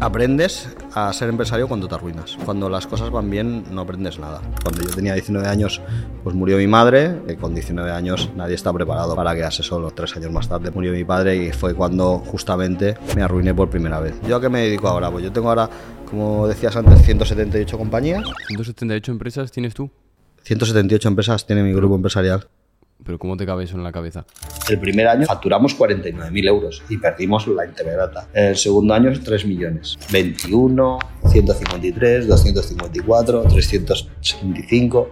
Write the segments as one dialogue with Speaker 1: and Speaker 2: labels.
Speaker 1: Aprendes a ser empresario cuando te arruinas. Cuando las cosas van bien no aprendes nada. Cuando yo tenía 19 años pues murió mi madre. Y con 19 años nadie está preparado para quedarse solo. Tres años más tarde murió mi padre y fue cuando justamente me arruiné por primera vez. ¿Yo a qué me dedico ahora? Pues yo tengo ahora, como decías antes, 178 compañías.
Speaker 2: ¿178 empresas tienes tú?
Speaker 1: 178 empresas tiene mi grupo empresarial.
Speaker 2: Pero ¿cómo te cabe eso en la cabeza?
Speaker 1: El primer año facturamos 49.000 euros y perdimos la integrata. El segundo año 3 millones. 21, 153, 254, 375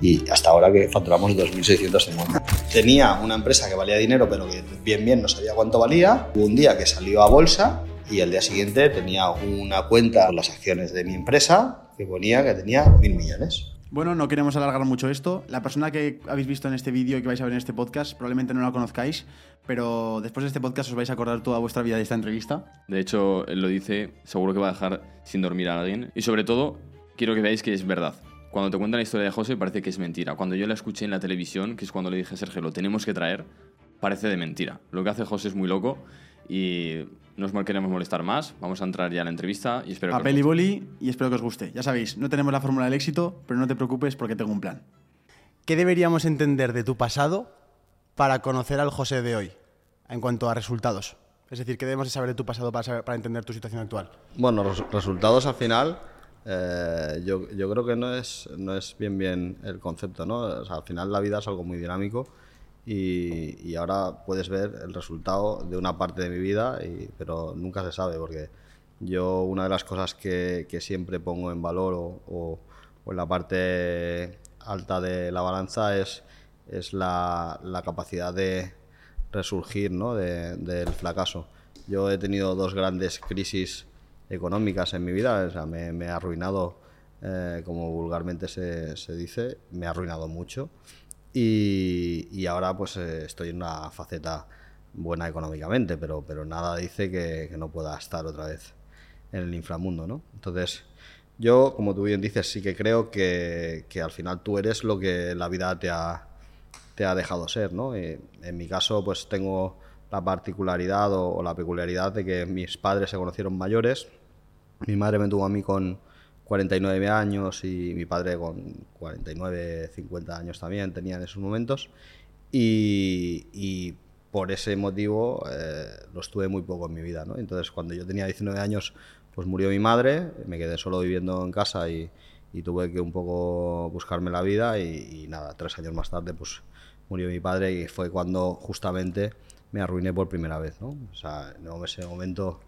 Speaker 1: y hasta ahora que facturamos 2.650. Tenía una empresa que valía dinero pero que bien bien no sabía cuánto valía. Hubo un día que salió a bolsa y el día siguiente tenía una cuenta con las acciones de mi empresa que ponía que tenía mil millones.
Speaker 3: Bueno, no queremos alargar mucho esto. La persona que habéis visto en este vídeo y que vais a ver en este podcast probablemente no la conozcáis, pero después de este podcast os vais a acordar toda vuestra vida de esta entrevista.
Speaker 2: De hecho, él lo dice, seguro que va a dejar sin dormir a alguien. Y sobre todo, quiero que veáis que es verdad. Cuando te cuentan la historia de José parece que es mentira. Cuando yo la escuché en la televisión, que es cuando le dije a Sergio, lo tenemos que traer, parece de mentira. Lo que hace José es muy loco y no os queremos molestar más. Vamos a entrar ya a la entrevista y espero
Speaker 3: Papel y boli y espero que os guste. Ya sabéis, no tenemos la fórmula del éxito, pero no te preocupes porque tengo un plan. ¿Qué deberíamos entender de tu pasado para conocer al José de hoy en cuanto a resultados? Es decir, ¿qué debemos saber de tu pasado para, para entender tu situación actual?
Speaker 1: Bueno, los resultados al final, eh, yo, yo, creo que no es, no es bien bien el concepto, ¿no? O sea, al final la vida es algo muy dinámico y, ahora puedes ver el resultado de una parte de mi vida, pero nunca se sabe porque yo una de las cosas que, siempre pongo en valor o, en la parte alta de la balanza es, es la, capacidad de resurgir ¿no? del fracaso. Yo he tenido dos grandes crisis económicas en mi vida, o sea, me, me he arruinado, eh, como vulgarmente se, se dice, me ha arruinado mucho. Y, ahora pues eh, estoy en una faceta buena económicamente, pero, pero nada dice que, no pueda estar otra vez en el inframundo, ¿no? Entonces, yo, como tú bien dices, sí que creo que, al final tú eres lo que la vida te ha, te ha dejado ser, ¿no? en mi caso, pues tengo la particularidad o, la peculiaridad de que mis padres se conocieron mayores. Mi madre me tuvo a mí con, 49 años y mi padre con 49, 50 años también tenía en esos momentos. Y, por ese motivo eh, los tuve muy poco en mi vida. ¿no? Entonces, cuando yo tenía 19 años, pues murió mi madre, me quedé solo viviendo en casa y, tuve que un poco buscarme la vida. Y, nada, tres años más tarde, pues murió mi padre y fue cuando justamente me arruiné por primera vez. ¿no? O sea, en ese momento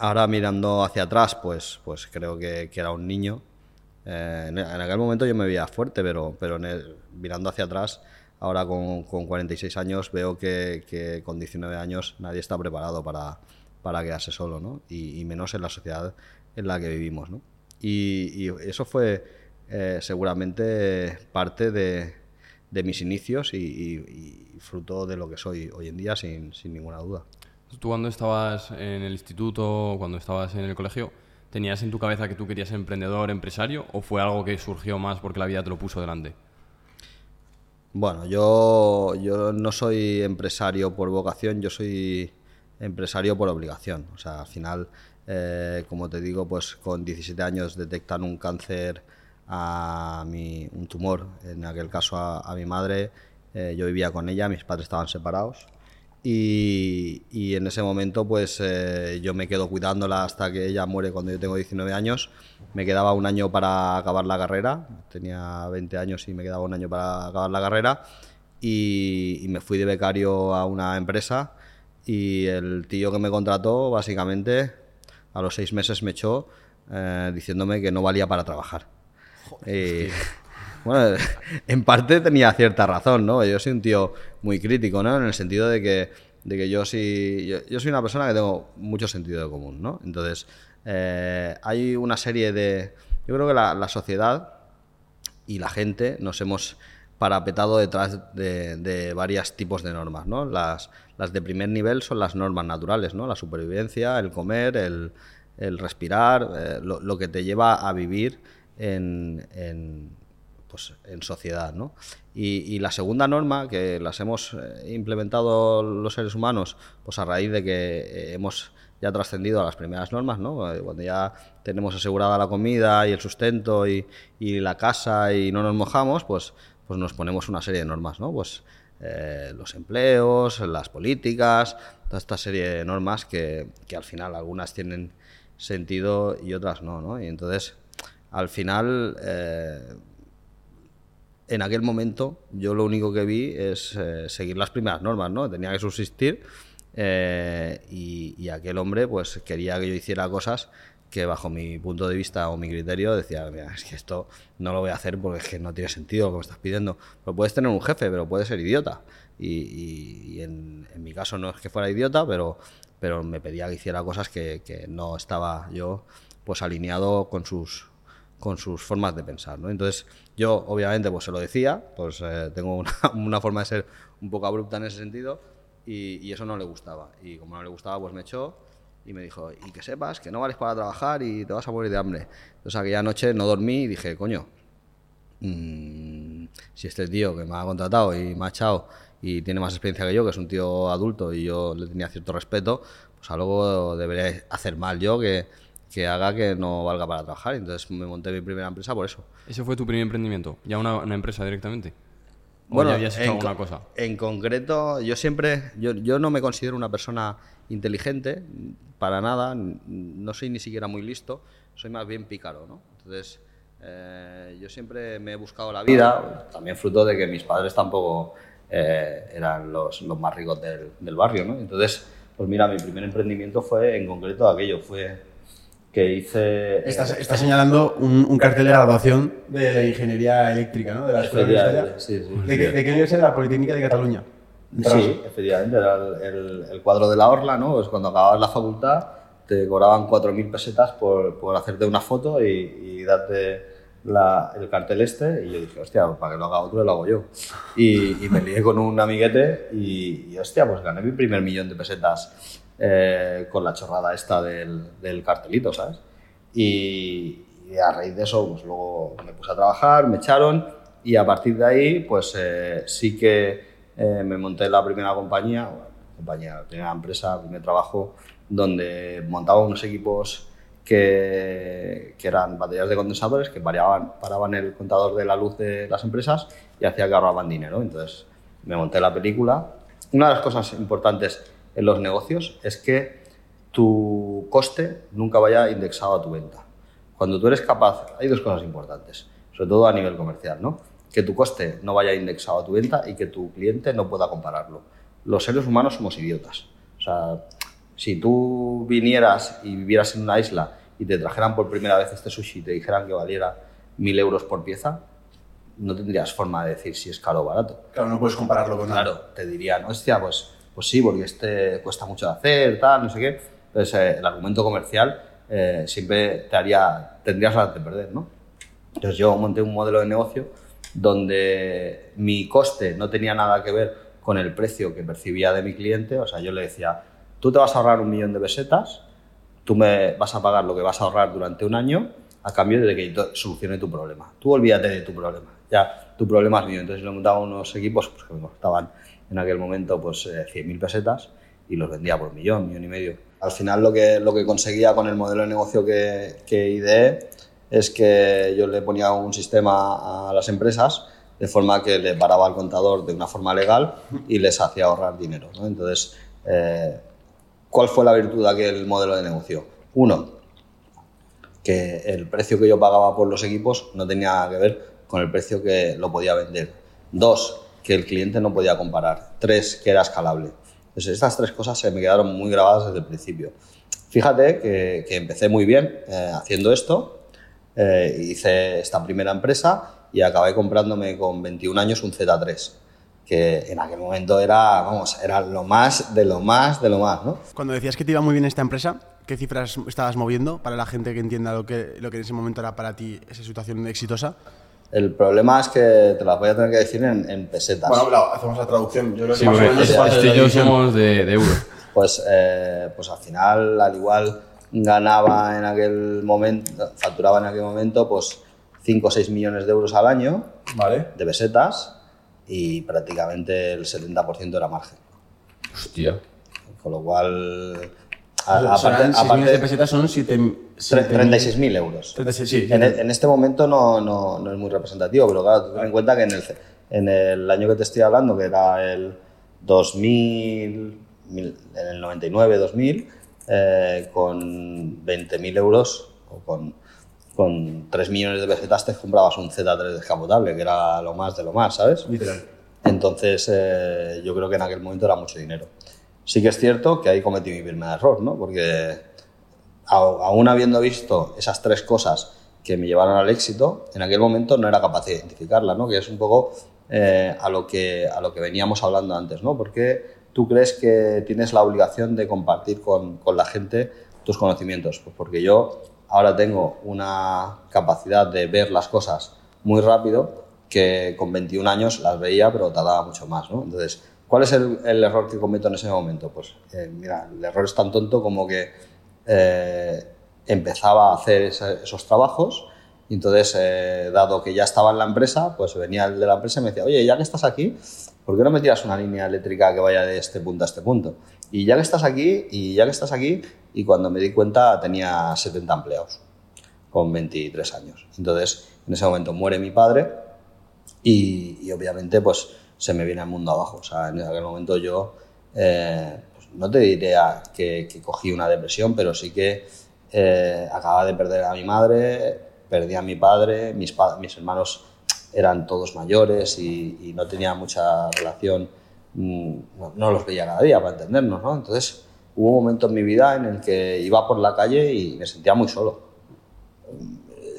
Speaker 1: ahora mirando hacia atrás, pues, pues creo que, era un niño. Eh, en, aquel momento yo me veía fuerte, pero, pero mirando hacia atrás, ahora con, con 46 años, veo que, con 19 años nadie está preparado para, para quedarse solo, ¿no? Y, menos en la sociedad en la que vivimos, ¿no? Y, eso fue eh, seguramente parte de, de mis inicios y, fruto de lo que soy hoy en día, sin, sin ninguna duda.
Speaker 2: Tú cuando estabas en el instituto, cuando estabas en el colegio, ¿tenías en tu cabeza que tú querías ser emprendedor, empresario, o fue algo que surgió más porque la vida te lo puso delante?
Speaker 1: Bueno, yo, yo no soy empresario por vocación, yo soy empresario por obligación. O sea, al final, eh, como te digo, pues con 17 años detectan un cáncer a mi, un tumor, en aquel caso a, mi madre. Eh, yo vivía con ella, mis padres estaban separados y, en ese momento, pues eh, yo me quedo cuidándola hasta que ella muere cuando yo tengo 19 años. Me quedaba un año para acabar la carrera, tenía 20 años y me quedaba un año para acabar la carrera. Y, me fui de becario a una empresa. Y el tío que me contrató, básicamente, a los seis meses me echó eh, diciéndome que no valía para trabajar. Bueno, en parte tenía cierta razón, ¿no? Yo soy un tío muy crítico, ¿no? En el sentido de que, de que yo, sí, yo, soy una persona que tengo mucho sentido de común, ¿no? Entonces, eh, hay una serie de... Yo creo que la, sociedad y la gente nos hemos parapetado detrás de, de varios tipos de normas, ¿no? Las, las de primer nivel son las normas naturales, ¿no? La supervivencia, el comer, el, respirar, eh, lo, que te lleva a vivir en, pues, en sociedad. ¿no? Y, la segunda norma, que las hemos eh, implementado los seres humanos, pues a raíz de que eh, hemos ya trascendido a las primeras normas, ¿no? Eh, Cuando ya tenemos asegurada la comida y el sustento y, y la casa y no nos mojamos, pues, pues nos ponemos una serie de normas, ¿no? Pues eh, los empleos, las políticas, toda esta serie de normas que, que al final algunas tienen sentido y otras no, ¿no? Y entonces, al final, eh, en aquel momento yo lo único que vi es eh, seguir las primeras normas, ¿no? Tenía que subsistir eh, y, aquel hombre pues quería que yo hiciera cosas que bajo mi punto de vista o mi criterio decía, mira, es que esto no lo voy a hacer porque es que no tiene sentido lo que me estás pidiendo. Pero puedes tener un jefe, pero puede ser idiota. Y, en mi caso no es que fuera idiota, pero, pero me pedía que hiciera cosas que, que no estaba yo pues alineado con sus, con sus formas de pensar, ¿no? Entonces, yo obviamente pues se lo decía, pues eh, tengo una, forma de ser un poco abrupta en ese sentido y, eso no le gustaba. Y como no le gustaba, pues me echó y me dijo, y que sepas que no vales para trabajar y te vas a morir de hambre. Entonces aquella noche no dormí y dije, coño, mm, si este tío que me ha contratado y me ha echado y tiene más experiencia que yo, que es un tío adulto y yo le tenía cierto respeto, pues algo debería hacer mal yo que, que haga que no valga para trabajar. Entonces me monté mi primera empresa por eso.
Speaker 2: ¿Ese fue tu primer emprendimiento? ¿Ya una, una empresa directamente? ¿O
Speaker 1: Bueno,
Speaker 2: ya habías hecho alguna
Speaker 1: co-
Speaker 2: cosa?
Speaker 1: en concreto, yo siempre, yo, yo no me considero una persona inteligente, para nada, no soy ni siquiera muy listo, soy más bien pícaro, ¿no? Entonces, eh, yo siempre me he buscado la vida, también fruto de que mis padres tampoco eh, eran los, los más ricos del, del barrio, ¿no? Entonces, pues mira, mi primer emprendimiento fue en concreto aquello, fue que hice...
Speaker 3: Estás, estás señalando un, un cartel de graduación de ingeniería eléctrica, ¿no? De la Escuela Universitaria.
Speaker 1: sí, sí.
Speaker 3: ¿De, qué, ¿De qué universidad? La Politécnica de Cataluña.
Speaker 1: Sí, efectivamente, era el, el- el cuadro de la orla, ¿no? Pues cuando acababas la facultad te cobraban 4.000 pesetas por, por hacerte una foto y, y darte la- el cartel este. Y yo dije, hostia, pues para que lo haga otro, lo hago yo. Y, y me lié con un amiguete y, y, hostia, pues gané mi primer millón de pesetas eh, con la chorrada esta del, cartelito, ¿sabes? Y, y a raíz de eso, pues luego me puse a trabajar, me echaron y a partir de ahí, pues eh, sí que eh, me monté la primera compañía, bueno, primera empresa, primer trabajo, donde montaba unos equipos que, eran baterías de condensadores que paraban el contador de la luz de las empresas y hacía que ahorraban dinero. Entonces me monté la película. Una de las cosas importantes en los negocios es que tu coste nunca vaya indexado a tu venta. Cuando tú eres capaz, hay dos cosas importantes, sobre todo a nivel comercial, ¿no? Que tu coste no vaya indexado a tu venta y que tu cliente no pueda compararlo. Los seres humanos somos idiotas. O sea, si tú vinieras y vivieras en una isla y te trajeran por primera vez este sushi y te dijeran que valiera mil euros por pieza, no tendrías forma de decir si es caro o barato.
Speaker 3: Claro, no puedes compararlo con nada.
Speaker 1: Claro, te dirían, hostia, pues, pues sí, porque este cuesta mucho de hacer, tal, no sé qué. Entonces, eh, el argumento comercial eh, siempre te haría, tendrías la de perder, ¿no? Entonces, yo monté un modelo de negocio donde mi coste no tenía nada que ver con el precio que percibía de mi cliente. O sea, yo le decía, tú te vas a ahorrar un millón de pesetas, tú me vas a pagar lo que vas a ahorrar durante un año a cambio de que yo solucione tu problema. Tú olvídate de tu problema, ya tu problema es mío. Entonces le montaba unos equipos pues, que me costaban en aquel momento pues eh, 100.000 pesetas y los vendía por un millón, millón y medio. Al final lo que, lo que conseguía con el modelo de negocio que, que ideé es que yo le ponía un sistema a las empresas de forma que le paraba el contador de una forma legal y les hacía ahorrar dinero. ¿no? Entonces, eh, ¿cuál fue la virtud de aquel modelo de negocio? Uno, que el precio que yo pagaba por los equipos no tenía nada que ver con el precio que lo podía vender. Dos, que el cliente no podía comparar. Tres, que era escalable. Entonces, estas tres cosas se me quedaron muy grabadas desde el principio. Fíjate que, que empecé muy bien eh, haciendo esto, eh, hice esta primera empresa y acabé comprándome con 21 años un Z3, que en aquel momento era, vamos, era lo más de lo más de lo más, ¿no?
Speaker 3: Cuando decías que te iba muy bien esta empresa, ¿qué cifras estabas moviendo para la gente que entienda lo que, lo que en ese momento era para ti esa situación exitosa?
Speaker 1: El problema es que te las voy a tener que decir en, en pesetas.
Speaker 3: hacemos la traducción. Yo creo
Speaker 2: Sí, porque este y yo somos de, de euro.
Speaker 1: Pues, eh, pues al final, al igual ganaba en aquel momento, facturaba en aquel momento, pues 5 o 6 millones de euros al año
Speaker 3: Vale.
Speaker 1: de pesetas y prácticamente el 70% era margen.
Speaker 2: Hostia.
Speaker 1: Con lo cual, A- aparte,
Speaker 3: Serán 6 millones de
Speaker 1: aparte
Speaker 3: pesetas son 7...
Speaker 1: tre- 36.000 euros.
Speaker 3: Sí,
Speaker 1: En, e- en este momento no, no- no es muy representativo, pero claro, ten en cuenta que en el, en el año que te estoy hablando, que era el 2000, mil- en el 99-2000, eh, con 20.000 euros o con, con 3 millones de pesetas te comprabas un Z3 descapotable, que era lo más de lo más, ¿sabes?
Speaker 3: literal.
Speaker 1: Entonces, eh, yo creo que en aquel momento era mucho dinero. Sí que es cierto que ahí cometí mi primer error, ¿no? Porque aún habiendo visto esas tres cosas que me llevaron al éxito, en aquel momento no era capaz de identificarlas, ¿no? Que es un poco eh, a, lo que, a lo que veníamos hablando antes, ¿no? Porque tú crees que tienes la obligación de compartir con, con la gente tus conocimientos. Pues porque yo ahora tengo una capacidad de ver las cosas muy rápido que con 21 años las veía, pero tardaba mucho más, ¿no? Entonces, ¿cuál es el, el error que cometo en ese momento? Pues, eh, mira, el error es tan tonto como que eh, empezaba a hacer ese- esos trabajos y entonces, eh, dado que ya estaba en la empresa, pues venía el de la empresa y me decía, oye, ya que estás aquí, ¿por qué no me tiras una línea eléctrica que vaya de este punto a este punto? Y ya que estás aquí, y ya que estás aquí, y cuando me di cuenta tenía 70 empleados con 23 años. Entonces, en ese momento muere mi padre y, y obviamente pues se me viene el mundo abajo. O sea, en aquel momento yo, eh, no te diré a- que, que cogí una depresión, pero sí que eh, acababa de perder a mi madre, perdí a mi padre, mis, pa- hermanos eran todos mayores y, no tenía mucha relación, mm, no, no los veía cada día para entendernos, ¿no? Entonces hubo un momento en mi vida en el que iba por la calle y me sentía muy solo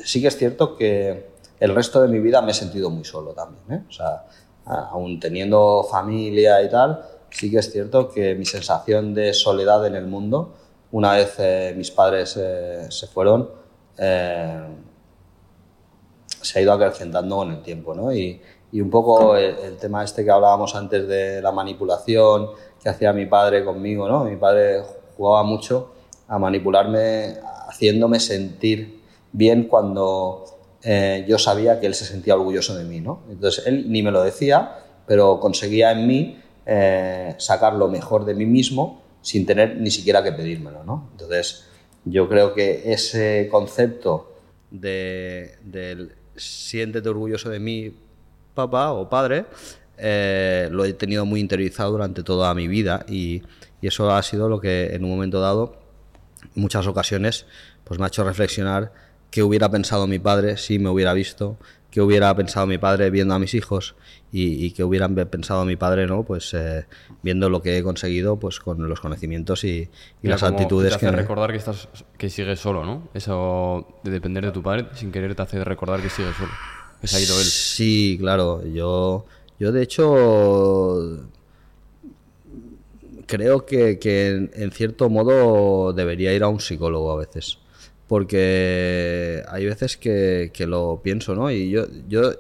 Speaker 1: sí que es cierto que el resto de mi vida me he sentido muy solo también. ¿eh? O sea, aún teniendo familia y tal, sí que es cierto que mi sensación de soledad en el mundo, una vez eh, mis padres eh, se fueron, eh, se ha ido acrecentando con el tiempo. ¿no? Y, un poco el, el tema este que hablábamos antes de la manipulación que hacía mi padre conmigo. ¿no? Mi padre jugaba mucho a manipularme, haciéndome sentir bien cuando yo sabía que él se sentía orgulloso de mí. ¿no? Entonces él ni me lo decía, pero conseguía en mí eh, sacar lo mejor de mí mismo sin tener ni siquiera que pedírmelo. ¿no? Entonces yo creo que ese concepto de, del siéntete orgulloso de mí, papá o padre, eh, lo he tenido muy interiorizado durante toda mi vida y, eso ha sido lo que en un momento dado, en muchas ocasiones, pues me ha hecho reflexionar qué hubiera pensado mi padre si me hubiera visto, qué hubiera pensado mi padre viendo a mis hijos y, y qué hubieran pensado mi padre, ¿no? Pues eh, viendo lo que he conseguido, pues con los conocimientos y, las actitudes
Speaker 2: te
Speaker 1: que
Speaker 2: hace recordar que estás que sigues solo, ¿no? Eso de depender de tu padre sin querer te hace recordar que sigues solo. Que se ha ido él.
Speaker 1: Sí, claro. Yo, yo de hecho creo que, que en, en cierto modo debería ir a un psicólogo a veces. Porque hay veces que, que lo pienso, ¿no? Y yo, yo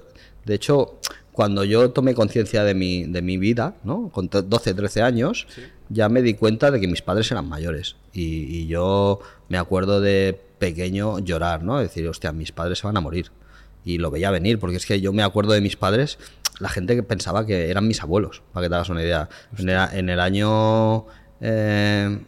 Speaker 1: de hecho, cuando yo tomé conciencia de mi, de mi vida, ¿no? Con to- 12, 13 años, ya me di cuenta de que mis padres eran mayores. Y, y yo me acuerdo de pequeño llorar, ¿no? Decir, hostia, mis padres se van a morir y lo veía venir, porque es que yo me acuerdo de mis padres, la gente que pensaba que eran mis abuelos, para que te hagas una idea. En el, en el año eh,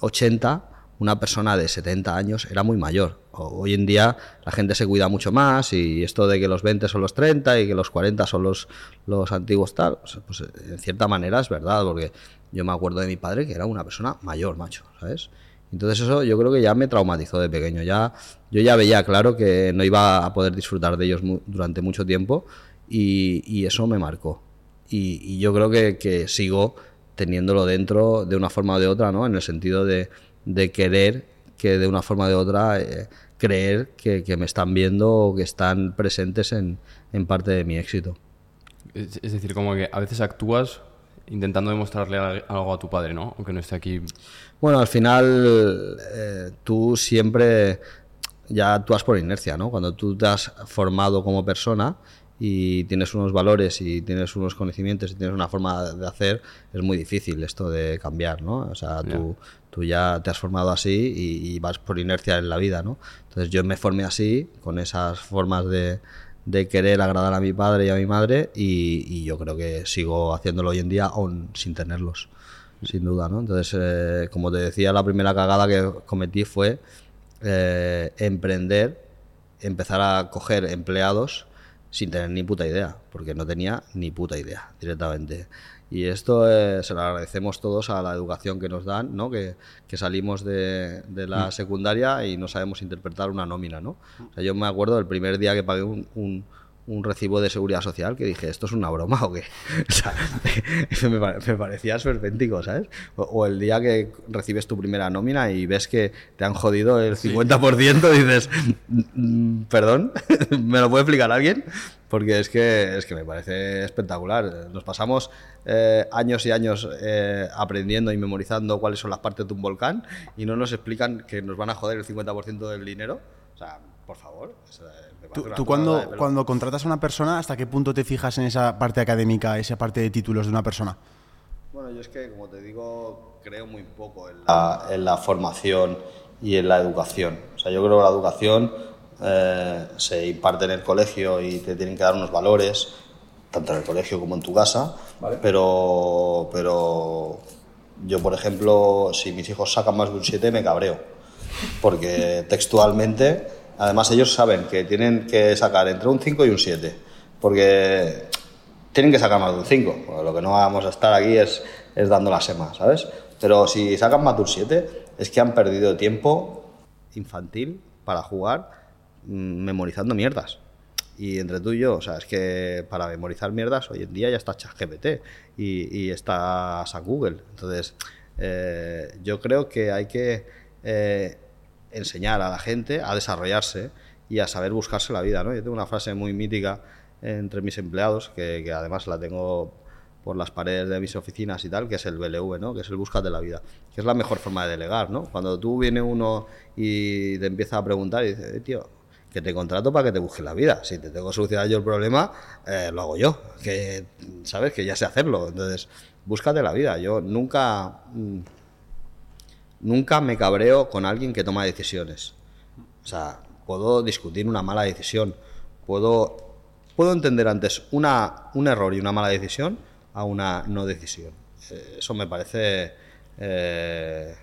Speaker 1: 80, una persona de 70 años era muy mayor. Hoy en día la gente se cuida mucho más y esto de que los 20 son los 30 y que los 40 son los, los antiguos tal, sea, pues en cierta manera es verdad, porque yo me acuerdo de mi padre que era una persona mayor, macho, ¿sabes? Entonces eso yo creo que ya me traumatizó de pequeño. Ya, yo ya veía claro que no iba a poder disfrutar de ellos durante mucho tiempo y, eso me marcó. Y, y yo creo que, que sigo teniéndolo dentro de una forma o de otra, ¿no? En el sentido de, de querer que de una forma o de otra eh, creer que, que me están viendo o que están presentes en, en parte de mi éxito.
Speaker 2: Es, es decir, como que a veces actúas intentando demostrarle al- algo a tu padre, ¿no? Aunque no esté aquí.
Speaker 1: Bueno, al final eh, tú siempre ya actúas por inercia, ¿no? Cuando tú te has formado como persona y tienes unos valores y tienes unos conocimientos y tienes una forma de hacer, es muy difícil esto de cambiar, ¿no? O sea, tú, tú ya te has formado así y, y vas por inercia en la vida, ¿no? Entonces yo me formé así, con esas formas de, de querer agradar a mi padre y a mi madre y, y yo creo que sigo haciéndolo hoy en día aún sin tenerlos. sin duda, ¿no? Entonces, eh, como te decía, la primera cagada que cometí fue eh, emprender, empezar a coger empleados sin tener ni puta idea, porque no tenía ni puta idea directamente. Y esto eh, se lo agradecemos todos a la educación que nos dan, ¿no? que, que salimos de, de la secundaria y no sabemos interpretar una nómina. ¿no? O sea, yo me acuerdo del primer día que pagué un, un, un recibo de seguridad social que dije, ¿esto es una broma o qué? O sea, me, pare- me parecía esperpéntico, ¿sabes? O, o el día que recibes tu primera nómina y ves que te han jodido el 50%, dices, "Mm, ¿perdón? ¿Me lo puede explicar alguien? Porque es que, es que me parece espectacular. Nos pasamos eh, años y años eh, aprendiendo y memorizando cuáles son las partes de un volcán y no nos explican que nos van a joder el 50% del dinero. O sea, por favor. me parece
Speaker 3: Tú, cuando,
Speaker 1: de
Speaker 3: cuando contratas a una persona, ¿hasta qué punto te fijas en esa parte académica, esa parte de títulos de una persona?
Speaker 1: Bueno, yo es que, como te digo, creo muy poco en la, en la formación y en la educación. O sea, yo creo que la educación eh, se imparte en el colegio y te tienen que dar unos valores, tanto en el colegio como en tu casa, pero, pero yo, por ejemplo, si mis hijos sacan más de un 7, me cabreo. Porque textualmente, además ellos saben que tienen que sacar entre un 5 y un 7. Porque tienen que sacar más de un 5. Porque Lo que no vamos a estar aquí es, es dando la sema, ¿sabes? Pero si sacan más de un 7, es que han perdido tiempo infantil para jugar mm, memorizando mierdas. Y entre tú y yo, o sea, es que para memorizar mierdas hoy en día ya está ChatGPT y, está Google. Entonces, eh, yo creo que hay que eh, enseñar a la gente a desarrollarse y a saber buscarse la vida, ¿no? Yo tengo una frase muy mítica entre mis empleados, que, además la tengo por las paredes de mis oficinas y tal, que es el BLV, ¿no? Que es el búscate la vida, que es la mejor forma de delegar, ¿no? Cuando tú viene uno y te empieza a preguntar y dice, "Eh, tío, que te contrato para que te busques la vida. Si te tengo que solucionar yo el problema, eh, lo hago yo. Que, ¿sabes? Que ya sé hacerlo. Entonces, búscate la vida. Yo nunca... mm, nunca me cabreo con alguien que toma decisiones. O sea, puedo discutir una mala decisión, puedo, puedo entender antes una, un error y una mala decisión a una no decisión. Eh, eso me parece eh,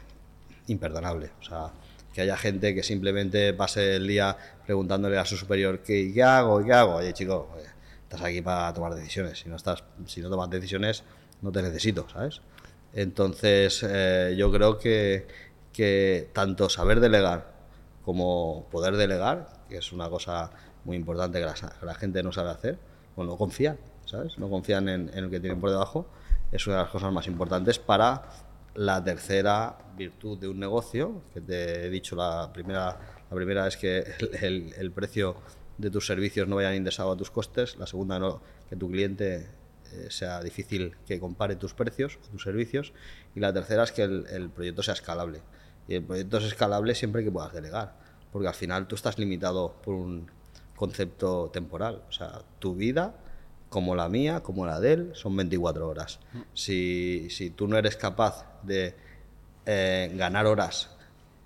Speaker 1: imperdonable. O sea, que haya gente que simplemente pase el día preguntándole a su superior ¿qué, qué hago? ¿qué hago? Oye, chico, eh, estás aquí para tomar decisiones. Si no, estás, si no tomas decisiones, no te necesito, ¿sabes? Entonces, eh, yo creo que, tanto saber delegar como poder delegar, que es una cosa muy importante que la, gente no sabe hacer, o no confían, ¿sabes? No confían en, en el que tienen por debajo, es una de las cosas más importantes para la tercera virtud de un negocio, que te he dicho la primera, la primera es que el, el- precio de tus servicios no vayan indexado a tus costes, la segunda no, que tu cliente sea difícil que compare tus precios o tus servicios. Y la tercera es que el, el proyecto sea escalable. Y el proyecto es escalable siempre que puedas delegar porque al final tú estás limitado por un concepto temporal. O sea tu vida como la mía como la de él son 24 horas. Si, si tú no eres capaz de eh, ganar horas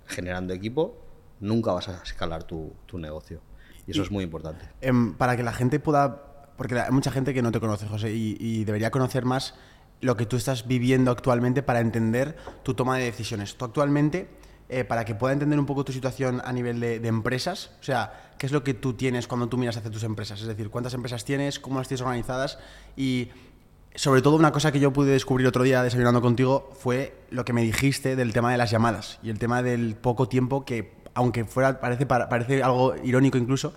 Speaker 1: generando equipo nunca vas a escalar tu, tu negocio. Y eso es muy importante.
Speaker 3: Em, para que la gente pueda. Porque hay mucha gente que no te conoce, José, y, y debería conocer más lo que tú estás viviendo actualmente para entender tu toma de decisiones. Tú actualmente, eh, para que pueda entender un poco tu situación a nivel de, de empresas, o sea, ¿qué es lo que tú tienes cuando tú miras hacia tus empresas? Es decir, ¿cuántas empresas tienes? ¿Cómo las tienes organizadas? Y sobre todo una cosa que yo pude descubrir otro día desayunando contigo fue lo que me dijiste del tema de las llamadas y el tema del poco tiempo que, aunque fuera parece, parece algo irónico incluso,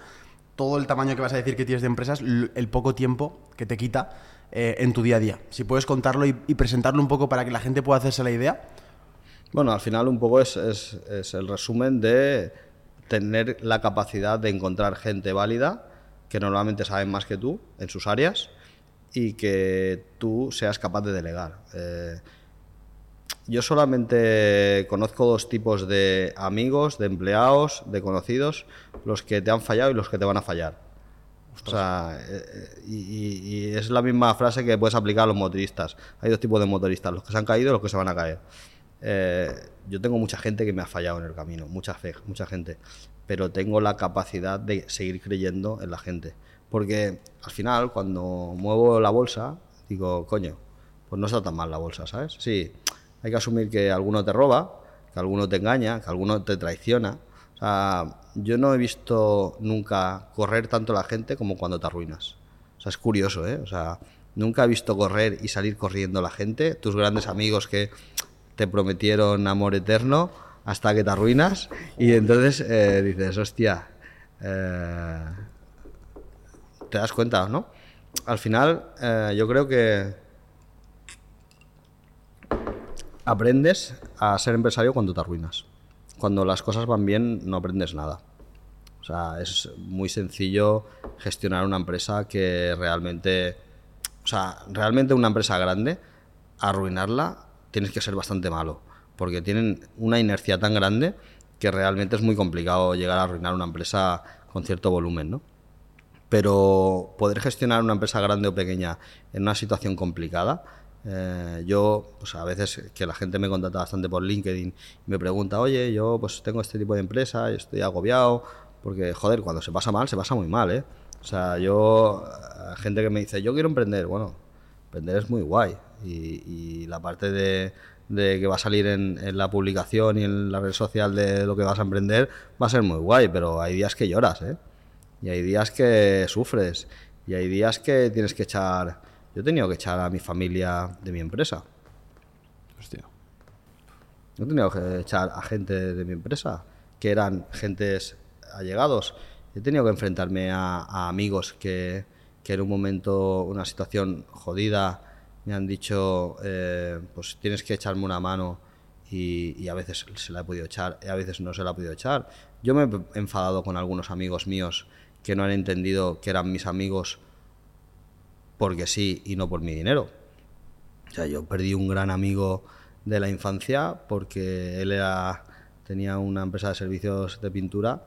Speaker 3: todo el tamaño que vas a decir que tienes de empresas, el poco tiempo que te quita eh, en tu día a día. Si puedes contarlo y, presentarlo un poco para que la gente pueda hacerse la idea.
Speaker 1: Bueno, al final un poco es el resumen de tener la capacidad de encontrar gente válida que normalmente saben más que tú en sus áreas y que tú seas capaz de delegar. Eh, yo solamente conozco dos tipos de amigos, de empleados, de conocidos, los que te han fallado y los que te van a fallar. O sea, eh, eh, y, es la misma frase que puedes aplicar a los motoristas. Hay dos tipos de motoristas, los que se han caído y los que se van a caer. Eh, yo tengo mucha gente que me ha fallado en el camino, mucha fe, mucha gente, pero tengo la capacidad de seguir creyendo en la gente. Porque al final, cuando muevo la bolsa, digo, coño, pues no está tan mal la bolsa, ¿sabes? Sí, hay que asumir que alguno te roba, que alguno te engaña, que alguno te traiciona. O sea, yo no he visto nunca correr tanto la gente como cuando te arruinas. O sea, es curioso, ¿eh? O sea, nunca he visto correr y salir corriendo la gente, tus grandes amigos que te prometieron amor eterno hasta que te arruinas y entonces eh, dices, hostia, eh, te das cuenta, ¿no? Al final, eh, yo creo que aprendes a ser empresario cuando te arruinas. Cuando las cosas van bien, no aprendes nada. O sea, es muy sencillo gestionar una empresa que realmente, o sea, realmente una empresa grande, arruinarla, tienes que ser bastante malo, porque tienen una inercia tan grande que realmente es muy complicado llegar a arruinar una empresa con cierto volumen, ¿no? Pero poder gestionar una empresa grande o pequeña en una situación complicada, eh, yo, pues a veces que la gente me contacta bastante por LinkedIn y me pregunta, oye, yo pues tengo este tipo de empresa y estoy agobiado, porque, joder, cuando se pasa mal, se pasa muy mal, ¿eh? O sea, yo, gente que me dice, yo quiero emprender, bueno, emprender es muy guay. Y, la parte de, que va a salir en, en, la publicación y en la red social de lo que vas a emprender va a ser muy guay, pero hay días que lloras, ¿eh? Y hay días que sufres. Y hay días que tienes que echar... Yo he tenido que echar a mi familia de mi empresa.
Speaker 3: Hostia.
Speaker 1: Yo he tenido que echar a gente de mi empresa, que eran gentes allegados. He tenido que enfrentarme a, amigos que, que, en un momento, una situación jodida, me han dicho, eh, pues tienes que echarme una mano y, a veces se la he podido echar y a veces no se la he podido echar. Yo me he enfadado con algunos amigos míos que no han entendido que eran mis amigos porque sí y no por mi dinero. O sea, yo perdí un gran amigo de la infancia porque él era, tenía una empresa de servicios de pintura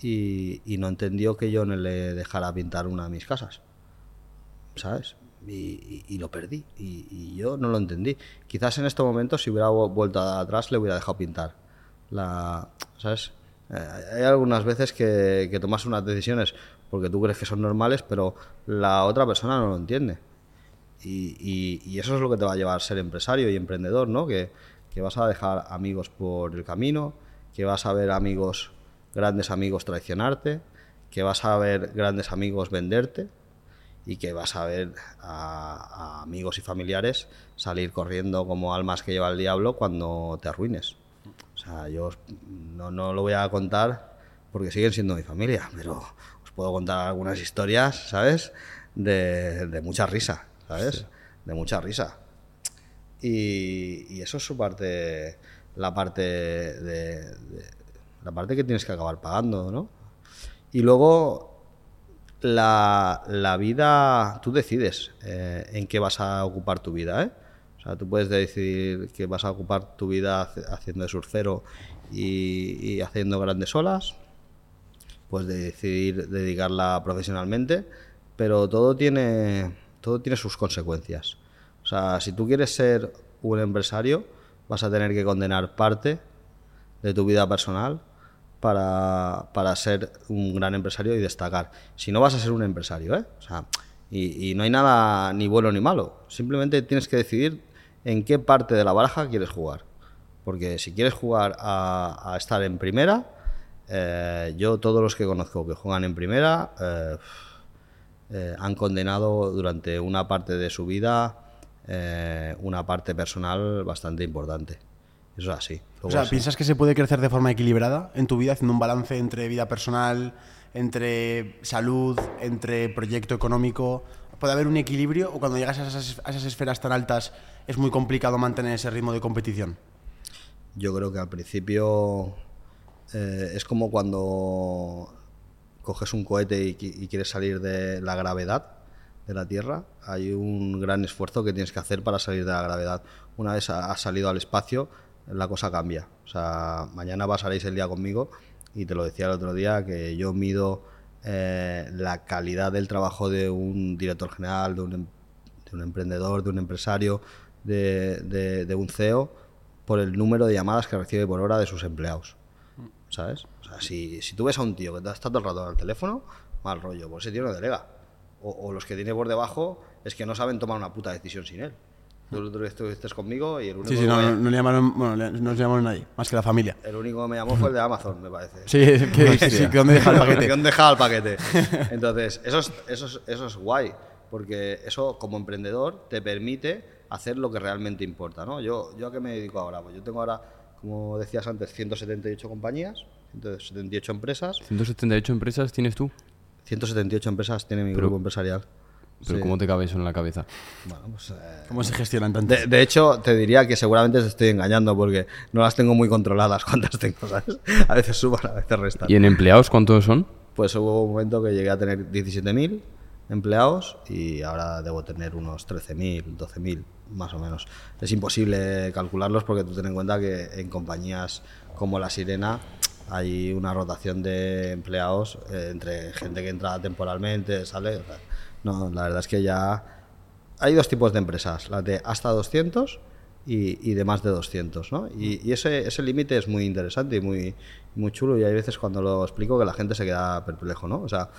Speaker 1: y, no entendió que yo no le dejara pintar una de mis casas. ¿Sabes? Y, lo perdí. Y, yo no lo entendí. Quizás en este momento, si hubiera vuelto atrás, le hubiera dejado pintar. La, ¿Sabes? Eh, hay algunas veces que, que, tomas unas decisiones porque tú crees que son normales, pero la otra persona no lo entiende. Y, eso es lo que te va a llevar a ser empresario y emprendedor, ¿no? Que, vas a dejar amigos por el camino, que vas a ver amigos grandes amigos traicionarte, que vas a ver grandes amigos venderte y que vas a ver a, amigos y familiares salir corriendo como almas que lleva el diablo cuando te arruines. O sea, yo no, no lo voy a contar porque siguen siendo mi familia, pero puedo contar algunas historias, ¿sabes? De, mucha risa, ¿sabes? De mucha risa. Y, eso es su parte, la parte de la parte que tienes que acabar pagando, ¿no? Y luego la, la vida, tú decides eh, en qué vas a ocupar tu vida, ¿eh? O sea, tú puedes decidir que vas a ocupar tu vida haciendo de surfero y, haciendo grandes olas, puedes decidir dedicarla profesionalmente, pero todo tiene, todo tiene sus consecuencias. O sea, si tú quieres ser un empresario, vas a tener que condenar parte de tu vida personal para, para, ser un gran empresario y destacar. Si no vas a ser un empresario, ¿eh? O sea, y, no hay nada ni bueno ni malo. Simplemente tienes que decidir en qué parte de la baraja quieres jugar. Porque si quieres jugar a, estar en primera, eh, yo todos los que conozco que juegan en primera eh, eh, han condenado durante una parte de su vida una parte personal bastante importante. Eso es así.
Speaker 3: o sea, ¿piensas que se puede crecer de forma equilibrada en tu vida, haciendo un balance entre vida personal, entre salud, entre proyecto económico? ¿Puede haber un equilibrio o cuando llegas a esas, esferas tan altas es muy complicado mantener ese ritmo de competición?
Speaker 1: Yo creo que al principio eh, es como cuando coges un cohete y, quieres salir de la gravedad de la Tierra. Hay un gran esfuerzo que tienes que hacer para salir de la gravedad. Una vez has salido al espacio, la cosa cambia. O sea, mañana pasaréis el día conmigo y te lo decía el otro día que yo mido eh, la calidad del trabajo de un director general, de un, em, de un emprendedor, de un empresario, de, un CEO por el número de llamadas que recibe por hora de sus empleados. ¿Sabes? O sea, si, si tú ves a un tío que está todo el rato al teléfono, mal rollo, pues ese tío no delega. O, o los que tiene por debajo es que no saben tomar una puta decisión sin él. Tú el otro día estuviste conmigo y el único,
Speaker 3: Sí, sí, no, no, no le llamaron, bueno, no nos llamaron nadie, más que la familia.
Speaker 1: el único que me llamó fue el de Amazon, me parece.
Speaker 3: Sí, que, sí, dónde deja el paquete.
Speaker 1: ¿Dónde dejaba el paquete? Entonces, eso es, eso, es, eso es guay, porque eso como emprendedor te permite hacer lo que realmente importa. ¿no? Yo, ¿Yo a qué me dedico ahora? Pues yo tengo ahora, como decías antes, 178 compañías, 178 empresas.
Speaker 2: 178 empresas tienes tú.
Speaker 1: 178 empresas tiene mi
Speaker 2: Pero-
Speaker 1: grupo empresarial.
Speaker 2: Pero
Speaker 1: Sí.
Speaker 2: ¿cómo te cabe eso en la cabeza?
Speaker 1: Bueno, pues, eh,
Speaker 3: ¿Cómo se gestionan tantos?
Speaker 1: de, de hecho, te diría que seguramente te estoy engañando porque no las tengo muy controladas cuántas tengo, ¿sabes? A veces suban, a veces restan.
Speaker 2: ¿Y en empleados cuántos son?
Speaker 1: Pues hubo un momento que llegué a tener 17.000 empleados y ahora debo tener unos 13.000, 12.000 más o menos. Es imposible calcularlos porque tú ten en cuenta que en compañías como La Sirena hay una rotación de empleados eh, entre gente que entra temporalmente, sale. no, la verdad es que ya hay dos tipos de empresas, las de hasta 200 y, y de más de 200, ¿no? Y, y ese, ese límite es muy interesante y muy, muy chulo y hay veces cuando lo explico que la gente se queda perplejo, ¿no? O sea,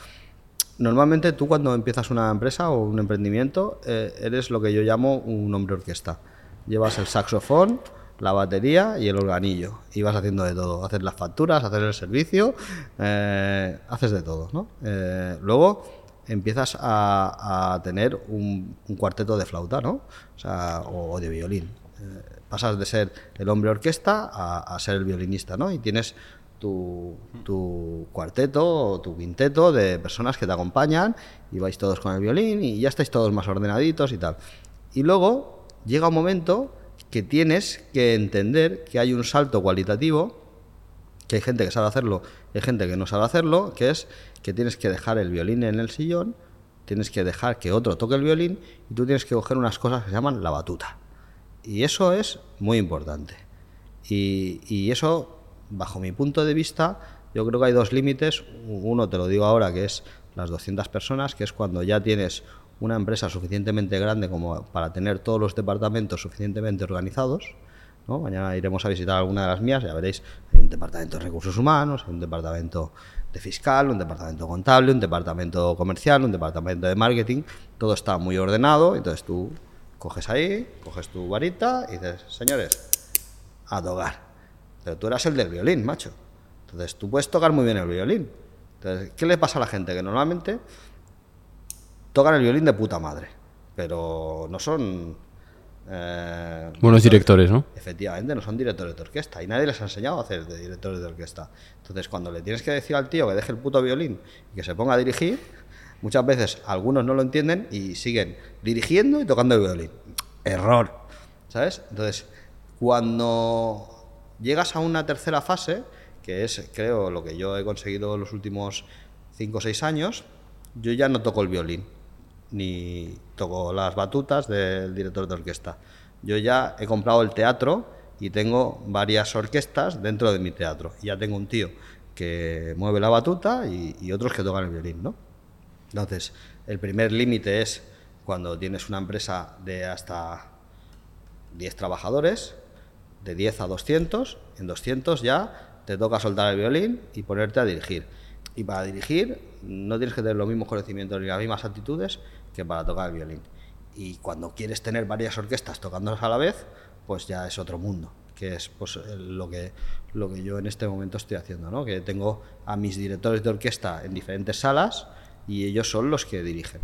Speaker 1: normalmente tú cuando empiezas una empresa o un emprendimiento eh, eres lo que yo llamo un hombre orquesta. Llevas el saxofón, la batería y el organillo y vas haciendo de todo. Haces las facturas, haces el servicio, eh, haces de todo, ¿no? Eh, luego empiezas a, tener un, cuarteto de flauta, ¿no? O, sea, o de violín. Eh, pasas de ser el hombre orquesta a, a ser el violinista, ¿no? Y tienes tu, tu cuarteto o tu quinteto de personas que te acompañan y vais todos con el violín y ya estáis todos más ordenaditos y tal. Y luego llega un momento que tienes que entender que hay un salto cualitativo que hay gente que sabe hacerlo y hay gente que no sabe hacerlo, que es que tienes que dejar el violín en el sillón, tienes que dejar que otro toque el violín y tú tienes que coger unas cosas que se llaman la batuta. Y eso es muy importante. Y, y eso, bajo mi punto de vista, yo creo que hay dos límites. Uno te lo digo ahora, que es las 200 personas, que es cuando ya tienes una empresa suficientemente grande como para tener todos los departamentos suficientemente organizados. ¿no? Mañana iremos a visitar alguna de las mías, ya veréis, hay un departamento de recursos humanos, hay un departamento de fiscal, un departamento contable, un departamento comercial, un departamento de marketing, todo está muy ordenado, entonces tú coges ahí, coges tu varita y dices, señores, a tocar. Pero tú eras el del violín, macho. Entonces tú puedes tocar muy bien el violín. Entonces, ¿qué le pasa a la gente? Que normalmente tocan el violín de puta madre, pero no son... eh,
Speaker 2: Buenos directores, ¿no?
Speaker 1: Efectivamente, no son directores de orquesta y nadie les ha enseñado a hacer de directores de orquesta. Entonces, cuando le tienes que decir al tío que deje el puto violín y que se ponga a dirigir, muchas veces algunos no lo entienden y siguen dirigiendo y tocando el violín. Error. ¿Sabes? Entonces, cuando llegas a una tercera fase, que es, creo, lo que yo he conseguido en los últimos 5 o 6 años, yo ya no toco el violín, ni toco las batutas del director de orquesta. Yo ya he comprado el teatro y tengo varias orquestas dentro de mi teatro. Ya tengo un tío que mueve la batuta y, y otros que tocan el violín, ¿no? Entonces, el primer límite es cuando tienes una empresa de hasta 10 trabajadores, de 10 a 200, en 200 ya te toca soltar el violín y ponerte a dirigir. Y para dirigir no tienes que tener los mismos conocimientos ni las mismas actitudes que para tocar el violín. Y cuando quieres tener varias orquestas tocándolas a la vez, pues ya es otro mundo, que es pues, lo, que, lo que yo en este momento estoy haciendo, ¿no? que tengo a mis directores de orquesta en diferentes salas y ellos son los que dirigen.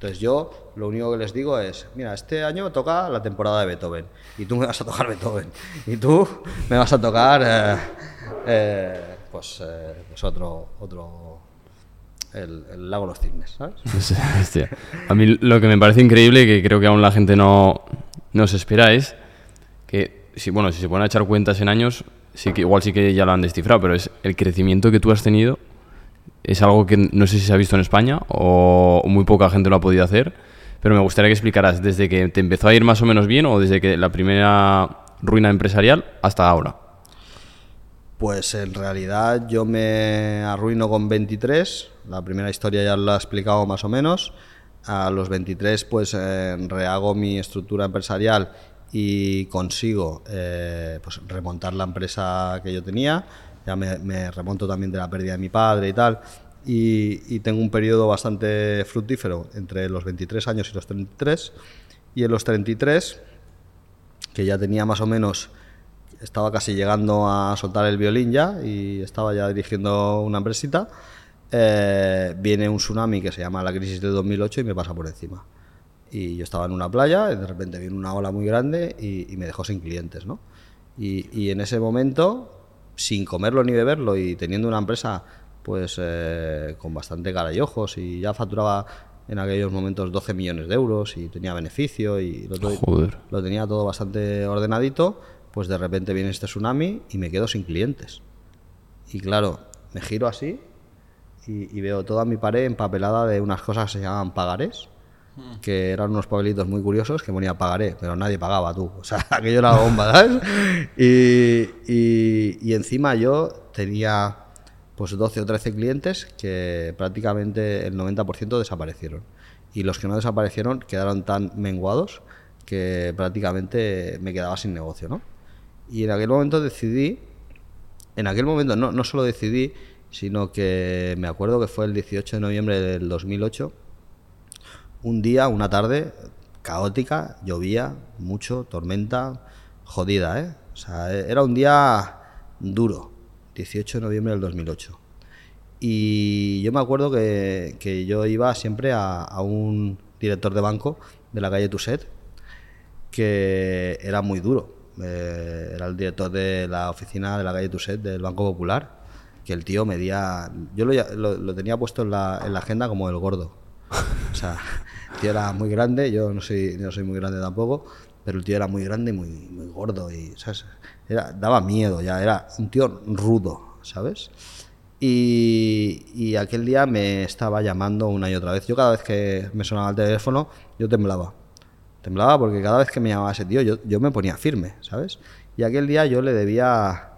Speaker 1: Entonces yo lo único que les digo es, mira, este año toca la temporada de Beethoven y tú me vas a tocar Beethoven y tú me vas a tocar eh, eh, pues, eh, pues otro, otro el, lago de los cisnes, ¿sabes?
Speaker 2: A mí lo que me parece increíble que creo que aún la gente no, no se espera es que, si, bueno, si se ponen a echar cuentas en años, sí que igual sí que ya lo han descifrado, pero es el crecimiento que tú has tenido es algo que no sé si se ha visto en España o muy poca gente lo ha podido hacer, pero me gustaría que explicaras desde que te empezó a ir más o menos bien o desde que la primera ruina empresarial hasta ahora.
Speaker 1: Pues en realidad yo me arruino con 23, la primera historia ya la he explicado más o menos, a los 23 pues eh, rehago mi estructura empresarial y consigo eh, pues, remontar la empresa que yo tenía, ya me, me remonto también de la pérdida de mi padre y tal, y, y tengo un periodo bastante fructífero entre los 23 años y los 33, y en los 33 que ya tenía más o menos, estaba casi llegando a soltar el violín ya y estaba ya dirigiendo una empresita, eh, viene un tsunami que se llama la crisis del 2008 y me pasa por encima. Y yo estaba en una playa y de repente viene una ola muy grande y, me dejó sin clientes, ¿no? Y, y, en ese momento, sin comerlo ni beberlo y teniendo una empresa pues eh, con bastante cara y ojos y ya facturaba en aquellos momentos 12 millones de euros y tenía beneficio y lo, lo tenía todo bastante ordenadito, pues de repente viene este tsunami y me quedo sin clientes. Y claro, me giro así y, veo toda mi pared empapelada de unas cosas que se llaman pagarés, que eran unos papelitos muy curiosos que ponía pagaré, pero nadie pagaba tú. O sea, aquello era bomba, ¿sabes? Y, y, encima yo tenía pues 12 o 13 clientes que prácticamente el 90% desaparecieron. Y los que no desaparecieron quedaron tan menguados que prácticamente me quedaba sin negocio, ¿no? Y en aquel momento decidí, en aquel momento no, no solo decidí, sino que me acuerdo que fue el 18 de noviembre del 2008, un día, una tarde caótica, llovía mucho, tormenta, jodida, ¿eh? O sea, era un día duro, 18 de noviembre del 2008. Y yo me acuerdo que, yo iba siempre a, un director de banco de la calle Tuset, que era muy duro. Eh, era el director de la oficina de la calle Tuset del Banco Popular, que el tío medía... Yo lo, tenía puesto en la, en la, agenda como el gordo. O sea, el tío era muy grande, yo no soy, no soy muy grande tampoco, pero el tío era muy grande y muy, muy gordo y Era, daba miedo ya, era un tío rudo, ¿sabes? Y, aquel día me estaba llamando una y otra vez. Yo cada vez que me sonaba el teléfono, yo temblaba. Temblaba porque cada vez que me llamaba ese tío, yo, yo me ponía firme, ¿sabes? Y aquel día yo le debía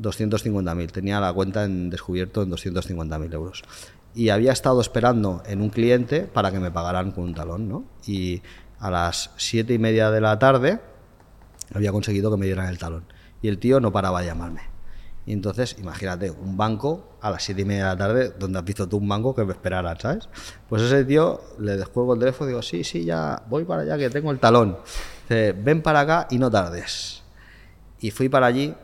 Speaker 1: 250.000. Tenía la cuenta en descubierto en 250.000 euros. Y había estado esperando en un cliente para que me pagaran con un talón, ¿no? Y a las siete y media de la tarde había conseguido que me dieran el talón. Y el tío no paraba de llamarme. Y entonces, imagínate, un banco a las siete y media de la tarde, donde has visto tú un banco que me esperaran, ¿sabes? Pues ese tío le descuelgo el teléfono y digo, sí, sí, ya voy para allá que tengo el talón. Dice, ven para acá y no tardes. Y fui para allí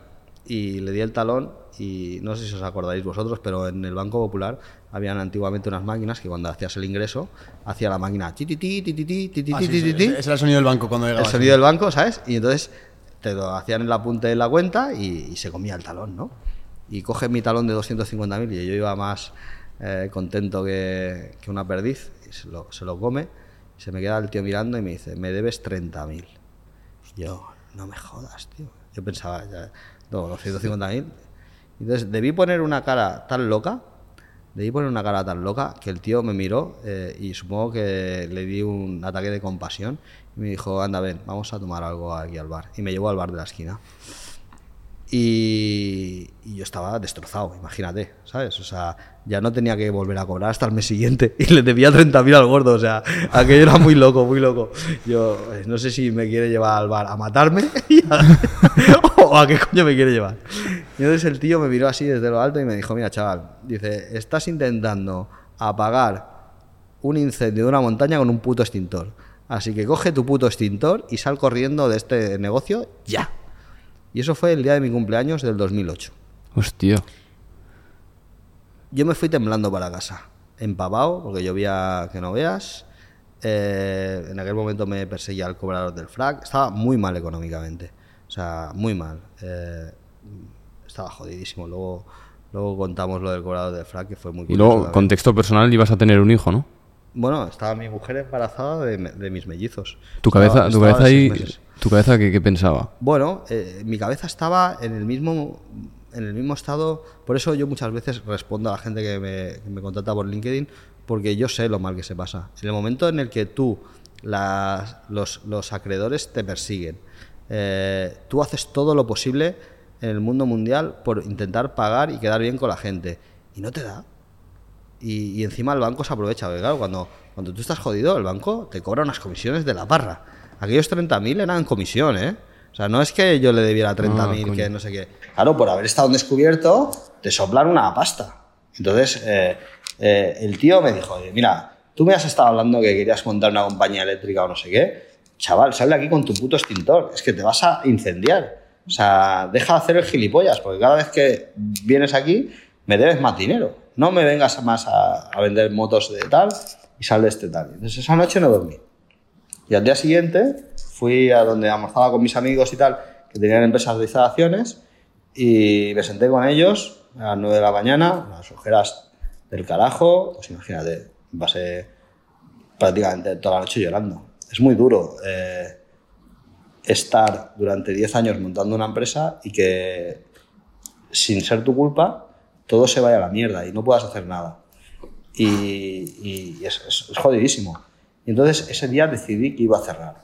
Speaker 1: y le di el talón y no sé si os acordáis vosotros, pero en el Banco Popular habían antiguamente unas máquinas que cuando hacías el ingreso, hacía la máquina ti ti ti ti ti ti
Speaker 3: ti Ese era el sonido del banco cuando llegaba.
Speaker 1: El sonido del banco, ¿sabes? Y entonces te lo hacían en la punta de la cuenta y, se comía el talón, ¿no? Y coge mi talón de 250.000 y yo iba más eh, contento que, que, una perdiz y se lo, se lo come. Y se me queda el tío mirando y me dice, me debes 30.000. Yo, no me jodas, tío. Yo pensaba, ya, no, 250.000. Entonces debí poner una cara tan loca Debí poner una cara tan loca que el tío me miró eh, y supongo que le di un ataque de compasión y me dijo, anda, ven, vamos a tomar algo aquí al bar. Y me llevó al bar de la esquina. Y, yo estaba destrozado, imagínate, ¿sabes? O sea, ya no tenía que volver a cobrar hasta el mes siguiente y le debía 30.000 al gordo, o sea, aquello era muy loco, muy loco. Yo eh, no sé si me quiere llevar al bar a matarme o a qué coño me quiere llevar. Y entonces el tío me miró así desde lo alto y me dijo, mira chaval, dice, estás intentando apagar un incendio de una montaña con un puto extintor. Así que coge tu puto extintor y sal corriendo de este negocio ya. Y eso fue el día de mi cumpleaños del 2008.
Speaker 2: Hostia.
Speaker 1: Yo me fui temblando para casa, empavado, porque llovía que no veas. Eh, en aquel momento me perseguía el cobrador del frac. Estaba muy mal económicamente. O sea, muy mal. Eh, estaba jodidísimo. Luego, luego contamos lo del cobrador del frac, que fue muy
Speaker 2: Y luego, contexto personal, ibas a tener un hijo, ¿no?
Speaker 1: Bueno, estaba mi mujer embarazada de, mis mellizos.
Speaker 2: ¿Tu cabeza, tu cabeza ahí, tu cabeza qué, pensaba?
Speaker 1: Bueno, eh, mi cabeza estaba en el mismo en el mismo estado. Por eso yo muchas veces respondo a la gente que me, que me contacta por LinkedIn, porque yo sé lo mal que se pasa. En el momento en el que tú, las, los, los, acreedores te persiguen, eh, tú haces todo lo posible en el mundo mundial por intentar pagar y quedar bien con la gente. Y no te da. Y, encima el banco se aprovecha, porque claro, cuando, cuando tú estás jodido, el banco te cobra unas comisiones de la barra. Aquellos 30.000 eran comisión, ¿eh? O sea, no es que yo le debiera 30.000, ah, que no sé qué. Claro, por haber estado descubierto, te soplan una pasta. Entonces, eh, eh, el tío me dijo, mira, tú me has estado hablando que querías montar una compañía eléctrica o no sé qué, chaval, sal de aquí con tu puto extintor, es que te vas a incendiar. O sea, deja de hacer el gilipollas, porque cada vez que vienes aquí me debes más dinero. No me vengas más a, vender motos de tal y sal de este tal. Entonces esa noche no dormí. Y al día siguiente fui a donde almorzaba con mis amigos y tal, que tenían empresas de instalaciones, y me senté con ellos a las 9 de la mañana, las ojeras del carajo, pues imagínate, pasé prácticamente toda la noche llorando. Es muy duro eh, estar durante 10 años montando una empresa y que sin ser tu culpa todo se vaya a la mierda y no puedas hacer nada. Y, y es, es, es jodidísimo. Y entonces ese día decidí que iba a cerrar.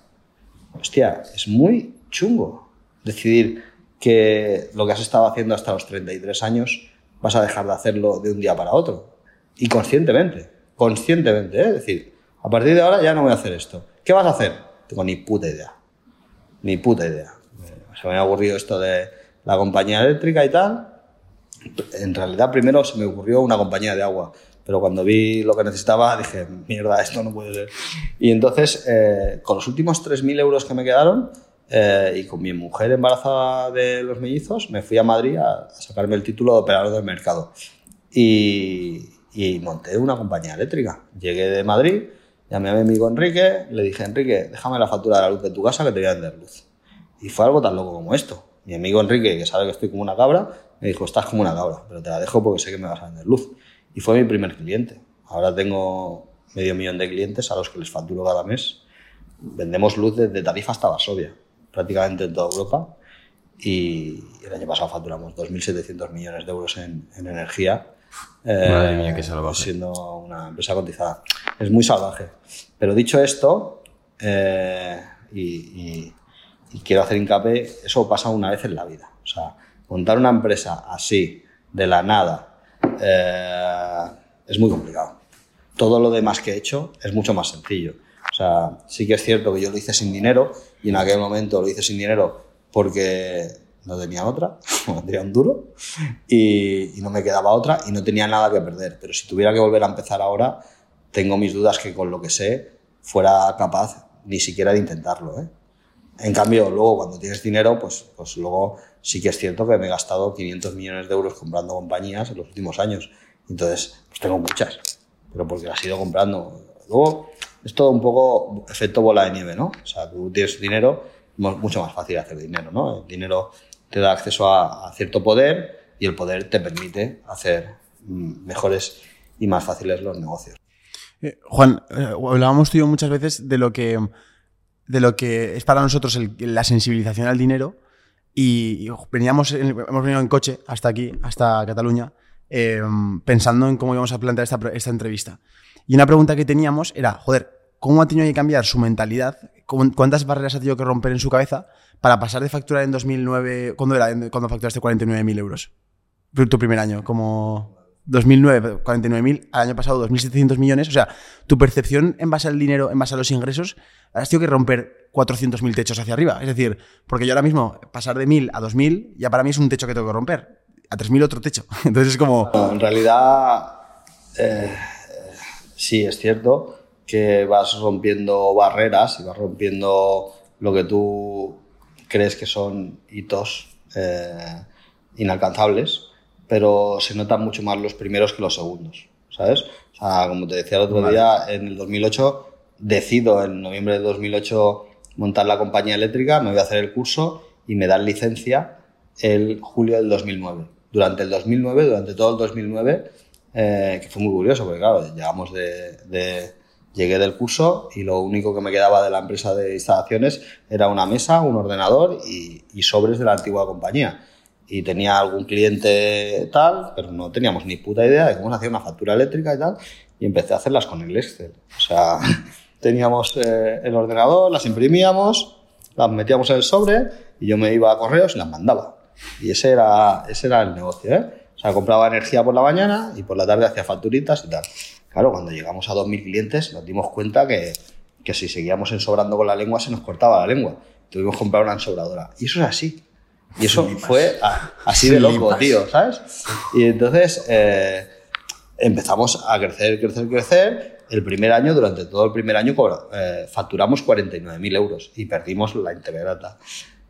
Speaker 1: Hostia, es muy chungo decidir que lo que has estado haciendo hasta los 33 años vas a dejar de hacerlo de un día para otro. Y conscientemente, conscientemente, ¿eh? es decir, a partir de ahora ya no voy a hacer esto. ¿Qué vas a hacer? Tengo ni puta idea. Ni puta idea. Se me ha aburrido esto de la compañía eléctrica y tal. En realidad primero se me ocurrió una compañía de agua pero cuando vi lo que necesitaba dije, mierda, esto no puede ser. Y entonces, eh, con los últimos 3.000 euros que me quedaron eh, y con mi mujer embarazada de los mellizos, me fui a Madrid a, a sacarme el título de operador del mercado. Y, y, monté una compañía eléctrica. Llegué de Madrid, llamé a mi amigo Enrique, le dije, Enrique, déjame la factura de la luz de tu casa que te voy a vender luz. Y fue algo tan loco como esto. Mi amigo Enrique, que sabe que estoy como una cabra, me dijo, estás como una cabra, pero te la dejo porque sé que me vas a vender luz. Y fue mi primer cliente. Ahora tengo medio millón de clientes a los que les facturo cada mes. Vendemos luz desde Tarifa hasta Varsovia, prácticamente en toda Europa. Y el año pasado facturamos 2.700 millones de euros en, en energía.
Speaker 2: Madre mía, qué salvaje.
Speaker 1: Siendo una empresa cotizada. Es muy salvaje. Pero dicho esto, eh, y, y, y quiero hacer hincapié, eso pasa una vez en la vida. O sea, montar una empresa así, de la nada, eh, es muy complicado. Todo lo demás que he hecho es mucho más sencillo. O sea, sí que es cierto que yo lo hice sin dinero y en aquel momento lo hice sin dinero porque no tenía otra, no tenía un duro y, y, no me quedaba otra y no tenía nada que perder. Pero si tuviera que volver a empezar ahora, tengo mis dudas que con lo que sé fuera capaz ni siquiera de intentarlo. ¿eh? En cambio, luego cuando tienes dinero, pues, pues luego sí que es cierto que me he gastado 500 millones de euros comprando compañías en los últimos años. Entonces, pues tengo muchas, pero porque las he ido comprando. Luego, es todo un poco efecto bola de nieve, ¿no? O sea, tú tienes dinero, es mucho más fácil hacer dinero, ¿no? El dinero te da acceso a, cierto poder y el poder te permite hacer mejores y más fáciles los negocios.
Speaker 3: Eh, Juan, eh, hablábamos tú y yo muchas veces de lo que, de lo que es para nosotros la sensibilización al dinero y, veníamos, en, hemos venido en coche hasta aquí, hasta Cataluña, eh, pensando en cómo íbamos a plantear esta, esta, entrevista. Y una pregunta que teníamos era, joder, ¿cómo ha tenido que cambiar su mentalidad? ¿Cuántas barreras ha tenido que romper en su cabeza para pasar de facturar en 2009, ¿cuándo era? Cuando facturaste 49.000 euros. Tu primer año, como 2009, 49.000, al año pasado 2.700 millones. O sea, tu percepción en base al dinero, en base a los ingresos, has tenido que romper 400.000 techos hacia arriba. Es decir, porque yo ahora mismo pasar de 1.000 a 2.000 ya para mí es un techo que tengo que romper. A 3.000 otro techo. Entonces es como...
Speaker 1: En realidad, eh, sí, es cierto que vas rompiendo barreras y vas rompiendo lo que tú crees que son hitos eh, inalcanzables pero se notan mucho más los primeros que los segundos, ¿sabes? O sea, como te decía el otro vale. día, en el 2008 decido en noviembre de 2008 montar la compañía eléctrica, me voy a hacer el curso y me dan licencia el julio del 2009. Durante el 2009, durante todo el 2009, eh, que fue muy curioso, porque claro, llegamos de, de, llegué del curso y lo único que me quedaba de la empresa de instalaciones era una mesa, un ordenador y, y sobres de la antigua compañía y tenía algún cliente tal, pero no teníamos ni puta idea de cómo se hacía una factura eléctrica y tal, y empecé a hacerlas con el Excel. O sea, teníamos eh, el ordenador, las imprimíamos, las metíamos en el sobre y yo me iba a correos y las mandaba. Y ese era, ese era el negocio, ¿eh? O sea, compraba energía por la mañana y por la tarde hacía facturitas y tal. Claro, cuando llegamos a 2.000 clientes nos dimos cuenta que, que si seguíamos ensobrando con la lengua se nos cortaba la lengua. Tuvimos que comprar una ensobradora. Y eso es así. Y eso fue a, así de loco, tío, ¿sabes? Y entonces, eh, empezamos a crecer, crecer, crecer. El primer año, durante todo el primer año, eh, facturamos 49.000 euros y perdimos la integrata.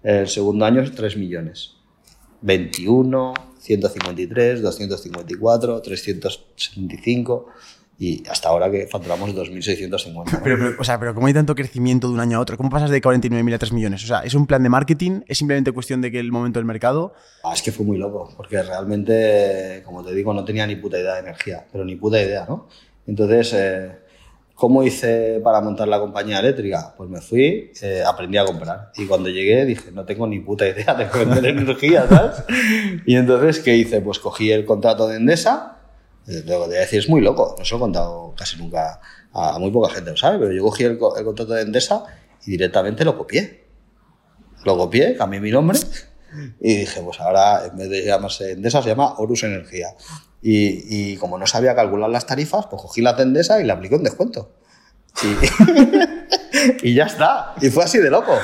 Speaker 1: El segundo año, 3 millones. 21, 153, 254, 375 y hasta ahora que facturamos 2.650.
Speaker 3: Pero, pero, o sea, pero ¿cómo hay tanto crecimiento de un año a otro? ¿Cómo pasas de 49.000 a 3 millones? O sea, ¿es un plan de marketing? ¿Es simplemente cuestión de que el momento del mercado?
Speaker 1: Ah, es que fue muy loco, porque realmente, como te digo, no tenía ni puta idea de energía, pero ni puta idea, ¿no? Entonces, eh, ¿cómo hice para montar la compañía eléctrica? Pues me fui, eh, aprendí a comprar. Y cuando llegué dije, no tengo ni puta idea de vender energía, ¿sabes? Y entonces, ¿qué hice? Pues cogí el contrato de Endesa lo que a decir es muy loco, no se lo he contado casi nunca a, muy poca gente, lo sabe, pero yo cogí el, contrato de Endesa y directamente lo copié. Lo copié, cambié mi nombre y dije, pues ahora en vez de llamarse Endesa se llama Horus Energía. Y, y como no sabía calcular las tarifas, pues cogí la Endesa y le apliqué un descuento. Y, y ya está. Y fue así de loco.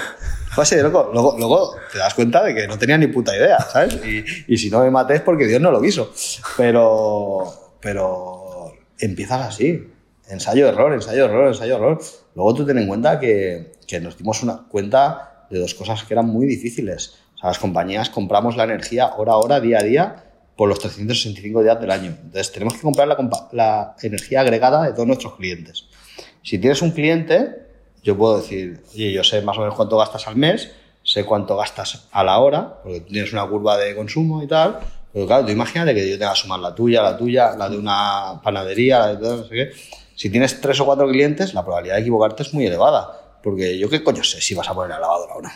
Speaker 1: Fue así de loco. Luego, luego te das cuenta de que no tenía ni puta idea, ¿sabes? Y, y si no me maté es porque Dios no lo quiso. Pero, pero empiezas así. Ensayo, error, ensayo, error, ensayo, error. Luego tú ten en cuenta que, que nos dimos una cuenta de dos cosas que eran muy difíciles. O sea, las compañías compramos la energía hora a hora, día a día, por los 365 días del año. Entonces, tenemos que comprar la, la energía agregada de todos nuestros clientes. Si tienes un cliente, yo puedo decir, oye, yo sé más o menos cuánto gastas al mes, sé cuánto gastas a la hora, porque tienes una curva de consumo y tal, pero claro, tú imagínate que yo tenga que sumar la tuya, la tuya, la de una panadería, la de no sé qué. Si tienes tres o cuatro clientes, la probabilidad de equivocarte es muy elevada. Porque yo qué coño sé si vas a poner la lavadora o no.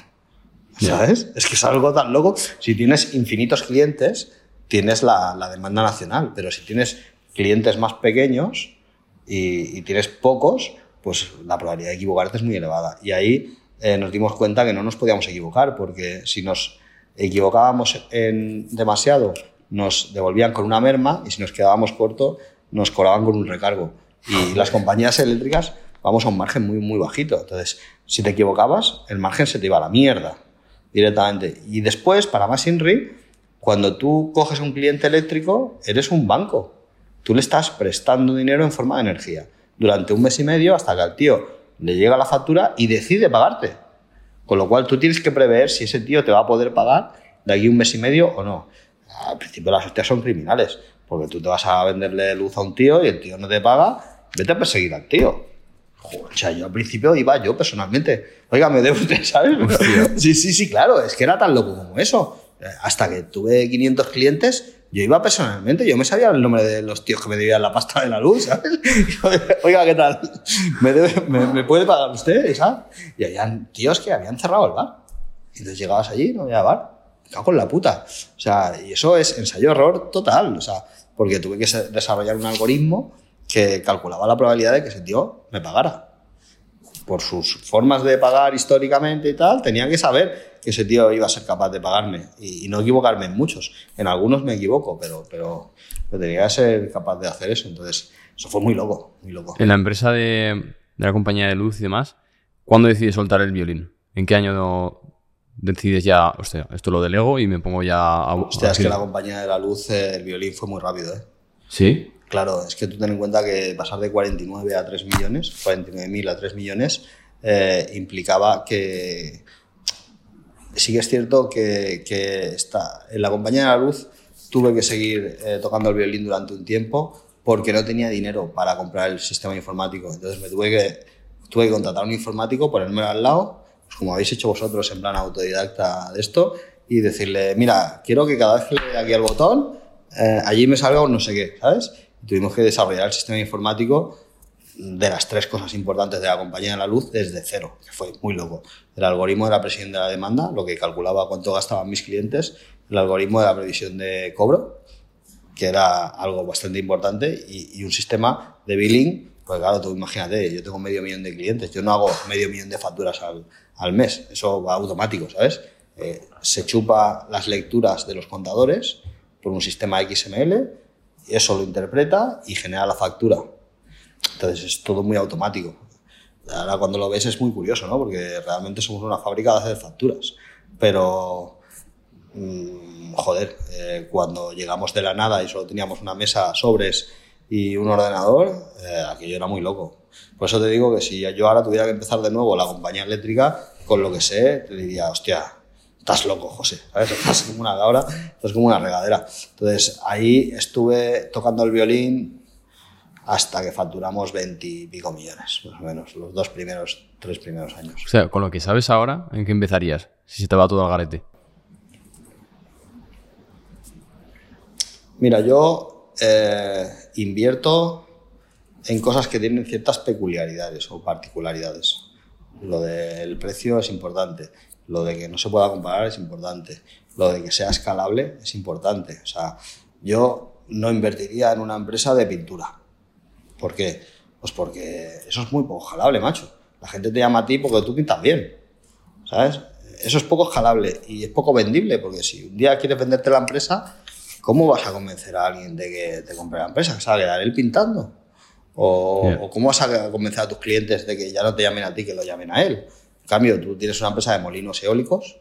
Speaker 1: ¿Sabes? Es que es algo tan loco. Si tienes infinitos clientes, tienes la, la demanda nacional. Pero si tienes clientes más pequeños y, y, tienes pocos, pues la probabilidad de equivocarte es muy elevada. Y ahí eh, nos dimos cuenta que no nos podíamos equivocar, porque si nos equivocábamos en demasiado, nos devolvían con una merma y si nos quedábamos corto, nos cobraban con un recargo. Y las compañías eléctricas vamos a un margen muy, muy bajito. Entonces, si te equivocabas, el margen se te iba a la mierda directamente. Y después, para más INRI, cuando tú coges un cliente eléctrico, eres un banco. Tú le estás prestando dinero en forma de energía durante un mes y medio hasta que al tío le llega la factura y decide pagarte. Con lo cual tú tienes que prever si ese tío te va a poder pagar de aquí un mes y medio o no. Al principio las hostias son criminales, porque tú te vas a venderle luz a un tío y el tío no te paga, vete a perseguir al tío. Joder, o sea, yo al principio iba yo personalmente, oiga, me debe usted, ¿sabes? Sí, sí, sí, claro, es que era tan loco como eso. Hasta que tuve 500 clientes yo iba personalmente, yo me sabía el nombre de los tíos que me debían la pasta de la luz, ¿sabes? Oiga, ¿qué tal? ¿Me, me, puede pagar usted? ¿sabes? Y habían tíos que habían cerrado el bar. Y entonces llegabas allí, no había bar. Cago en la puta. O sea, y eso es ensayo-error total. O sea, porque tuve que desarrollar un algoritmo que calculaba la probabilidad de que ese tío me pagara. Por sus formas de pagar históricamente y tal, tenía que saber que ese tío iba a ser capaz de pagarme y, no equivocarme en muchos. En algunos me equivoco, pero, pero, tenía que ser capaz de hacer eso. Entonces, eso fue muy loco, muy loco.
Speaker 2: En la empresa de, de la compañía de luz y demás, ¿cuándo decides soltar el violín? ¿En qué año decides ya, hostia, esto lo delego y me pongo ya a...
Speaker 1: Hostia, es que la compañía de la luz, eh, el violín fue muy rápido, ¿eh?
Speaker 2: ¿Sí?
Speaker 1: Claro, es que tú ten en cuenta que pasar de 49 a 3 millones, 49.000 a 3 millones, eh, implicaba que, sí que es cierto que, está, en la compañía de la luz tuve que seguir eh, tocando el violín durante un tiempo porque no tenía dinero para comprar el sistema informático. Entonces me tuve que, tuve que contratar a un informático, ponérmelo al lado, pues como habéis hecho vosotros en plan autodidacta de esto, y decirle, mira, quiero que cada vez que le dé aquí al botón, eh, allí me salga un no sé qué, ¿sabes? Y tuvimos que desarrollar el sistema informático de las tres cosas importantes de la compañía de la luz desde cero, que fue muy loco. El algoritmo de la presión de la demanda, lo que calculaba cuánto gastaban mis clientes, el algoritmo de la previsión de cobro, que era algo bastante importante, y, un sistema de billing, pues claro, tú imagínate, yo tengo medio millón de clientes, yo no hago medio millón de facturas al, al mes, eso va automático, ¿sabes? Eh, se chupa las lecturas de los contadores por un sistema XML, y eso lo interpreta y genera la factura entonces es todo muy automático. Ahora cuando lo ves es muy curioso, ¿no? Porque realmente somos una fábrica de hacer facturas. Pero, mmm, joder, eh, cuando llegamos de la nada y solo teníamos una mesa, sobres y un ordenador, eh, aquello era muy loco. Por eso te digo que si yo ahora tuviera que empezar de nuevo la compañía eléctrica, con lo que sé, te diría, hostia, estás loco, José, ¿sabes? Estás como una cabra, estás como una regadera. Entonces ahí estuve tocando el violín hasta que facturamos 20 y pico millones, más o menos, los dos primeros, tres primeros años.
Speaker 2: O sea, con lo que sabes ahora, ¿en qué empezarías? Si se te va todo al garete.
Speaker 1: Mira, yo eh, invierto en cosas que tienen ciertas peculiaridades o particularidades. Lo del precio es importante, lo de que no se pueda comparar es importante, lo de que sea escalable es importante. O sea, yo no invertiría en una empresa de pintura. ¿Por qué? Pues porque eso es muy poco escalable, macho. La gente te llama a ti porque tú pintas bien, ¿sabes? Eso es poco escalable y es poco vendible, porque si un día quieres venderte la empresa, ¿cómo vas a convencer a alguien de que te compre la empresa? ¿Que se va a quedar él pintando? O,
Speaker 2: Yeah.
Speaker 1: o cómo vas a convencer a tus clientes de que ya no te llamen a ti, que lo llamen a él? En cambio, tú tienes una empresa de molinos eólicos,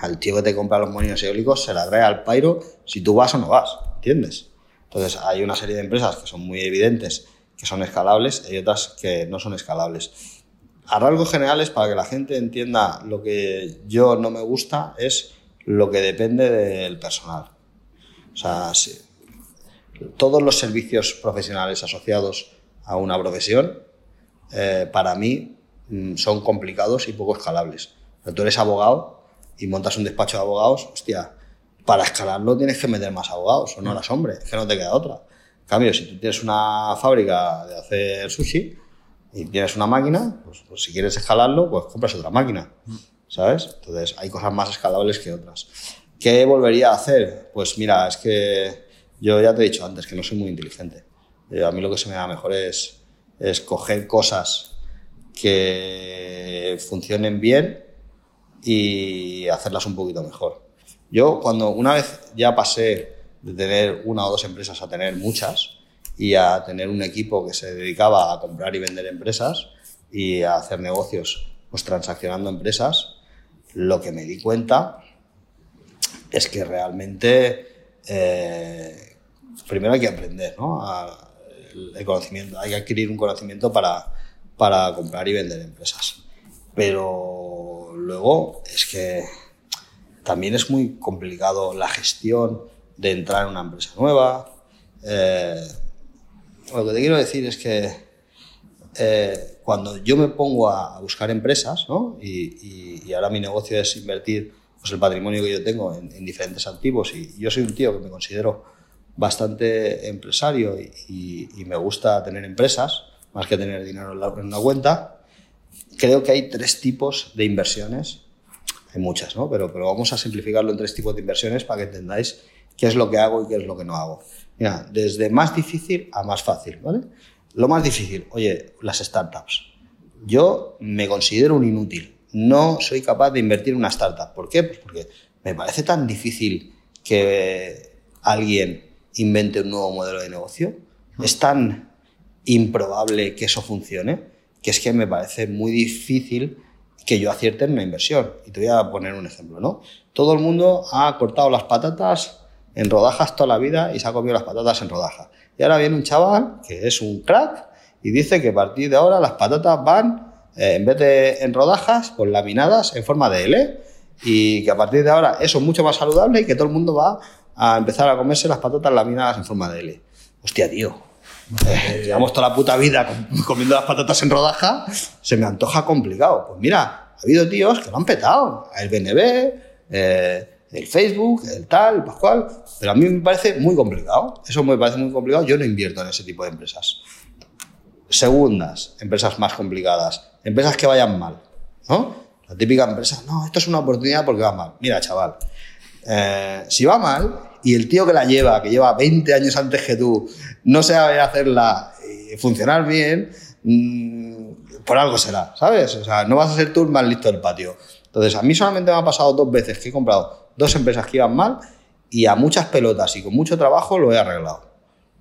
Speaker 1: al tío que te compra los molinos eólicos se la trae al pairo si tú vas o no vas, ¿entiendes? Entonces, hay una serie de empresas que son muy evidentes, que son escalables, y otras que no son escalables. A rasgos generales, para que la gente entienda lo que yo no me gusta, es lo que depende del personal. O sea, todos los servicios profesionales asociados a una profesión, eh, para mí, son complicados y poco escalables. Pero tú eres abogado y montas un despacho de abogados, hostia, para escalarlo tienes que meter más abogados, o no eres hombre, es que no te queda otra. En cambio, si tú tienes una fábrica de hacer sushi y tienes una máquina, pues, pues si quieres escalarlo, pues compras otra máquina, ¿sabes? Entonces, hay cosas más escalables que otras. ¿Qué volvería a hacer? Pues mira, es que yo ya te he dicho antes que no soy muy inteligente. Eh, a mí lo que se me da mejor es, es coger cosas que funcionen bien y hacerlas un poquito mejor. Yo cuando una vez ya pasé de tener una o dos empresas a tener muchas y a tener un equipo que se dedicaba a comprar y vender empresas y a hacer negocios pues transaccionando empresas, lo que me di cuenta es que realmente eh, primero hay que aprender, ¿no? El conocimiento, hay que adquirir un conocimiento para, para comprar y vender empresas. Pero luego es que también es muy complicado la gestión de entrar en una empresa nueva. Eh, lo que te quiero decir es que eh, cuando yo me pongo a, buscar empresas, ¿no? y, ahora mi negocio es invertir pues, el patrimonio que yo tengo en, en diferentes activos, y yo soy un tío que me considero bastante empresario y me gusta tener empresas, más que tener dinero en, la- en una cuenta, creo que hay tres tipos de inversiones. Hay muchas, ¿no? Pero, pero vamos a simplificarlo en tres tipos de inversiones para que entendáis qué es lo que hago y qué es lo que no hago. Mira, desde más difícil a más fácil, ¿vale? Lo más difícil, oye, las startups. Yo me considero un inútil. No soy capaz de invertir en una startup. ¿Por qué? Pues porque me parece tan difícil que alguien invente un nuevo modelo de negocio. Es tan improbable que eso funcione que es que me parece muy difícil que yo acierte en una inversión. Y te voy a poner un ejemplo, ¿no? Todo el mundo ha cortado las patatas en rodajas toda la vida y se ha comido las patatas en rodajas. Y ahora viene un chaval que es un crack y dice que a partir de ahora las patatas van, eh, en vez de en rodajas, pues laminadas en forma de L. Y que a partir de ahora eso es mucho más saludable y que todo el mundo va a empezar a comerse las patatas laminadas en forma de L. Hostia, tío. Eh, llevamos toda la puta vida com- comiendo las patatas en rodaja, se me antoja complicado. Pues mira, ha habido tíos que lo han petado. El BNB, eh, el Facebook, el tal, el Pascual. Pero a mí me parece muy complicado. Eso me parece muy complicado. Yo no invierto en ese tipo de empresas. Segundas, empresas más complicadas. Empresas que vayan mal. ¿no? La típica empresa, no, esto es una oportunidad porque va mal. Mira, chaval, eh, si va mal y el tío que la lleva, que lleva 20 años antes que tú, no sabe hacerla y funcionar bien, mm, por algo será, ¿sabes? O sea, no vas a ser tú el más listo del patio. Entonces, a mí solamente me ha pasado dos veces que he comprado dos empresas que iban mal y a muchas pelotas y con mucho trabajo lo he arreglado.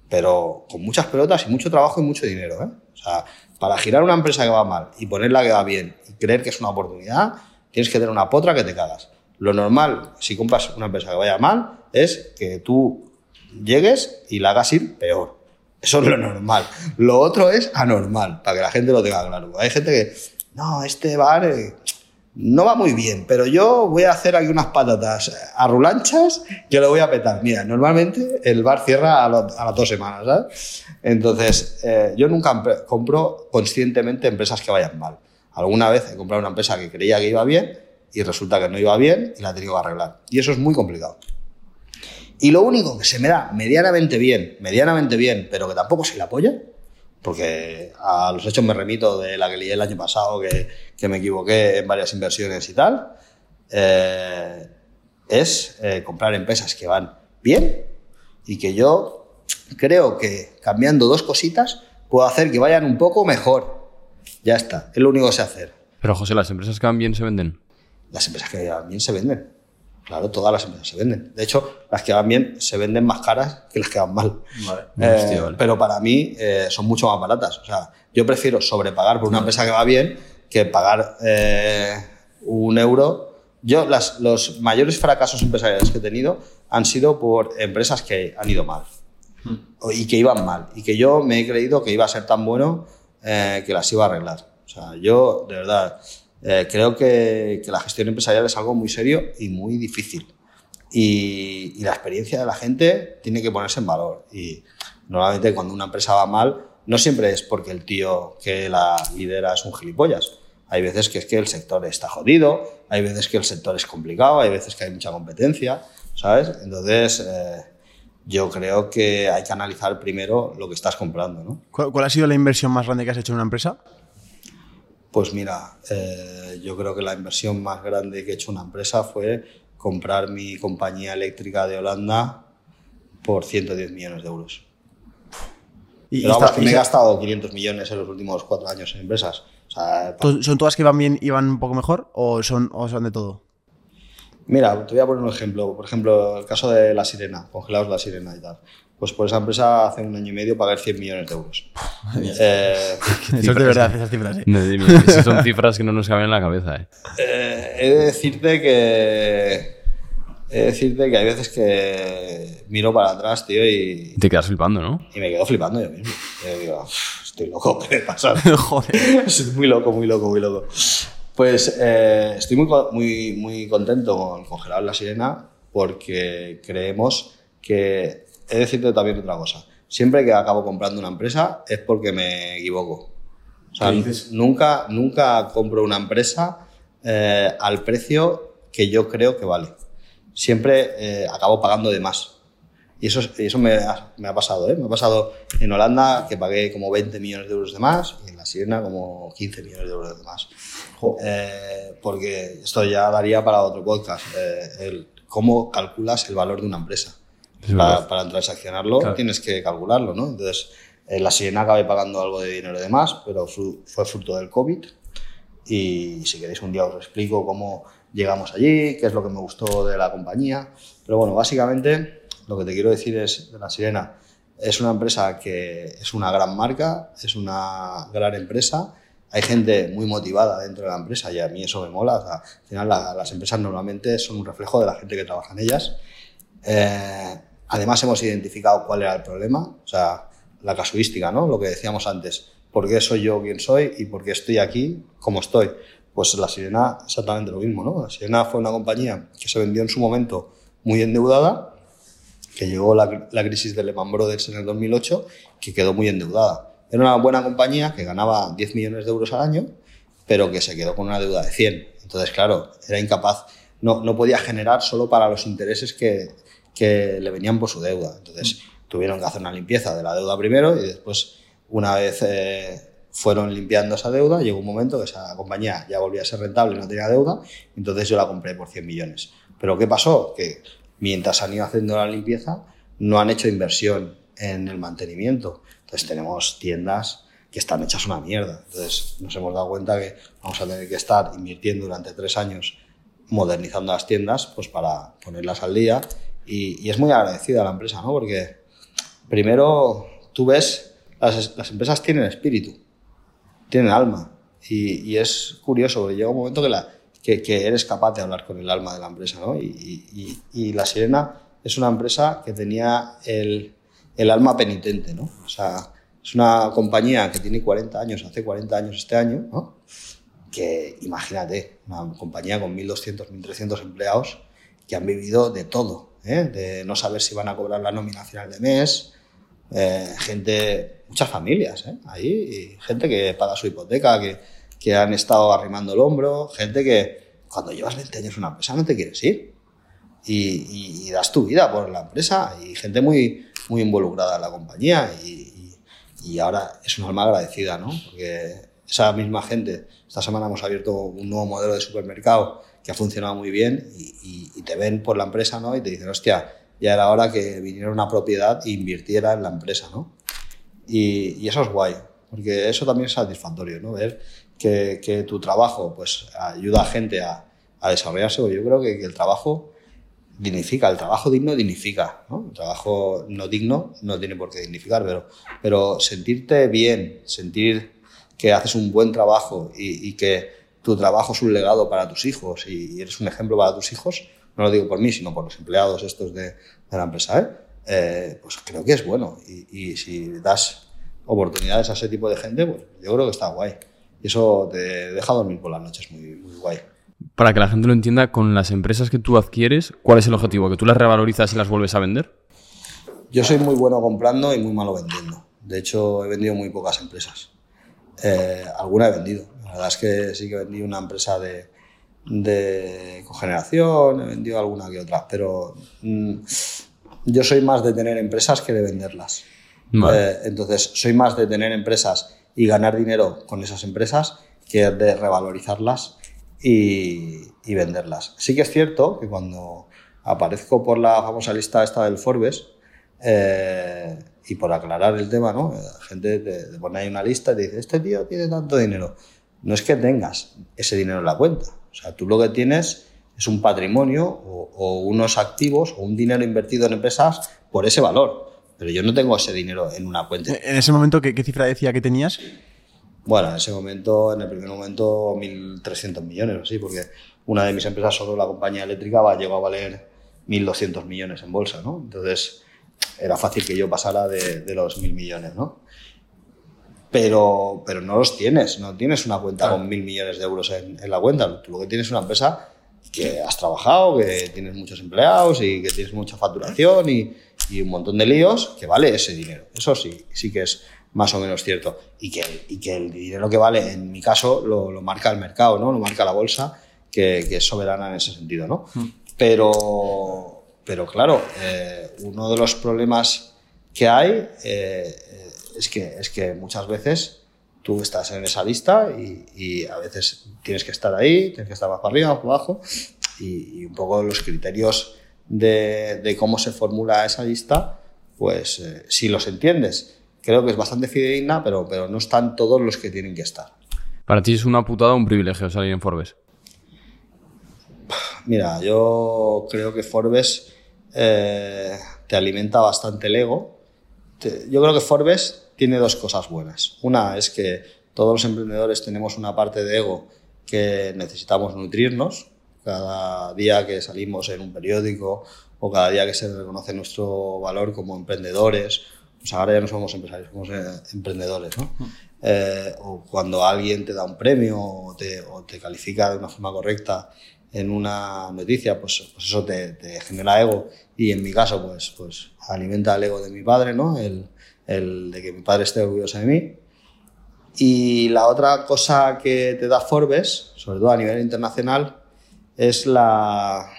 Speaker 1: Pero con muchas pelotas y mucho trabajo y mucho dinero, ¿eh? O sea, para girar una empresa que va mal y ponerla que va bien y creer que es una oportunidad, tienes que tener una potra que te cagas. Lo normal, si compras una empresa que vaya mal, es que tú llegues y la hagas ir peor. Eso es lo normal. Lo otro es anormal, para que la gente lo tenga claro. Hay gente que, no, este bar eh, no va muy bien, pero yo voy a hacer aquí unas patatas arrulanchas que lo voy a petar. Mira, normalmente el bar cierra a, las dos semanas, ¿sabes? Entonces, eh, yo nunca compro conscientemente empresas que vayan mal. Alguna vez he comprado una empresa que creía que iba bien y resulta que no iba bien y la he tenido que arreglar. Y eso es muy complicado. Y lo único que se me da medianamente bien, medianamente bien, pero que tampoco se le apoya, porque a los hechos me remito de la que lié el año pasado, que, que me equivoqué en varias inversiones y tal, eh, es eh, comprar empresas que van bien y que yo creo que cambiando dos cositas puedo hacer que vayan un poco mejor. Ya está, es lo único que sé hacer.
Speaker 2: Pero José, las empresas que van bien se venden.
Speaker 1: Las empresas que van bien se venden. Claro, todas las empresas se venden. De hecho, las que van bien se venden más caras que las que van mal. Eh,
Speaker 2: Hostia, vale.
Speaker 1: Pero para mí eh, son mucho más baratas. O sea, yo prefiero sobrepagar por una empresa que va bien que pagar eh, un euro. Yo, las, los mayores fracasos empresariales que he tenido han sido por empresas que han ido mal o- y que iban mal. Y que yo me he creído que iba a ser tan bueno eh, que las iba a arreglar. O sea, yo, de verdad, eh, creo que, que la gestión empresarial es algo muy serio y muy difícil. Y, y la experiencia de la gente tiene que ponerse en valor. Y normalmente cuando una empresa va mal, no siempre es porque el tío que la lidera es un gilipollas. Hay veces que es que el sector está jodido, hay veces que el sector es complicado, hay veces que hay mucha competencia, ¿sabes? Entonces, eh, yo creo que hay que analizar primero lo que estás comprando, ¿no?
Speaker 3: ¿Cuál, cuál ha sido la inversión más grande que has hecho en una empresa?
Speaker 1: Pues mira, eh, yo creo que la inversión más grande que he hecho una empresa fue comprar mi compañía eléctrica de Holanda por 110 millones de euros.
Speaker 3: Y,
Speaker 1: Pero vamos,
Speaker 3: esta-
Speaker 1: que
Speaker 3: y
Speaker 1: me he gastado 500 millones en los últimos cuatro años en empresas. O sea, pa-
Speaker 3: ¿to- ¿Son todas que van bien y van un poco mejor o son, o son de todo?
Speaker 1: Mira, te voy a poner un ejemplo. Por ejemplo, el caso de La Sirena, congelados La Sirena y tal. Pues por esa empresa hace un año y medio pagué 100 millones de euros. Eh,
Speaker 3: Eso es de verdad, esas cifras. ¿eh?
Speaker 2: Esas son cifras que no nos caben en la cabeza, ¿eh?
Speaker 1: Eh, he de decirte que. He de decirte que hay veces que miro para atrás, tío, y,
Speaker 2: Te quedas flipando, ¿no?
Speaker 1: y me quedo flipando yo mismo. Yo digo, "Uf, estoy loco, ¿qué me pasa?
Speaker 3: Joder.
Speaker 1: Estoy muy loco, muy loco, muy loco. Pues eh, estoy muy, muy, muy contento con congelar la sirena porque creemos que. He de decirte también otra cosa. Siempre que acabo comprando una empresa es porque me equivoco. O sea, nunca, nunca compro una empresa eh, al precio que yo creo que vale. Siempre eh, acabo pagando de más. Y eso, y eso me, ha, me ha pasado, ¿eh? Me ha pasado en Holanda que pagué como 20 millones de euros de más y en la Sirena como 15 millones de euros de más. Eh, porque esto ya daría para otro podcast. eh, el, cómo calculas el valor de una empresa. Para, para transaccionarlo
Speaker 2: Claro.
Speaker 1: tienes que calcularlo, ¿no? Entonces, en la Sirena acabé pagando algo de dinero de más, pero fue fruto del COVID. Y si queréis un día os explico cómo llegamos allí, qué es lo que me gustó de la compañía. Pero bueno, básicamente lo que te quiero decir es de la Sirena. Es una empresa que es una gran marca, es una gran empresa. Hay gente muy motivada dentro de la empresa y a mí eso me mola. O sea, al final la- las empresas normalmente son un reflejo de la gente que trabaja en ellas. Eh, además hemos identificado cuál era el problema, o sea, la casuística, ¿no? Lo que decíamos antes. ¿Por qué soy yo quien soy y por qué estoy aquí como estoy? Pues la Sirena exactamente lo mismo, ¿no? La Sirena fue una compañía que se vendió en su momento muy endeudada, que llegó la, la crisis de Lehman Brothers en el 2008, que quedó muy endeudada. Era una buena compañía que ganaba 10 millones de euros al año, pero que se quedó con una deuda de 100. Entonces, claro, era incapaz, no, no podía generar solo para los intereses que, que le venían por su deuda. Entonces, tuvieron que hacer una limpieza de la deuda primero y después, una vez eh, fueron limpiando esa deuda, llegó un momento que esa compañía ya volvía a ser rentable y no tenía deuda, entonces yo la compré por 100 millones. Pero ¿qué pasó? Que mientras han ido haciendo la limpieza, no han hecho inversión en el mantenimiento. Entonces tenemos tiendas que están hechas una mierda. Entonces nos hemos dado cuenta que vamos a tener que estar invirtiendo durante tres años modernizando las tiendas pues para ponerlas al día. Y, y es muy agradecida la empresa, ¿no? Porque primero tú ves, las, las empresas tienen espíritu, tienen alma. Y, y es curioso, llega un momento que, la, que, que eres capaz de hablar con el alma de la empresa, ¿no? Y- y La Sirena es una empresa que tenía el, el alma penitente, ¿no? O sea, es una compañía que tiene 40 años, hace 40 años este año, ¿no? Que imagínate, una compañía con 1.200, 1.300 empleados que han vivido de todo, ¿eh? de no saber si van a cobrar la nómina final de mes, eh, gente, muchas familias ¿eh? ahí, y gente que paga su hipoteca, que, que han estado arrimando el hombro, gente que cuando llevas 20 años en una empresa no te quieres ir y, y, das tu vida por la empresa y gente muy, muy involucrada en la compañía y, y ahora es una alma agradecida, ¿no? Porque esa misma gente, esta semana hemos abierto un nuevo modelo de supermercado que ha funcionado muy bien y, y, te ven por la empresa, ¿no? Y te dicen, hostia, ya era hora que viniera una propiedad e invirtiera en la empresa, ¿no? Y, y, eso es guay, porque eso también es satisfactorio, ¿no? Ver que, que tu trabajo, pues, ayuda a gente a, a desarrollarse. Yo creo que, que el trabajo dignifica, el trabajo digno dignifica, ¿no? El trabajo no digno no tiene por qué dignificar, pero, pero sentirte bien, sentir que haces un buen trabajo y, y, que tu trabajo es un legado para tus hijos y eres un ejemplo para tus hijos, no lo digo por mí, sino por los empleados estos de, de la empresa, ¿eh? Eh, pues creo que es bueno. Y, y, si das oportunidades a ese tipo de gente, pues yo creo que está guay. Y eso te deja dormir por las noches muy, muy guay
Speaker 2: para que la gente lo entienda, con las empresas que tú adquieres, ¿cuál es el objetivo? ¿Que tú las revalorizas y las vuelves a vender?
Speaker 1: Yo soy muy bueno comprando y muy malo vendiendo. De hecho, he vendido muy pocas empresas. Eh, alguna he vendido. La verdad es que sí que vendí una empresa de, de cogeneración, he vendido alguna que otra, pero mmm, yo soy más de tener empresas que de venderlas. Vale. Eh, entonces, soy más de tener empresas y ganar dinero con esas empresas que de revalorizarlas y, y, venderlas. Sí que es cierto que cuando aparezco por la famosa lista esta del Forbes, eh, y por aclarar el tema, ¿no? La gente te, te, pone ahí una lista y te dice, este tío tiene tanto dinero. No es que tengas ese dinero en la cuenta. O sea, tú lo que tienes es un patrimonio o, o unos activos o un dinero invertido en empresas por ese valor. Pero yo no tengo ese dinero en una cuenta.
Speaker 3: En ese momento, ¿qué, qué cifra decía que tenías?
Speaker 1: Bueno, en ese momento, en el primer momento, 1.300 millones o así, porque una de mis empresas, solo la compañía eléctrica, va, llegó a valer 1.200 millones en bolsa, ¿no? Entonces, era fácil que yo pasara de, de los 1.000 millones, ¿no? Pero, pero no los tienes, no tienes una cuenta claro. con 1.000 millones de euros en, en, la cuenta. Tú lo que tienes es una empresa que has trabajado, que tienes muchos empleados y que tienes mucha facturación y, y un montón de líos, que vale ese dinero. Eso sí, sí que es más o menos cierto. Y que, y que el dinero que vale, en mi caso, lo, lo, marca el mercado, ¿no? Lo marca la bolsa, que, que es soberana en ese sentido, ¿no? Mm. Pero, pero claro, eh, uno de los problemas que hay eh, es, que, es que muchas veces tú estás en esa lista y, y, a veces tienes que estar ahí, tienes que estar más para arriba, más para abajo, y, y un poco los criterios de, de, cómo se formula esa lista, pues eh, si los entiendes creo que es bastante fidedigna, pero, pero no están todos los que tienen que estar.
Speaker 2: Para ti es una putada un privilegio salir en Forbes.
Speaker 1: Mira, yo creo que Forbes eh, te alimenta bastante el ego. Te, yo creo que Forbes tiene dos cosas buenas. Una es que todos los emprendedores tenemos una parte de ego que necesitamos nutrirnos. Cada día que salimos en un periódico o cada día que se reconoce nuestro valor como emprendedores pues ahora ya no somos empresarios, somos eh, emprendedores, ¿no? Eh, o cuando alguien te da un premio o te, o te, califica de una forma correcta en una noticia, pues, pues eso te, te, genera ego y en mi caso, pues, pues alimenta el ego de mi padre, ¿no? El, el de que mi padre esté orgulloso de mí. Y la otra cosa que te da Forbes, sobre todo a nivel internacional, es la,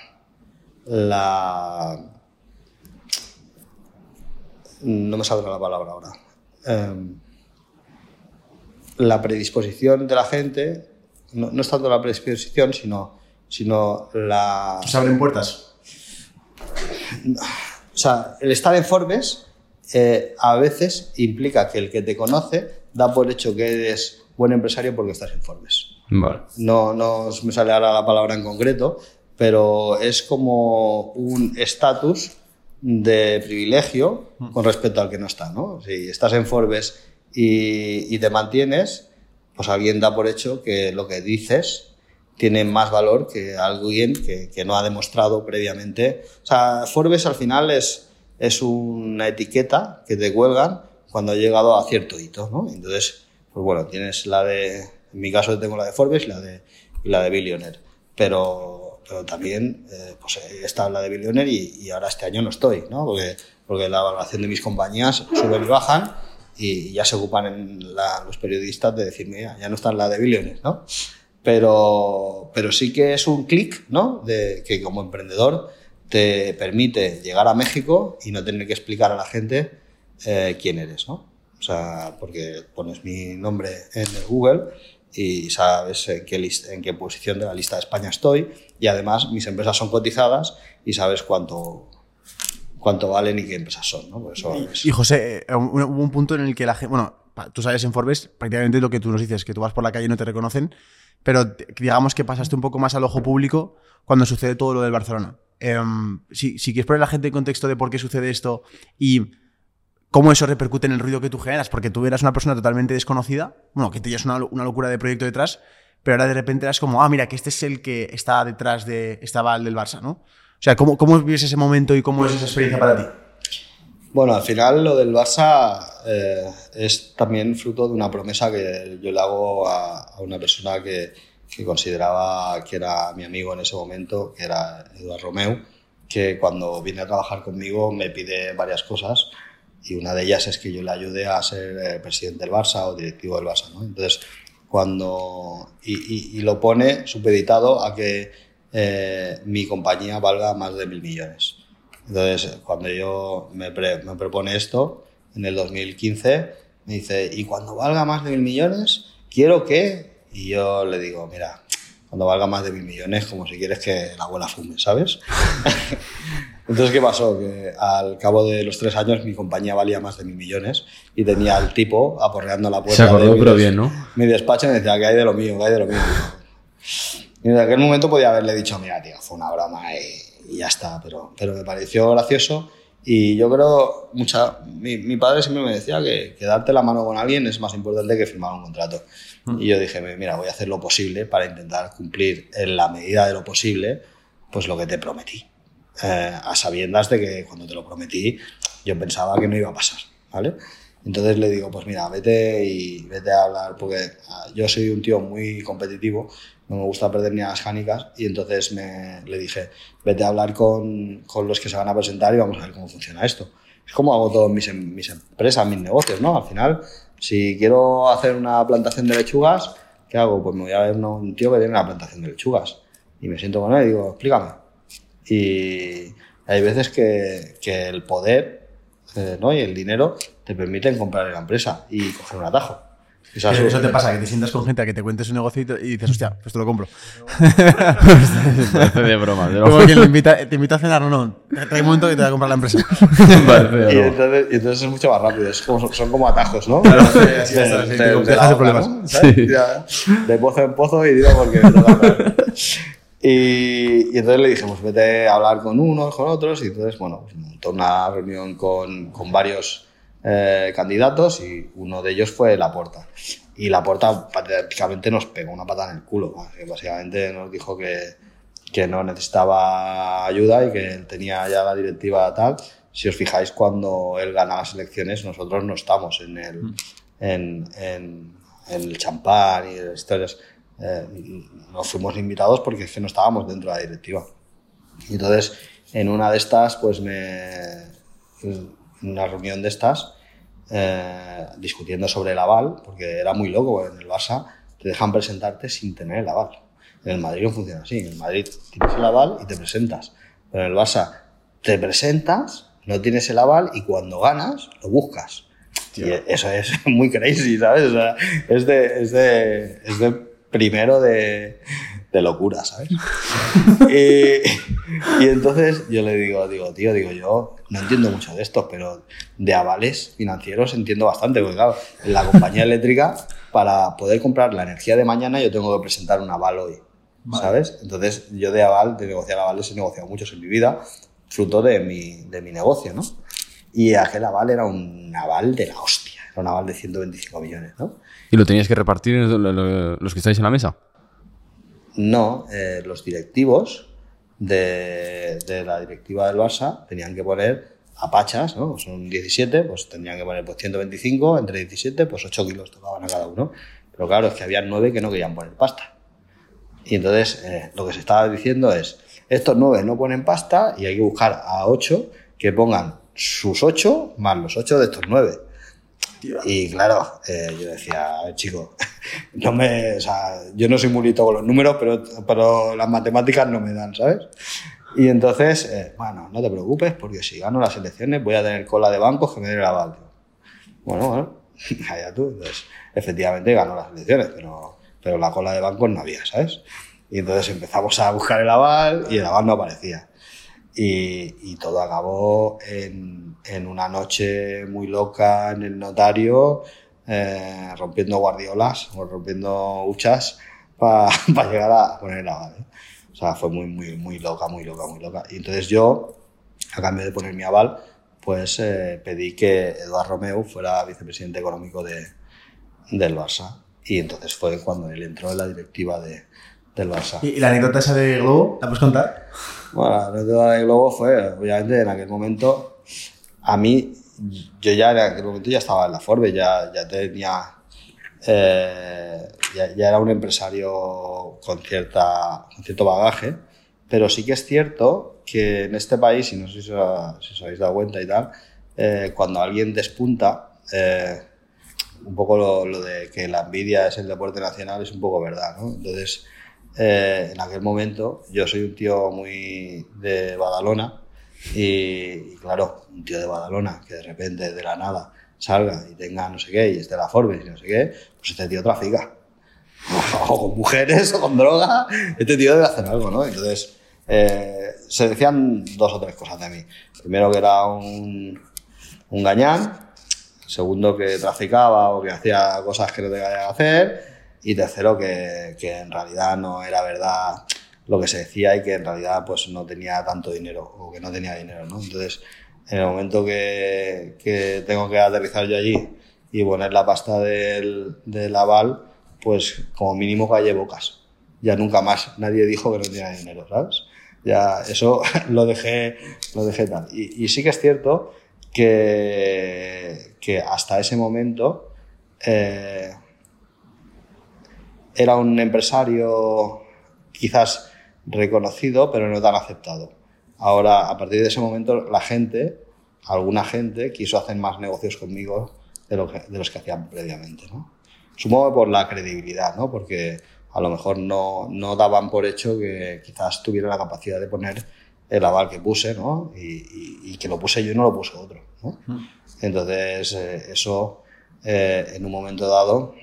Speaker 1: la no me saldrá la palabra ahora. Eh, la predisposición de la gente, no, no, es tanto la predisposición, sino, sino la...
Speaker 3: ¿Se abren puertas?
Speaker 1: O sea, el estar en Forbes eh, a veces implica que el que te conoce da por hecho que eres buen empresario porque estás en Forbes.
Speaker 2: Vale.
Speaker 1: No, no me sale ahora la palabra en concreto, pero es como un estatus de privilegio con respecto al que no está, ¿no? Si estás en Forbes y, y, te mantienes, pues alguien da por hecho que lo que dices tiene más valor que alguien que, que no ha demostrado previamente. O sea, Forbes al final es, es una etiqueta que te cuelgan cuando ha llegado a cierto hito, ¿no? Entonces, pues bueno, tienes la de, en mi caso tengo la de Forbes y la de, y la de Billionaire, pero, pero también eh, pues en la de Billionaire y, y, ahora este año no estoy, ¿no? Porque, porque la valoración de mis compañías suben y bajan y ya se ocupan en la, los periodistas de decir, mira, ya no está en la de Billionaire, ¿no? Pero, pero sí que es un clic, ¿no? De que como emprendedor te permite llegar a México y no tener que explicar a la gente eh, quién eres, ¿no? O sea, porque pones mi nombre en Google y sabes en qué, en qué posición de la lista de España estoy y además mis empresas son cotizadas y sabes cuánto, cuánto valen y qué empresas son, ¿no?
Speaker 3: Eso y, y, José, eh, hubo un punto en el que la gente, bueno, tú sabes en Forbes prácticamente lo que tú nos dices, que tú vas por la calle y no te reconocen, pero digamos que pasaste un poco más al ojo público cuando sucede todo lo del Barcelona. Um, si, si, quieres poner a la gente en contexto de por qué sucede esto y cómo eso repercute en el ruido que tú generas, porque tú eras una persona totalmente desconocida, bueno, que tenías una, una locura de proyecto detrás, pero ahora de repente eras como, ah, mira, que este es el que está detrás de, estaba el del Barça, ¿no? O sea, ¿cómo, cómo vives ese momento y cómo es esa experiencia para ti?
Speaker 1: Bueno, al final lo del Barça eh, es también fruto de una promesa que yo le hago a una persona que, que consideraba que era mi amigo en ese momento, que era Eduardo Romeu, que cuando viene a trabajar conmigo me pide varias cosas y una de ellas es que yo le ayude a ser eh, presidente del Barça o directivo del Barça. ¿no? Entonces, cuando. Y, y, lo pone supeditado a que eh, mi compañía valga más de mil millones. Entonces, cuando yo me, me propone esto, en el 2015, me dice: Y cuando valga más de mil millones, quiero que y yo le digo, mira, cuando valga más de mil millones, como si quieres que la abuela fume, ¿sabes? Entonces, ¿qué pasó? Que al cabo de los tres años mi compañía valía más de mil millones y tenía al tipo aporreando la puerta.
Speaker 2: Se acordó, pero bien, ¿no?
Speaker 1: Mi despacho y me decía, que hay de lo mío? que hay de lo mío? Y en aquel momento podía haberle dicho, mira, tío, fue una broma y, ya está, pero, pero me pareció gracioso y yo creo, mucha, mi, mi padre siempre me decía que, que darte la mano con alguien es más importante que firmar un contrato. Y yo dije, mira, voy a hacer lo posible para intentar cumplir en la medida de lo posible, pues lo que te prometí. Eh, a sabiendas de que cuando te lo prometí, yo pensaba que no iba a pasar, ¿vale? Entonces le digo, pues mira, vete y vete a hablar, porque ah, yo soy un tío muy competitivo, no me gusta perder ni a las jánicas, y entonces me, le dije, vete a hablar con, con, los que se van a presentar y vamos a ver cómo funciona esto. Es como hago todas mis, mis empresas, mis negocios, ¿no? Al final si quiero hacer una plantación de lechugas, ¿qué hago? Pues me voy a ver un tío que tiene una plantación de lechugas. Y me siento con él y digo, explícame. Y hay veces que, el poder eh, ¿no? y el dinero te permiten comprar la empresa y coger un atajo.
Speaker 3: Eso, eso te pasa, que te sientas con gente a que te cuentes un negocio y, dices, hostia, pues te lo compro.
Speaker 2: Parece de broma. De
Speaker 3: Como quien invita, te invita a cenar, no, no. Hay un momento que te va a comprar la empresa.
Speaker 1: y, entonces, y, entonces, es mucho más rápido. Es como, son como atajos, ¿no? Claro, sí, de, dejas de problemas. ¿no? Sí. Ya, de pozo en pozo y digo porque me toca y, y, entonces le dijimos, vete a hablar con unos, con otros. Y entonces, bueno, pues montó una reunión con, con varios eh, candidatos y uno de ellos fue Laporta. Y Laporta prácticamente nos pegó una patada en el culo. Básicamente nos dijo que, que no necesitaba ayuda y que él tenía ya la directiva tal. Si os fijáis, cuando él gana las elecciones, nosotros no estamos en el, mm. en, en, en el champán y historias. Eh, no fuimos invitados porque es que no estábamos dentro de la directiva. Y entonces, en una de estas, pues me. En una reunión de estas, eh, discutiendo sobre el aval, porque era muy loco, en el Barça te dejan presentarte sin tener el aval. En el Madrid no funciona así, en el Madrid tienes el aval y te presentas, pero en el Barça te presentas, no tienes el aval y cuando ganas lo buscas. Y eso es muy crazy, ¿sabes? O sea, es, de, es, de, es de primero de, de locura, ¿sabes? y, y, entonces yo le digo, digo, tío, digo, yo no entiendo mucho de esto, pero de avales financieros entiendo bastante, porque claro, en la compañía eléctrica, para poder comprar la energía de mañana, yo tengo que presentar un aval hoy, ¿sabes? Entonces yo de aval, de negociar avales, he negociado muchos en mi vida, fruto de mi, de mi negocio, ¿no? Y aquel aval era un aval de la hostia, era un aval de 125 millones, ¿no?
Speaker 2: ¿Y lo tenías que repartir los que estáis en la mesa?
Speaker 1: No, eh, los directivos de, la directiva del Barça tenían que poner a pachas, ¿no? Son 17, pues tendrían que poner pues 125, entre 17, pues 8 kilos tocaban a cada uno. Pero claro, es que había 9 que no querían poner pasta. Y entonces eh, lo que se estaba diciendo es, estos 9 no ponen pasta y hay que buscar a 8 que pongan sus 8 más los 8 de estos 9. Y claro, eh, yo decía, chico, no me, o sea, yo no soy muy listo con los números, pero, pero las matemáticas no me dan, ¿sabes? Y entonces, eh, bueno, no te preocupes, porque si gano las elecciones voy a tener cola de bancos que me den el aval. Bueno, bueno, allá tú. Entonces, efectivamente ganó las elecciones, pero, pero la cola de bancos no había, ¿sabes? Y entonces empezamos a buscar el aval y el aval no aparecía. Y, y todo acabó en, en, una noche muy loca en el notario, eh, rompiendo guardiolas o rompiendo huchas para pa llegar a poner el aval. ¿eh? O sea, fue muy, muy, muy loca, muy loca, muy loca. Y entonces yo, a cambio de poner mi aval, pues eh, pedí que Eduardo Romeu fuera vicepresidente económico de, del Barça. Y entonces fue cuando él entró en la directiva de, del Barça.
Speaker 3: ¿Y la anécdota esa de Globo, la puedes contar?
Speaker 1: Bueno, la anécdota de Globo fue, obviamente, en aquel momento, a mí, yo ya en aquel momento ya estaba en la Forbes, ya, ya tenía, eh, ya, ya, era un empresario con, cierta, con cierto bagaje, pero sí que es cierto que en este país, y no sé si, os, si os habéis dado cuenta y tal, eh, cuando alguien despunta, eh, un poco lo, lo, de que la envidia es el deporte nacional es un poco verdad, ¿no? Entonces, eh, en aquel momento, yo soy un tío muy de Badalona y, y, claro, un tío de Badalona que de repente, de la nada, salga y tenga no sé qué y esté la Forbes y no sé qué, pues este tío trafica. O con mujeres o con droga, este tío debe hacer algo, ¿no? Entonces, eh, se decían dos o tres cosas de mí. Primero que era un, un gañán, segundo que traficaba o que hacía cosas que no tenía que hacer, y tercero que, que, en realidad no era verdad lo que se decía y que en realidad pues no tenía tanto dinero o que no tenía dinero, ¿no? Entonces, en el momento que, que tengo que aterrizar yo allí y poner la pasta del, del aval, pues como mínimo calle bocas. Ya nunca más nadie dijo que no tenía dinero, ¿sabes? Ya eso lo dejé, lo dejé tal. Y, y sí que es cierto que, que hasta ese momento eh, era un empresario quizás reconocido, pero no tan aceptado. Ahora, a partir de ese momento, la gente, alguna gente, quiso hacer más negocios conmigo de, lo que, de los que hacían previamente. ¿no? Supongo por la credibilidad, ¿no? porque a lo mejor no, no daban por hecho que quizás tuviera la capacidad de poner el aval que puse, ¿no? Y, y, y, que lo puse yo y no lo puso otro. ¿no? Entonces, eh, eso eh, en un momento dado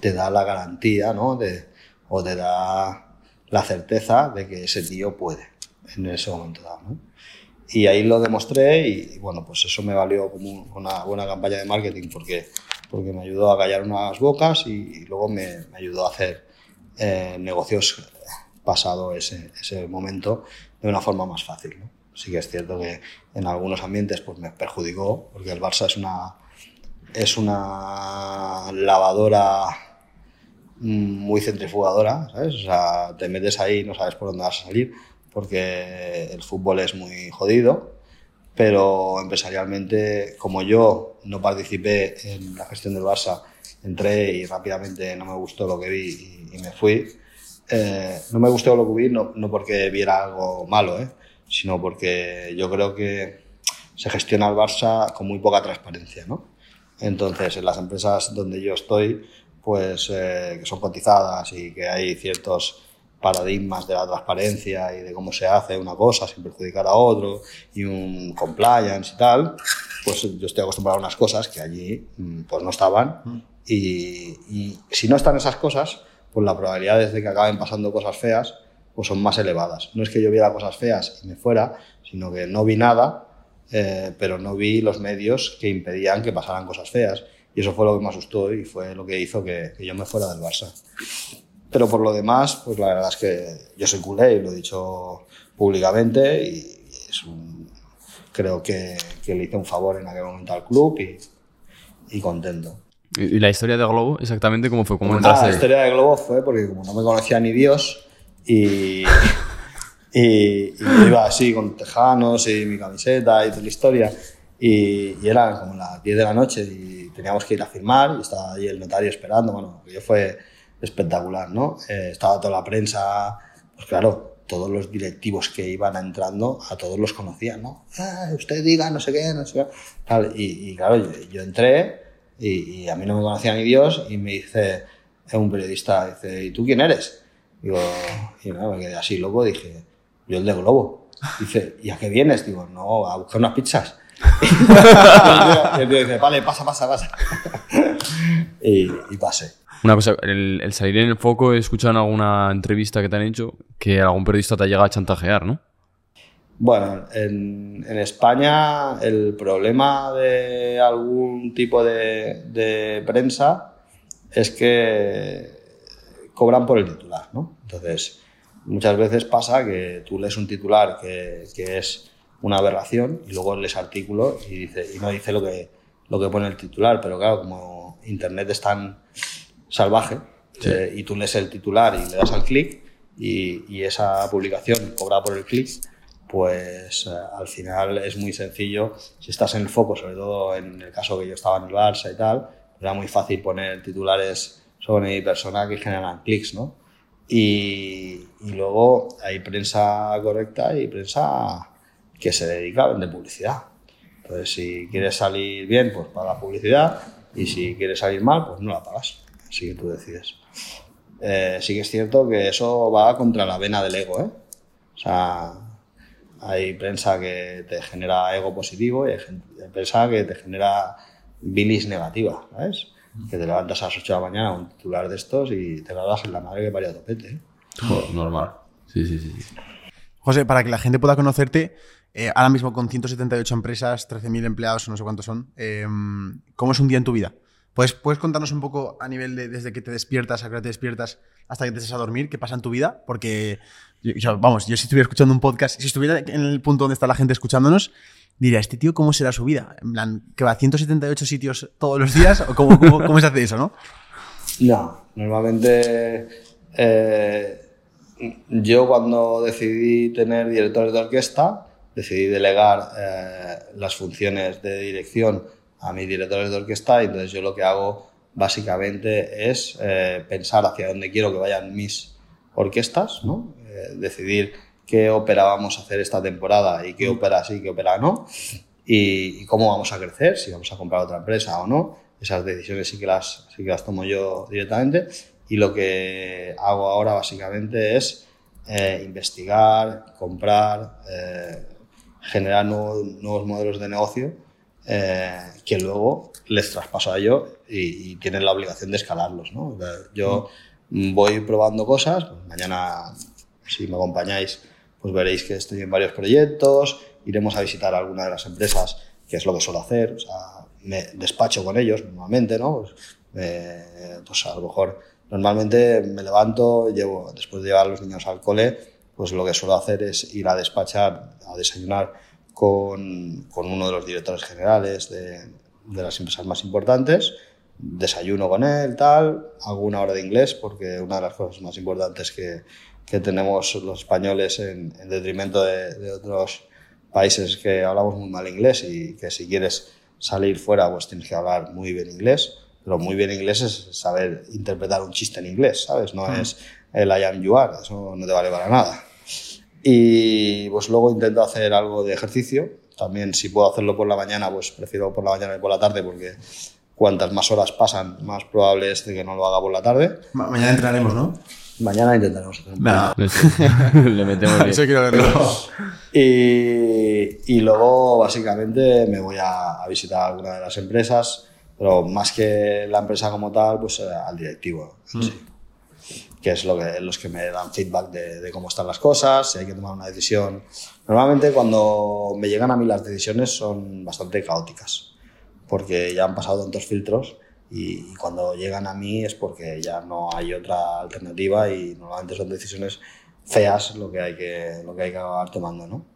Speaker 1: te da la garantía, ¿no? De, o te da la certeza de que ese tío puede en ese momento dado, ¿no? Y ahí lo demostré y, bueno, pues eso me valió como una buena campaña de marketing porque, porque me ayudó a callar unas bocas y, y luego me, ayudó a hacer eh, negocios pasado ese, ese momento de una forma más fácil. Sí que es cierto que en algunos ambientes pues me perjudicó porque el Barça es una, es una lavadora muy centrifugadora, ¿sabes? O sea, te metes ahí y no sabes por dónde vas a salir porque el fútbol es muy jodido, pero empresarialmente, como yo no participé en la gestión del Barça, entré y rápidamente no me gustó lo que vi y, y me fui. Eh, no me gustó lo que vi no, no porque viera algo malo, ¿eh? sino porque yo creo que se gestiona el Barça con muy poca transparencia, ¿no? Entonces, en las empresas donde yo estoy, pues eh, que son cotizadas y que hay ciertos paradigmas de la transparencia y de cómo se hace una cosa sin perjudicar a otro y un compliance y tal, pues yo estoy acostumbrado a unas cosas que allí pues no estaban y, y si no están esas cosas, pues la probabilidad de que acaben pasando cosas feas pues son más elevadas. No es que yo viera cosas feas y me fuera, sino que no vi nada, eh, pero no vi los medios que impedían que pasaran cosas feas. Y eso fue lo que me asustó y fue lo que hizo que, que yo me fuera del Barça. Pero por lo demás, pues la verdad es que yo soy culé y lo he dicho públicamente y es un, creo que, que, le hice un favor en aquel momento al club y, y contento.
Speaker 2: ¿Y la historia de Globo exactamente cómo fue? ¿Cómo
Speaker 1: entraste? Ah, la historia de Globo fue porque como no me conocía ni Dios y, Y, yo iba así con tejanos y mi camiseta y toda la historia. Y, y eran como las 10 de la noche y teníamos que ir a firmar y estaba ahí el notario esperando. Bueno, yo fue espectacular, ¿no? Eh, estaba toda la prensa, pues claro, todos los directivos que iban entrando, a todos los conocían, ¿no? Ah, usted diga, no sé qué, no sé qué. Tal. Y, y claro, yo, yo entré y, y, a mí no me conocía ni Dios y me dice un periodista, dice, ¿y tú quién eres? Digo, y me quedé así loco, dije, yo el de Globo. Dice, ¿y a qué vienes? Digo, no, a buscar unas pizzas. Y el tío dice, vale, pasa, pasa, pasa. y, y pasé.
Speaker 2: Una cosa, el, el, salir en el foco, he escuchado en alguna entrevista que te han hecho que algún periodista te ha llegado a chantajear, ¿no?
Speaker 1: Bueno, en, en España el problema de algún tipo de, de, prensa es que cobran por el titular, ¿no? Entonces, muchas veces pasa que tú lees un titular que, que es una aberración y luego lees artículo y, dice, y no dice lo que, lo que pone el titular, pero claro, como Internet es tan salvaje sí. eh, y tú lees el titular y le das al clic y, y, esa publicación cobra por el clic, pues eh, al final es muy sencillo. Si estás en el foco, sobre todo en el caso que yo estaba en el Barça y tal, era muy fácil poner titulares sobre mi persona que generan clics, ¿no? Y, y, luego hay prensa correcta y prensa que se dedica a vender publicidad. Entonces, si quieres salir bien, pues paga publicidad y si quieres salir mal, pues no la pagas. Así que tú decides. Eh, sí que es cierto que eso va contra la vena del ego, ¿eh? O sea, hay prensa que te genera ego positivo y hay, gente, hay prensa que te genera bilis negativa, ¿sabes? Que te levantas a las 8 de la mañana un titular de estos y te la das en la madre que paría topete. ¿eh?
Speaker 2: Normal. Sí, sí, sí.
Speaker 3: José, para que la gente pueda conocerte, eh, ahora mismo con 178 empresas, 13.000 empleados, no sé cuántos son, eh, ¿cómo es un día en tu vida? ¿Puedes, ¿Puedes contarnos un poco a nivel de desde que te despiertas a que te despiertas hasta que te vas a dormir? ¿Qué pasa en tu vida? Porque, vamos, yo si estuviera escuchando un podcast, si estuviera en el punto donde está la gente escuchándonos, diría, ¿este tío cómo será su vida? En plan, ¿que va a 178 sitios todos los días? ¿O cómo, cómo, cómo se hace eso, no?
Speaker 1: No, normalmente eh, yo cuando decidí tener directores de orquesta, decidí delegar eh, las funciones de dirección a mis directores de orquesta y entonces yo lo que hago básicamente es eh, pensar hacia dónde quiero que vayan mis orquestas, ¿no? Eh, decidir qué ópera vamos a hacer esta temporada y qué ópera sí, qué ópera no, y, cómo vamos a crecer, si vamos a comprar otra empresa o no. Esas decisiones sí que las, sí que las tomo yo directamente y lo que hago ahora básicamente es investigar, comprar, generar nuevos, nuevos modelos de negocio eh, que luego les traspaso a ellos y, y, tienen la obligación de escalarlos. ¿no? Yo voy probando cosas, pues mañana si me acompañáis pues veréis que estoy en varios proyectos, iremos a visitar alguna de las empresas, que es lo que suelo hacer, o sea, me despacho con ellos normalmente, ¿no? Pues, eh, pues a lo mejor normalmente me levanto, llevo, después de llevar a los niños al cole, pues lo que suelo hacer es ir a despachar, a desayunar con, con uno de los directores generales de, de, las empresas más importantes, desayuno con él, tal, hago una hora de inglés, porque una de las cosas más importantes que, que tenemos los españoles en, en detrimento de, de, otros países que hablamos muy mal inglés y que si quieres salir fuera pues tienes que hablar muy bien inglés, pero muy bien inglés es saber interpretar un chiste en inglés, ¿sabes? No mm. es el I am you are, eso no te vale para nada. Y pues luego intento hacer algo de ejercicio. También si puedo hacerlo por la mañana, pues prefiero por la mañana y por la tarde porque cuantas más horas pasan, más probable es de que no lo haga por la tarde.
Speaker 3: Ma mañana entrenaremos, ¿no?
Speaker 1: Mañana intentaremos hacer un
Speaker 3: no.
Speaker 2: Le metemos bien.
Speaker 3: Eso quiero verlo.
Speaker 1: Y, y, luego, básicamente, me voy a, a, visitar alguna de las empresas, pero más que la empresa como tal, pues al directivo. Mm. Sí que es lo que, los que me dan feedback de, cómo están las cosas, si hay que tomar una decisión. Normalmente cuando me llegan a mí las decisiones son bastante caóticas, porque ya han pasado tantos filtros y, y cuando llegan a mí es porque ya no hay otra alternativa y normalmente son decisiones feas lo que hay que, lo que, hay que acabar tomando, ¿no?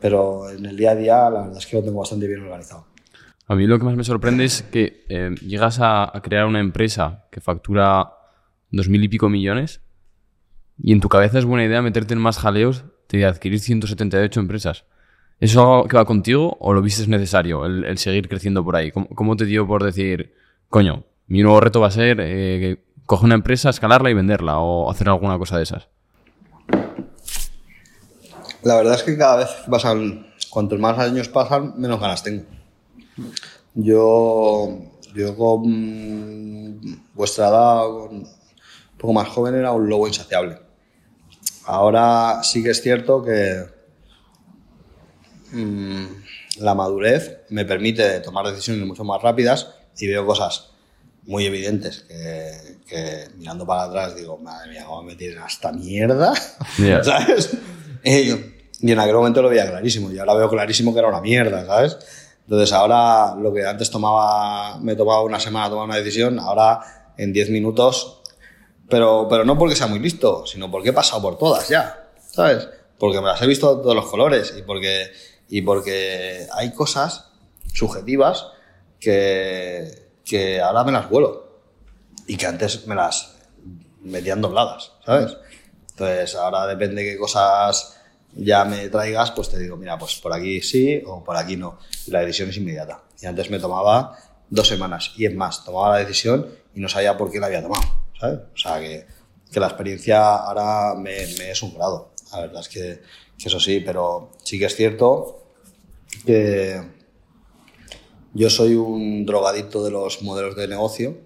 Speaker 1: Pero en el día a día la verdad es que lo tengo bastante bien organizado.
Speaker 2: A mí lo que más me sorprende es que eh, llegas a, a crear una empresa que factura dos mil y pico millones y en tu cabeza es buena idea meterte en más jaleos de adquirir 178 empresas. ¿Eso es algo que va contigo o lo viste necesario, el, seguir creciendo por ahí? ¿Cómo, te dio por decir, coño, mi nuevo reto va a ser eh, coger una empresa, escalarla y venderla o hacer alguna cosa de esas?
Speaker 1: La verdad es que cada vez pasan, cuantos más años pasan, menos ganas tengo. Yo, yo con vuestra edad, poco más joven, era un lobo insaciable. Ahora sí que es cierto que mm, la madurez me permite tomar decisiones mucho más rápidas y veo cosas muy evidentes que, mirando para atrás digo, madre mía, ¿cómo me tienen hasta mierda? ¿Sabes? Y, en aquel momento lo veía clarísimo y ahora veo clarísimo que era una mierda, ¿sabes? Entonces ahora lo que antes tomaba, me tomaba una semana tomar una decisión, ahora en 10 minutos, pero, pero no porque sea muy listo, sino porque he pasado por todas ya, ¿sabes? Porque me las he visto de todos los colores y porque, y porque hay cosas subjetivas que, que ahora me las vuelo y que antes me las metían dobladas, ¿sabes? Entonces ahora depende de qué cosas ya me traigas, pues te digo, mira, pues por aquí sí o por aquí no. La decisión es inmediata. Y antes me tomaba dos semanas. Y es más, tomaba la decisión y no sabía por qué la había tomado, O sea, que, que la experiencia ahora me, me, es un grado. La verdad es que, que, eso sí, pero sí que es cierto que yo soy un drogadicto de los modelos de negocio.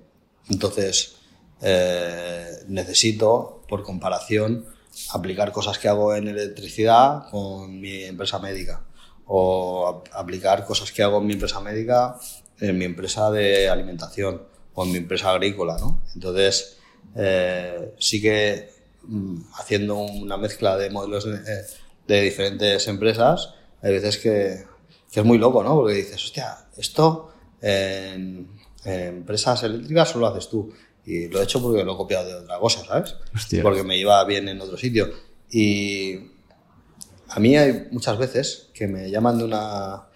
Speaker 1: Entonces, eh, necesito, por comparación, aplicar cosas que hago en electricidad con mi empresa médica o aplicar cosas que hago en mi empresa médica en mi empresa de alimentación o en mi empresa agrícola, ¿no? Entonces, eh, sí que mm, haciendo una mezcla de modelos de, diferentes empresas, hay veces que, que, es muy loco, ¿no? Porque dices, hostia, esto en, en empresas eléctricas solo lo haces tú. Y lo he hecho porque lo he copiado de otra cosa, ¿sabes? Porque me iba bien en otro sitio. Y a mí hay muchas veces que me llaman de una...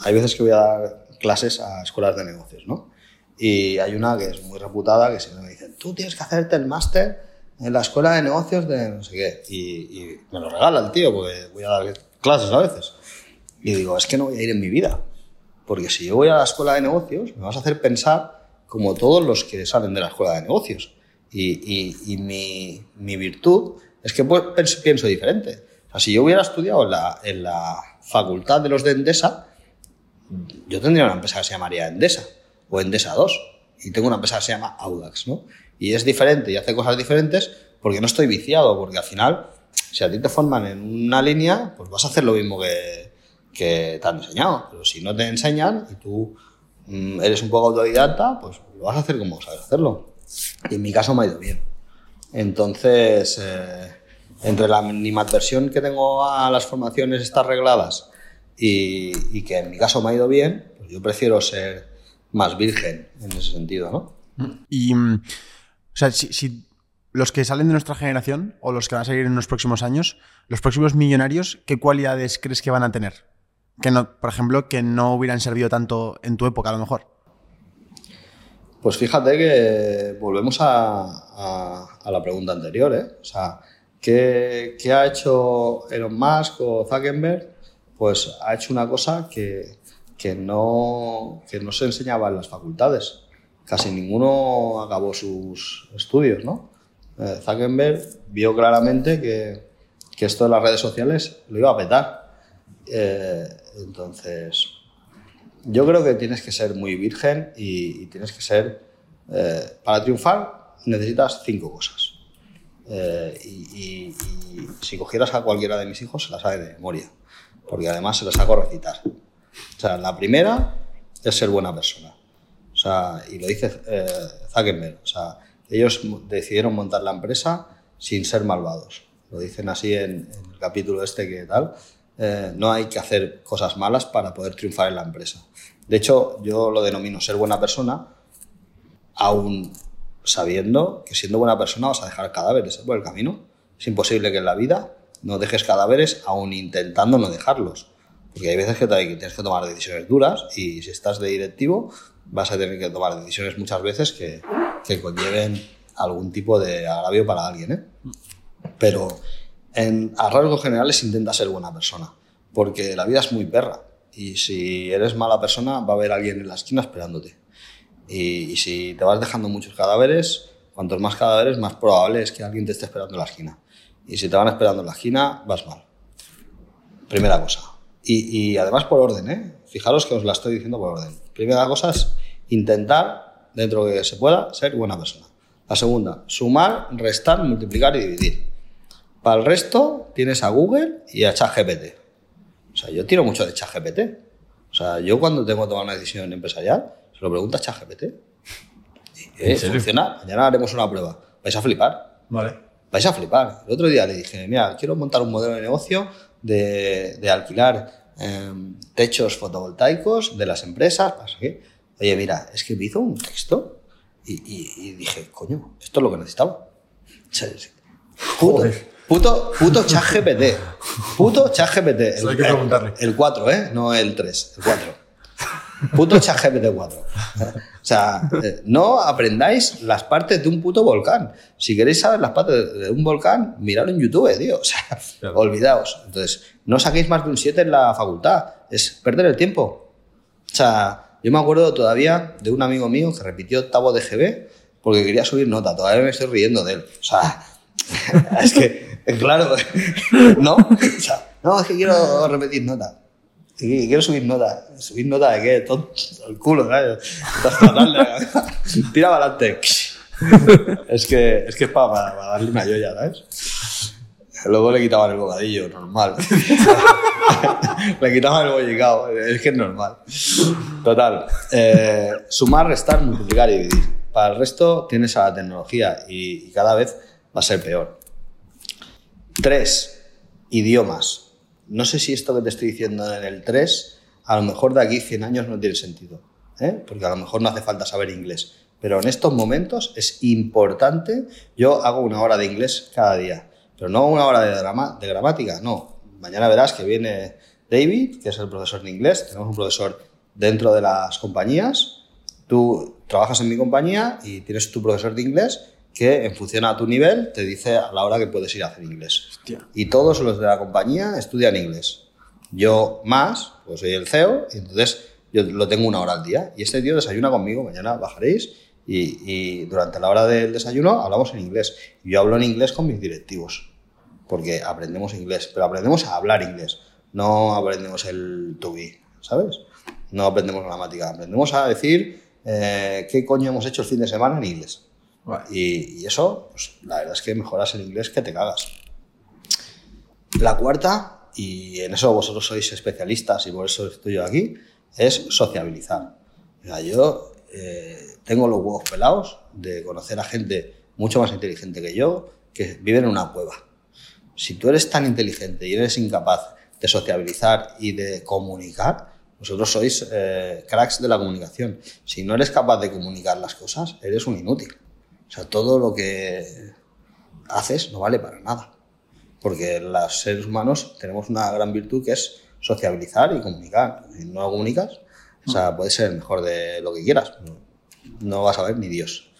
Speaker 1: Hay veces que voy a dar clases a escuelas de negocios, ¿no? Y hay una que es muy reputada que siempre me dicen, tú tienes que hacerte el máster en la escuela de negocios de no sé qué. Y, y, me lo regala el tío porque voy a dar clases a veces. Y digo, es que no voy a ir en mi vida. Porque si yo voy a la escuela de negocios, me vas a hacer pensar como todos los que salen de la escuela de negocios. Y, y, mi, mi, virtud es que pues, pienso diferente. O sea, si yo hubiera estudiado en la, en la facultad de los de Endesa, yo tendría una empresa que se llamaría Endesa o Endesa 2 y tengo una empresa que se llama Audax, ¿no? Y es diferente y hace cosas diferentes porque no estoy viciado, porque al final, si a ti te forman en una línea, pues vas a hacer lo mismo que, que te han enseñado. Pero si no te enseñan y tú Mm, eres un poco autodidacta, pues lo vas a hacer como sabes hacerlo. Y en mi caso me ha ido bien. Entonces, eh, entre la animadversión que tengo a las formaciones estas regladas y, que en mi caso me ha ido bien, pues yo prefiero ser más virgen en ese sentido, ¿no?
Speaker 3: Y, mm, o sea, si, los que salen de nuestra generación o los que van a salir en los próximos años, los próximos millonarios, ¿qué cualidades crees que van a tener? que no, por ejemplo, que no hubieran servido tanto en tu época a lo mejor?
Speaker 1: Pues fíjate que volvemos a, la pregunta anterior, ¿eh? O sea, ¿qué, ha hecho Elon Musk o Zuckerberg? Pues ha hecho una cosa que, no, que no se enseñaba en las facultades. Casi ninguno acabó sus estudios, ¿no? Eh, Zuckerberg vio claramente que, que esto de las redes sociales lo iba a petar eh, entonces, yo creo que tienes que ser muy virgen y, tienes que ser, eh, para triunfar necesitas cinco cosas. Eh, y, si cogieras a cualquiera de mis hijos, se las sabe de memoria, porque además se las hago recitar. O sea, la primera es ser buena persona. O sea, y lo dice Zuckerberg. O sea, ellos decidieron montar la empresa sin ser malvados. Lo dicen así en, en el capítulo este que tal. Eh, no hay que hacer cosas malas para poder triunfar en la empresa. De hecho, yo lo denomino ser buena persona, aún sabiendo que siendo buena persona vas a dejar cadáveres por el camino. Es imposible que en la vida no dejes cadáveres aún intentando no dejarlos. Porque hay veces que tienes que tomar decisiones duras y si estás de directivo vas a tener que tomar decisiones muchas veces que, que conlleven algún tipo de agravio para alguien. ¿eh? Pero en, a rasgos generales intenta ser buena persona, porque la vida es muy perra. Y si eres mala persona, va a haber alguien en la esquina esperándote. Y, y si te vas dejando muchos cadáveres, cuantos más cadáveres, más probable es que alguien te esté esperando en la esquina. Y si te van esperando en la esquina, vas mal. Primera cosa. Y, y además por orden, ¿eh? Fijaros que os la estoy diciendo por orden. Primera cosa es intentar, dentro de lo que se pueda, ser buena persona. La segunda, sumar, restar, multiplicar y dividir. Para el resto, tienes a Google y a ChatGPT. O sea, yo tiro mucho de ChatGPT. O sea, yo cuando tengo que tomar una decisión empresarial, se lo pregunto a ChatGPT. Eh, funciona. Mañana haremos una prueba. Vais a flipar.
Speaker 3: Vale.
Speaker 1: Vais a flipar. El otro día le dije, mira, quiero montar un modelo de negocio de, de alquilar em, techos fotovoltaicos de las empresas. qué. Oye, mira, es que me hizo un texto y, y- y dije, coño, esto es lo que necesitaba. Puto, puto, puto chat GPT. Puto chat GPT.
Speaker 3: Eso hay que preguntarle.
Speaker 1: El 4, ¿eh? No el 3, el 4. Puto chat GPT 4. O sea, eh, no aprendáis las partes de un puto volcán. Si queréis saber las partes de un volcán, miradlo en YouTube, tío. O sea,
Speaker 3: Claro.
Speaker 1: olvidaos. Entonces, no saquéis más de un 7 en la facultad. Es perder el tiempo. O sea, yo me acuerdo todavía de un amigo mío que repitió octavo de GB porque quería subir nota. Todavía me estoy riendo de él. O sea, es que, claro, ¿no? O sea, no, es que quiero repetir nota. Y Quiero subir nota. ¿Subir nota de qué? Tonto, el culo, ¿sabes? Tira para adelante. Es que es, que es para, para- darle una joya, ¿sabes? Luego le quitaban el bocadillo, normal. le quitaban el bollicao, es que es normal. Total. eh, sumar, restar, multiplicar y dividir. Para el resto tienes a la tecnología y cada vez va a ser peor. Tres, idiomas. No sé si esto que te estoy diciendo en el 3, a lo mejor de aquí 100 años no tiene sentido. ¿eh? Porque a lo mejor no hace falta saber inglés. Pero en estos momentos es importante. Yo hago una hora de inglés cada día. Pero no una hora de, drama- de gramática, no. Mañana verás que viene David, que es el profesor de inglés. Tenemos un profesor dentro de las compañías. Tú trabajas en mi compañía y tienes tu profesor de inglés que en función a tu nivel te dice a la hora que puedes ir a hacer inglés.
Speaker 3: Hostia.
Speaker 1: Y todos los de la compañía estudian inglés. Yo más, pues soy el CEO, y entonces yo lo tengo una hora al día. Y este tío desayuna conmigo, mañana bajaréis y, y durante la hora del desayuno hablamos en inglés. Yo hablo en inglés con mis directivos, porque aprendemos inglés, pero aprendemos a hablar inglés, no aprendemos el to be, ¿sabes? No aprendemos gramática, aprendemos a decir eh, qué coño hemos hecho el fin de semana en inglés. Y, y eso, pues, la verdad es que mejoras el inglés que te cagas. La cuarta, y en eso vosotros sois especialistas y por eso estoy yo aquí, es sociabilizar. O sea, yo eh, tengo los huevos pelados de conocer a gente mucho más inteligente que yo que vive en una cueva. Si tú eres tan inteligente y eres incapaz de sociabilizar y de comunicar, vosotros sois eh, cracks de la comunicación. Si no eres capaz de comunicar las cosas, eres un inútil. O sea, todo lo que haces no vale para nada. Porque los seres humanos tenemos una gran virtud que es sociabilizar y comunicar. Si no comunicas, o sea, puedes ser mejor de lo que quieras, no vas a ver ni Dios.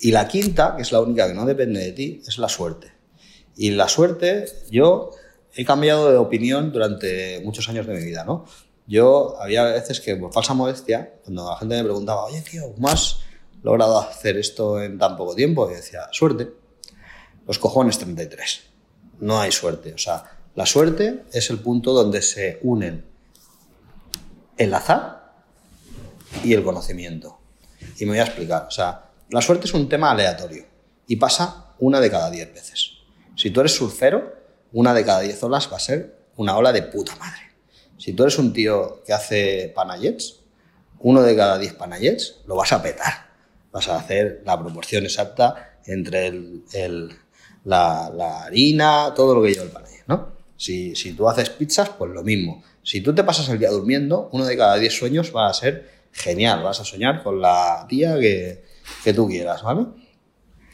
Speaker 1: Y la quinta, que es la única que no depende de ti, es la suerte. Y la suerte, yo he cambiado de opinión durante muchos años de mi vida, ¿no? Yo había veces que, por falsa modestia, cuando la gente me preguntaba, oye, tío, ¿cómo has logrado hacer esto en tan poco tiempo? Y decía, suerte. Los cojones 33. No hay suerte. O sea, la suerte es el punto donde se unen el azar y el conocimiento. Y me voy a explicar. O sea, la suerte es un tema aleatorio y pasa una de cada diez veces. Si tú eres surfero, una de cada diez olas va a ser una ola de puta madre. Si tú eres un tío que hace panayets, uno de cada diez panayets lo vas a petar. Vas a hacer la proporción exacta entre el- la, harina, todo lo que lleva el panayet, ¿no? Si, si tú haces pizzas, pues lo mismo. Si tú te pasas el día durmiendo, uno de cada diez sueños va a ser genial. Vas a soñar con la tía que, que tú quieras, ¿vale?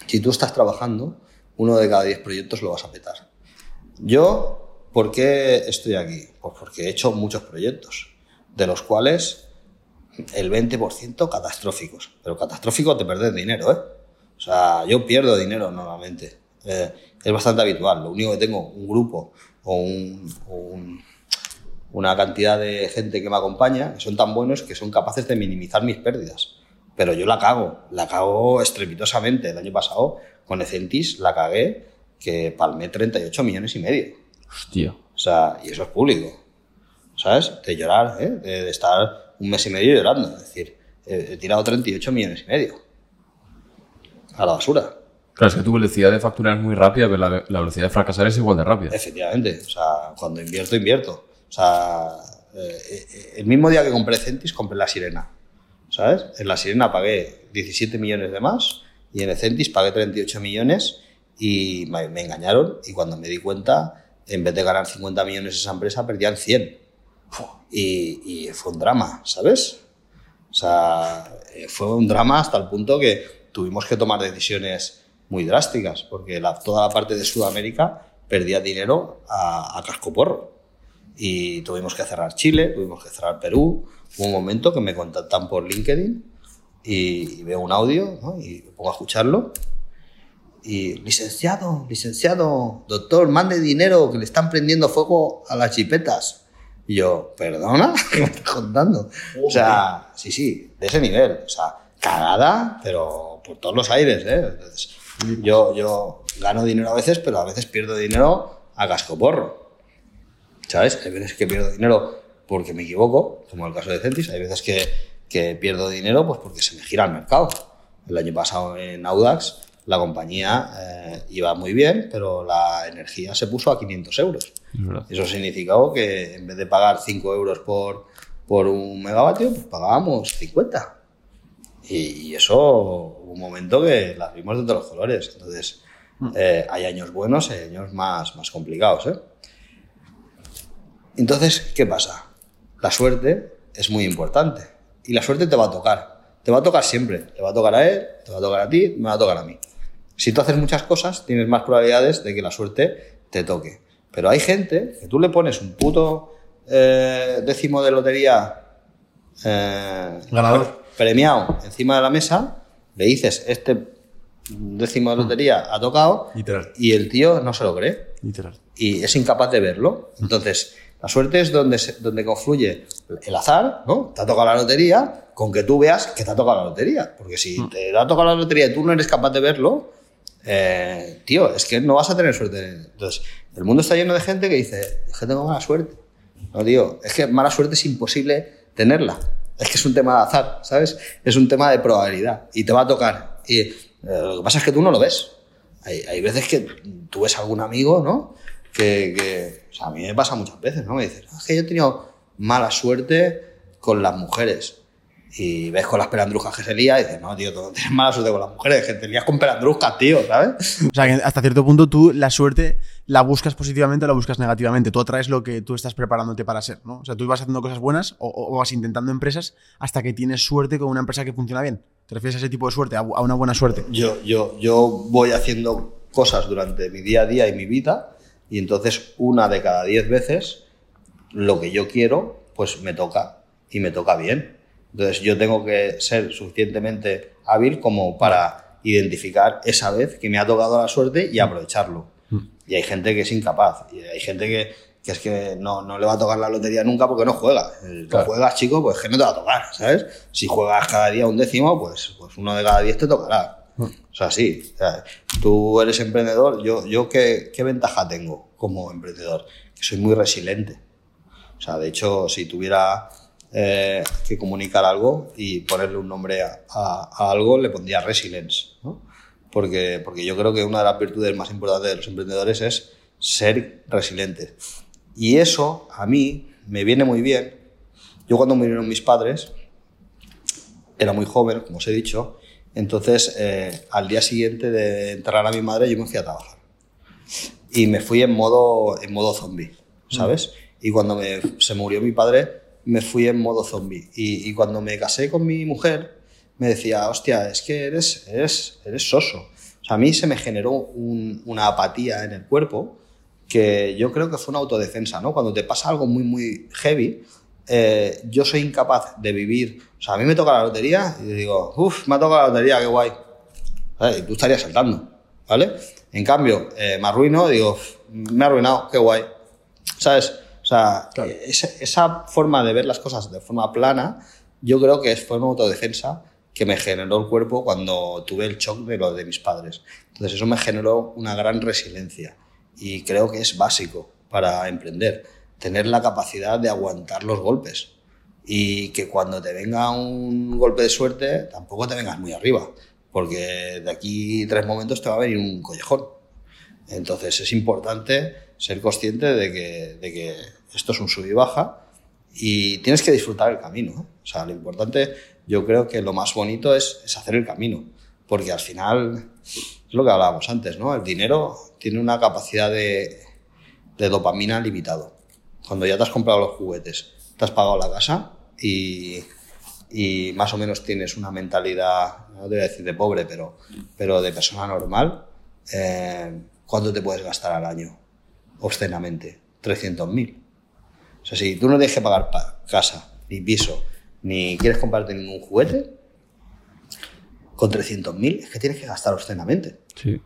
Speaker 1: Si tú estás trabajando, uno de cada diez proyectos lo vas a petar. Yo, ¿por qué estoy aquí? Pues porque he hecho muchos proyectos, de los cuales el 20% catastróficos. Pero catastrófico te perder dinero, ¿eh? O sea, yo pierdo dinero normalmente. eh, es bastante habitual. Lo único que tengo, un grupo o, un- o un- una cantidad de gente que me acompaña que son tan buenos que son capaces de minimizar mis pérdidas. Pero yo la cago, la cago estrepitosamente. El año pasado con Ecentis la cagué que palmé 38 millones y medio.
Speaker 2: Hostia.
Speaker 1: O sea, y eso es público. ¿Sabes? De llorar, ¿eh? de, de estar un mes y medio llorando. Es decir, he, tirado 38 millones y medio. A la basura.
Speaker 2: Claro, es que tu velocidad de facturar es muy rápida, pero la, la velocidad de fracasar es igual de rápida.
Speaker 1: Efectivamente. O sea, cuando invierto, invierto. O sea, eh, eh, el mismo día que compré Centis, compré la Sirena. ¿Sabes? En la Sirena pagué 17 millones de más y en Centis pagué 38 millones y me, me engañaron y cuando me di cuenta, en vez de ganar 50 millones esa empresa, perdían 100. Y, y fue un drama, ¿sabes? O sea, eh, fue un drama hasta el punto que tuvimos que tomar decisiones muy drásticas, porque la- toda la parte de Sudamérica perdía dinero a, a cascoporro. Y tuvimos que cerrar Chile, tuvimos que cerrar Perú. Hubo un momento que me contactan por LinkedIn y, y veo un audio ¿no? y me pongo a escucharlo. Y, licenciado, licenciado, doctor, mande dinero que le están prendiendo fuego a las chipetas. Y yo, ¿perdona? ¿Qué me estás contando? O sea, sí, sí, de ese nivel. O sea, cagada, pero por todos los aires, ¿eh? Entonces, yo, yo gano dinero a veces, pero a veces pierdo dinero a cascoporro. ¿Sabes? Hay veces que pierdo dinero porque me equivoco, como el caso de Centis. Hay veces que, que pierdo dinero pues porque se me gira el mercado. El año pasado en Audax la compañía eh, iba muy bien, pero la energía se puso a 500 euros.
Speaker 2: Es.
Speaker 1: Eso significó que en vez de pagar 5 euros por, por un megavatio, pues pagábamos 50. Y, eso hubo un momento que las vimos de todos los colores. Entonces, eh, hay años buenos y hay años más, más complicados. ¿eh? Entonces, ¿qué pasa? La suerte es muy importante. Y la suerte te va a tocar. Te va a tocar siempre. Te va a tocar a él, te va a tocar a ti, me va a tocar a mí. Si tú haces muchas cosas, tienes más probabilidades de que la suerte te toque. Pero hay gente que tú le pones un puto eh, décimo de lotería eh,
Speaker 3: Ganador.
Speaker 1: premiado encima de la mesa, le dices este décimo de lotería ha tocado
Speaker 3: Literal.
Speaker 1: y el tío no se lo cree
Speaker 3: Literal.
Speaker 1: y es incapaz de verlo. Entonces, la suerte es donde, se- donde confluye el azar, ¿no? Te ha tocado la lotería con que tú veas que te ha tocado la lotería. Porque si te ha tocado la lotería y tú no eres capaz de verlo, eh, tío, es que no vas a tener suerte. Entonces, el mundo está lleno de gente que dice, es que tengo mala suerte. No, tío, es que mala suerte es imposible tenerla. Es que es un tema de azar, ¿sabes? Es un tema de probabilidad y te va a tocar. Y eh, lo que pasa es que tú no lo ves. Hay, veces que tú ves algún amigo, ¿no? Que, o sea, a mí me pasa muchas veces, ¿no? Me dices, "Ah, es que yo he tenido mala suerte con las mujeres. Y ves con las pelandrujas que se lía y dices, no, tío, tú tienes mala suerte con las mujeres, que te lías con pelandrujas, tío, ¿sabes?
Speaker 3: O sea, que hasta cierto punto tú la suerte la buscas positivamente o la buscas negativamente. Tú atraes lo que tú estás preparándote para ser, ¿no? O sea, tú vas haciendo cosas buenas o, o vas intentando empresas hasta que tienes suerte con una empresa que funciona bien. ¿Te refieres a ese tipo de suerte, a, a una buena suerte?
Speaker 1: Yo, yo, yo voy haciendo cosas durante mi día a día y mi vida y entonces una de cada diez veces lo que yo quiero pues me toca y me toca bien. Entonces yo tengo que ser suficientemente hábil como para identificar esa vez que me ha tocado la suerte y aprovecharlo. Y hay gente que es incapaz y hay gente que, que es que no, no le va a tocar la lotería nunca porque no juega. Eh, No
Speaker 2: Claro.
Speaker 1: juegas, chico, pues que no te va a tocar, ¿sabes? Si juegas cada día un décimo, pues, pues uno de cada diez te tocará. O sea, sí. o sea, tú eres emprendedor. Yo, yo ¿qué, ¿qué ventaja tengo como emprendedor? Que soy muy resiliente. O sea, de hecho, si tuviera eh, que comunicar algo y ponerle un nombre a, a- a algo, le pondría resilience. ¿no? Porque, porque yo creo que una de las virtudes más importantes de los emprendedores es ser resilientes. Y eso a mí me viene muy bien. Yo cuando murieron mis padres, era muy joven, como os he dicho, entonces eh, al día siguiente de enterrar a mi madre yo me fui a trabajar. Y me fui en modo, en modo zombie, ¿sabes? Y cuando me- se murió mi padre, me fui en modo zombie. Y, y cuando me casé con mi mujer, me decía, hostia, es que eres, eres, eres soso. O sea, a mí se me generó un- una apatía en el cuerpo que yo creo que fue una autodefensa, ¿no? Cuando te pasa algo muy, muy heavy, eh, yo soy incapaz de vivir. O sea, a mí me toca la lotería y digo, uff, me ha tocado la lotería, qué guay. ¿Sabes? Y tú estarías saltando. ¿vale? En cambio, eh, me arruino, digo, me ha arruinado, qué guay. ¿Sabes? Sea, esa, esa forma de ver las cosas de forma plana, yo creo que fue una autodefensa que me generó el cuerpo cuando tuve el shock de lo de mis padres. Entonces eso me generó una gran resiliencia y creo que es básico para emprender, tener la capacidad de aguantar los golpes y que cuando te venga un golpe de suerte tampoco te vengas muy arriba, porque de aquí tres momentos te va a venir un collejón. Entonces es importante ser consciente de que, de que esto es un sub y baja y tienes que disfrutar el camino. O sea, lo importante, yo creo que lo más bonito es, es hacer el camino, porque al final es lo que hablábamos antes, ¿no? El dinero tiene una capacidad de, de dopamina limitado. Cuando ya te has comprado los juguetes, te has pagado la casa y, y más o menos tienes una mentalidad, no te voy a decir de pobre, pero, pero de persona normal, eh, ¿cuánto te puedes gastar al año? Obscenamente, 300.000. O sea, si tú no tienes que pagar pa- casa, ni piso, ni quieres comprarte ningún juguete, con 300.000 es que tienes que gastar obscenamente.
Speaker 2: Sí.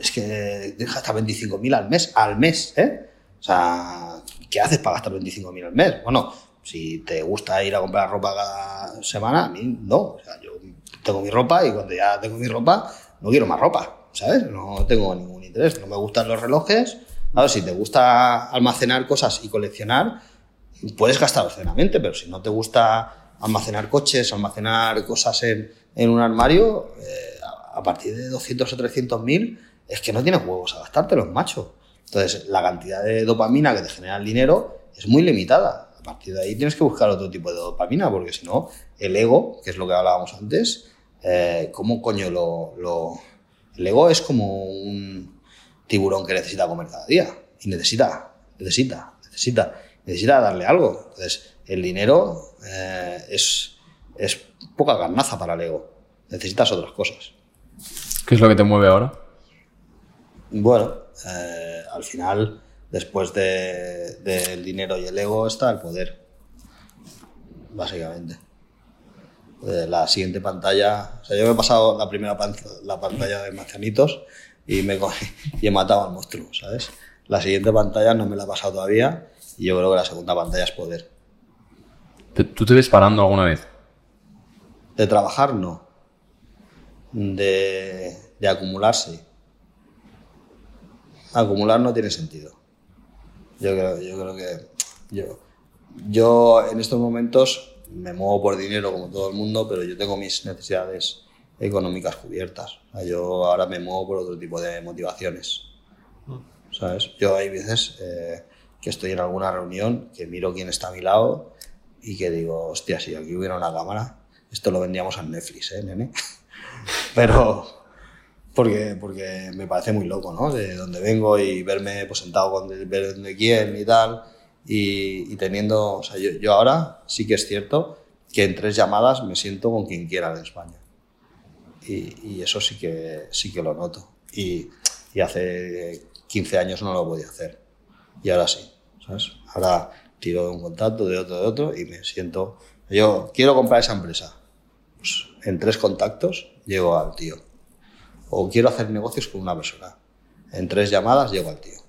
Speaker 1: Es que tienes que gastar 25.000 al mes, al mes, ¿eh? O sea, ¿qué haces para gastar 25.000 al mes? Bueno, si te gusta ir a comprar ropa cada semana, a mí no. O sea, yo tengo mi ropa y cuando ya tengo mi ropa, no quiero más ropa, ¿sabes? No tengo ningún interés. No me gustan los relojes. Claro, si te gusta almacenar cosas y coleccionar, puedes gastar obscenamente, pero si no te gusta almacenar coches, almacenar cosas en, en un armario, eh, a, a partir de 200 o 300 mil, es que no tienes huevos a gastártelos, macho. Entonces, la cantidad de dopamina que te genera el dinero es muy limitada. A partir de ahí tienes que buscar otro tipo de dopamina, porque si no, el ego, que es lo que hablábamos antes, eh, ¿cómo coño lo, lo- El ego es como un tiburón que necesita comer cada día. Y necesita, necesita, necesita, necesita darle algo. Entonces, el dinero eh, es, es poca carnaza para el ego. Necesitas otras cosas.
Speaker 2: ¿Qué es lo que te mueve ahora?
Speaker 1: Bueno, eh, al final, después de- del dinero y el ego, está el poder. Básicamente. Eh, la siguiente pantalla. O sea, yo me he pasado la primera pan- la pantalla de Marcianitos y, me, y he matado al monstruo, ¿sabes? La siguiente pantalla no me la he pasado todavía y yo creo que la segunda pantalla es poder.
Speaker 2: ¿Te- ¿Tú te ves parando alguna vez?
Speaker 1: De trabajar, no. De, de acumular, sí. Acumular no tiene sentido. Yo creo, yo creo que yo, yo en estos momentos me muevo por dinero como todo el mundo, pero yo tengo mis necesidades económicas cubiertas. O sea, yo ahora me muevo por otro tipo de motivaciones. ¿Sabes? Yo hay veces eh, que estoy en alguna reunión, que miro quién está a mi lado y que digo, hostia, si aquí hubiera una cámara, esto lo vendríamos a Netflix, ¿eh, nene? Pero, porque, porque me parece muy loco, ¿no? De donde vengo y verme pues, sentado con de, ver de quién y tal. Y, y teniendo, o sea, yo, yo ahora sí que es cierto que en tres llamadas me siento con quien quiera en España. Y, y eso sí que, sí que lo noto. Y, y hace 15 años no lo podía hacer. Y ahora sí, ¿sabes? Ahora tiro de un contacto, de otro, de otro y me siento... Yo quiero comprar esa empresa. Pues en tres contactos llego al tío. O quiero hacer negocios con una persona. En tres llamadas llego al tío.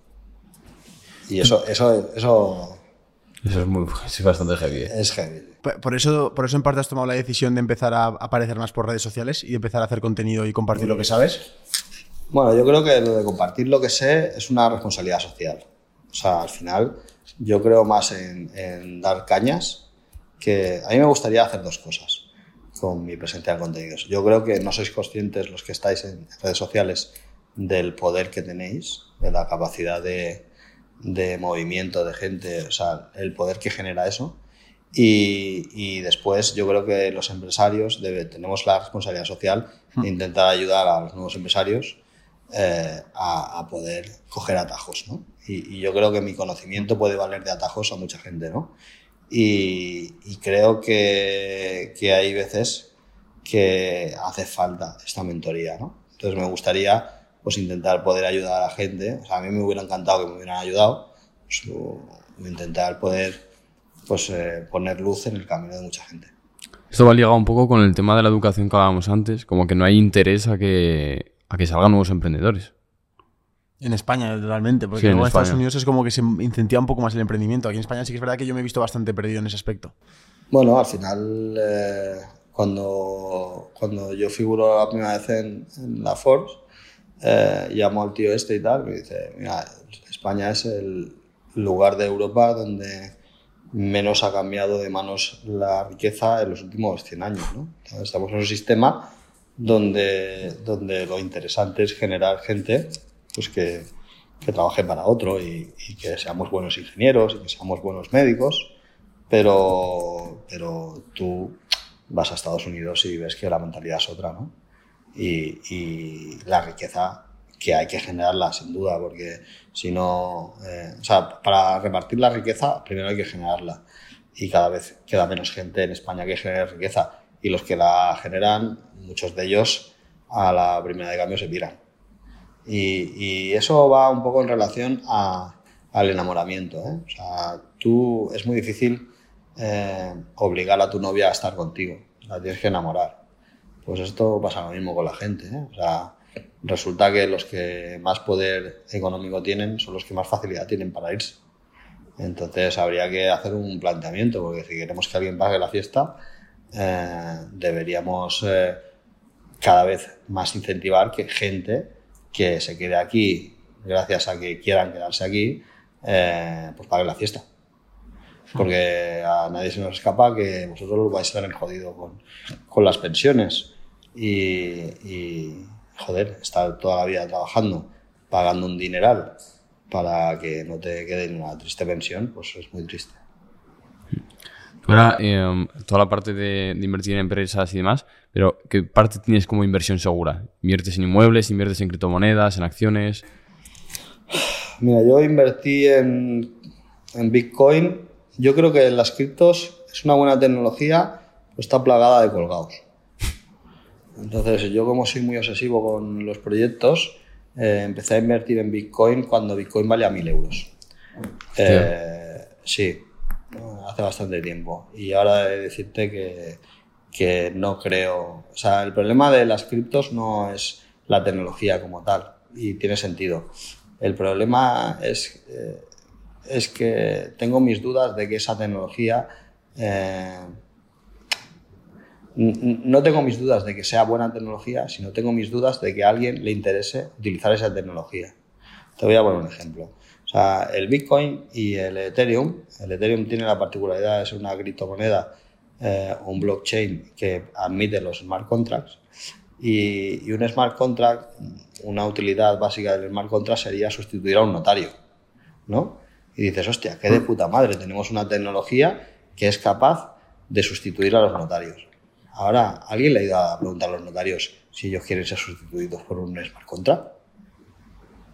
Speaker 1: Y eso, eso, eso
Speaker 2: Eso es, muy, es bastante heavy. ¿eh?
Speaker 1: es heavy.
Speaker 3: Por eso, por eso en parte has tomado la decisión de empezar a aparecer más por redes sociales y de empezar a hacer contenido y compartir lo que sabes.
Speaker 1: Bueno, yo creo que lo de compartir lo que sé es una responsabilidad social. O sea, al final yo creo más en, en dar cañas que a mí me gustaría hacer dos cosas con mi presencia de contenidos. Yo creo que no sois conscientes los que estáis en redes sociales del poder que tenéis, de la capacidad de, de movimiento de gente, o sea, el poder que genera eso. Y, y después yo creo que los empresarios debe- tenemos la responsabilidad social de intentar ayudar a los nuevos empresarios eh, a, a poder coger atajos, ¿no? Y, y yo creo que mi conocimiento puede valer de atajos a mucha gente, ¿no? Y, y creo que, que hay veces que hace falta esta mentoría, ¿no? Entonces me gustaría pues intentar poder ayudar a la gente. O sea, a mí me hubiera encantado que me hubieran ayudado. Pues, o intentar poder pues, eh, poner luz en el camino de mucha gente.
Speaker 2: Esto va ligado un poco con el tema de la educación que hablábamos antes, como que no hay interés a que, a que salgan nuevos emprendedores.
Speaker 3: En España, totalmente, porque
Speaker 2: Sí, en
Speaker 3: en Estados. Unidos es como que se incentiva un poco más el emprendimiento. Aquí en España sí que es verdad que yo me he visto bastante perdido en ese aspecto.
Speaker 1: Bueno, al final, eh, cuando, cuando yo figuro la primera vez en, en la Forbes, eh, llamo al tío este y tal, me dice, mira, España es el lugar de Europa donde menos ha cambiado de manos la riqueza en los últimos 100 años. ¿no? Estamos en un sistema donde, donde lo interesante es generar gente pues que, que trabaje para otro y, y que seamos buenos ingenieros y que seamos buenos médicos, pero, pero tú vas a Estados Unidos y ves que la mentalidad es otra, ¿no? Y, y la riqueza que hay que generarla, sin duda, porque si no, eh, o sea, para repartir la riqueza, primero hay que generarla. Y cada vez queda menos gente en España que genere riqueza. Y los que la generan, muchos de ellos a la primera de cambio se piran. Y, y eso va un poco en relación a- al enamoramiento. ¿eh? O sea, tú es muy difícil eh, obligar a tu novia a estar contigo. La tienes que enamorar. Pues esto pasa lo mismo con la gente. ¿eh? O sea, resulta que los que más poder económico tienen son los que más facilidad tienen para irse. Entonces habría que hacer un planteamiento, porque si queremos que alguien pague la fiesta, eh, deberíamos eh, cada vez más incentivar que gente que se quede aquí, gracias a que quieran quedarse aquí, eh, pues pague la fiesta. Porque a nadie se nos escapa que vosotros vais a estar jodido con, con las pensiones. Y, y, joder, estar toda la vida trabajando, pagando un dineral para que no te quede en una triste pensión, pues es muy triste.
Speaker 2: Ahora, eh, toda la parte de, de invertir en empresas y demás, pero ¿qué parte tienes como inversión segura? ¿Inviertes en inmuebles, inviertes en criptomonedas, en acciones?
Speaker 1: Mira, yo invertí en, en Bitcoin. Yo creo que las criptos es una buena tecnología, pero está plagada de colgados. Entonces, yo como soy muy obsesivo con los proyectos, eh, empecé a invertir en Bitcoin cuando Bitcoin valía 1000 euros. Eh, sí, hace bastante tiempo. Y ahora he de decirte que, que no creo. O sea, el problema de las criptos no es la tecnología como tal, y tiene sentido. El problema es, eh, es que tengo mis dudas de que esa tecnología. eh, no tengo mis dudas de que sea buena tecnología, sino tengo mis dudas de que a alguien le interese utilizar esa tecnología. Te voy a poner un ejemplo. El Bitcoin y el Ethereum, el Ethereum tiene la particularidad de ser una criptomoneda eh, un blockchain que admite los smart contracts y, y un smart contract, una utilidad básica del smart contract sería sustituir a un notario, ¿no? Y dices, hostia, qué de puta madre, tenemos una tecnología que es capaz de sustituir a los notarios. Ahora, ¿alguien le ha ido a preguntar a los notarios si ellos quieren ser sustituidos por un smart contract?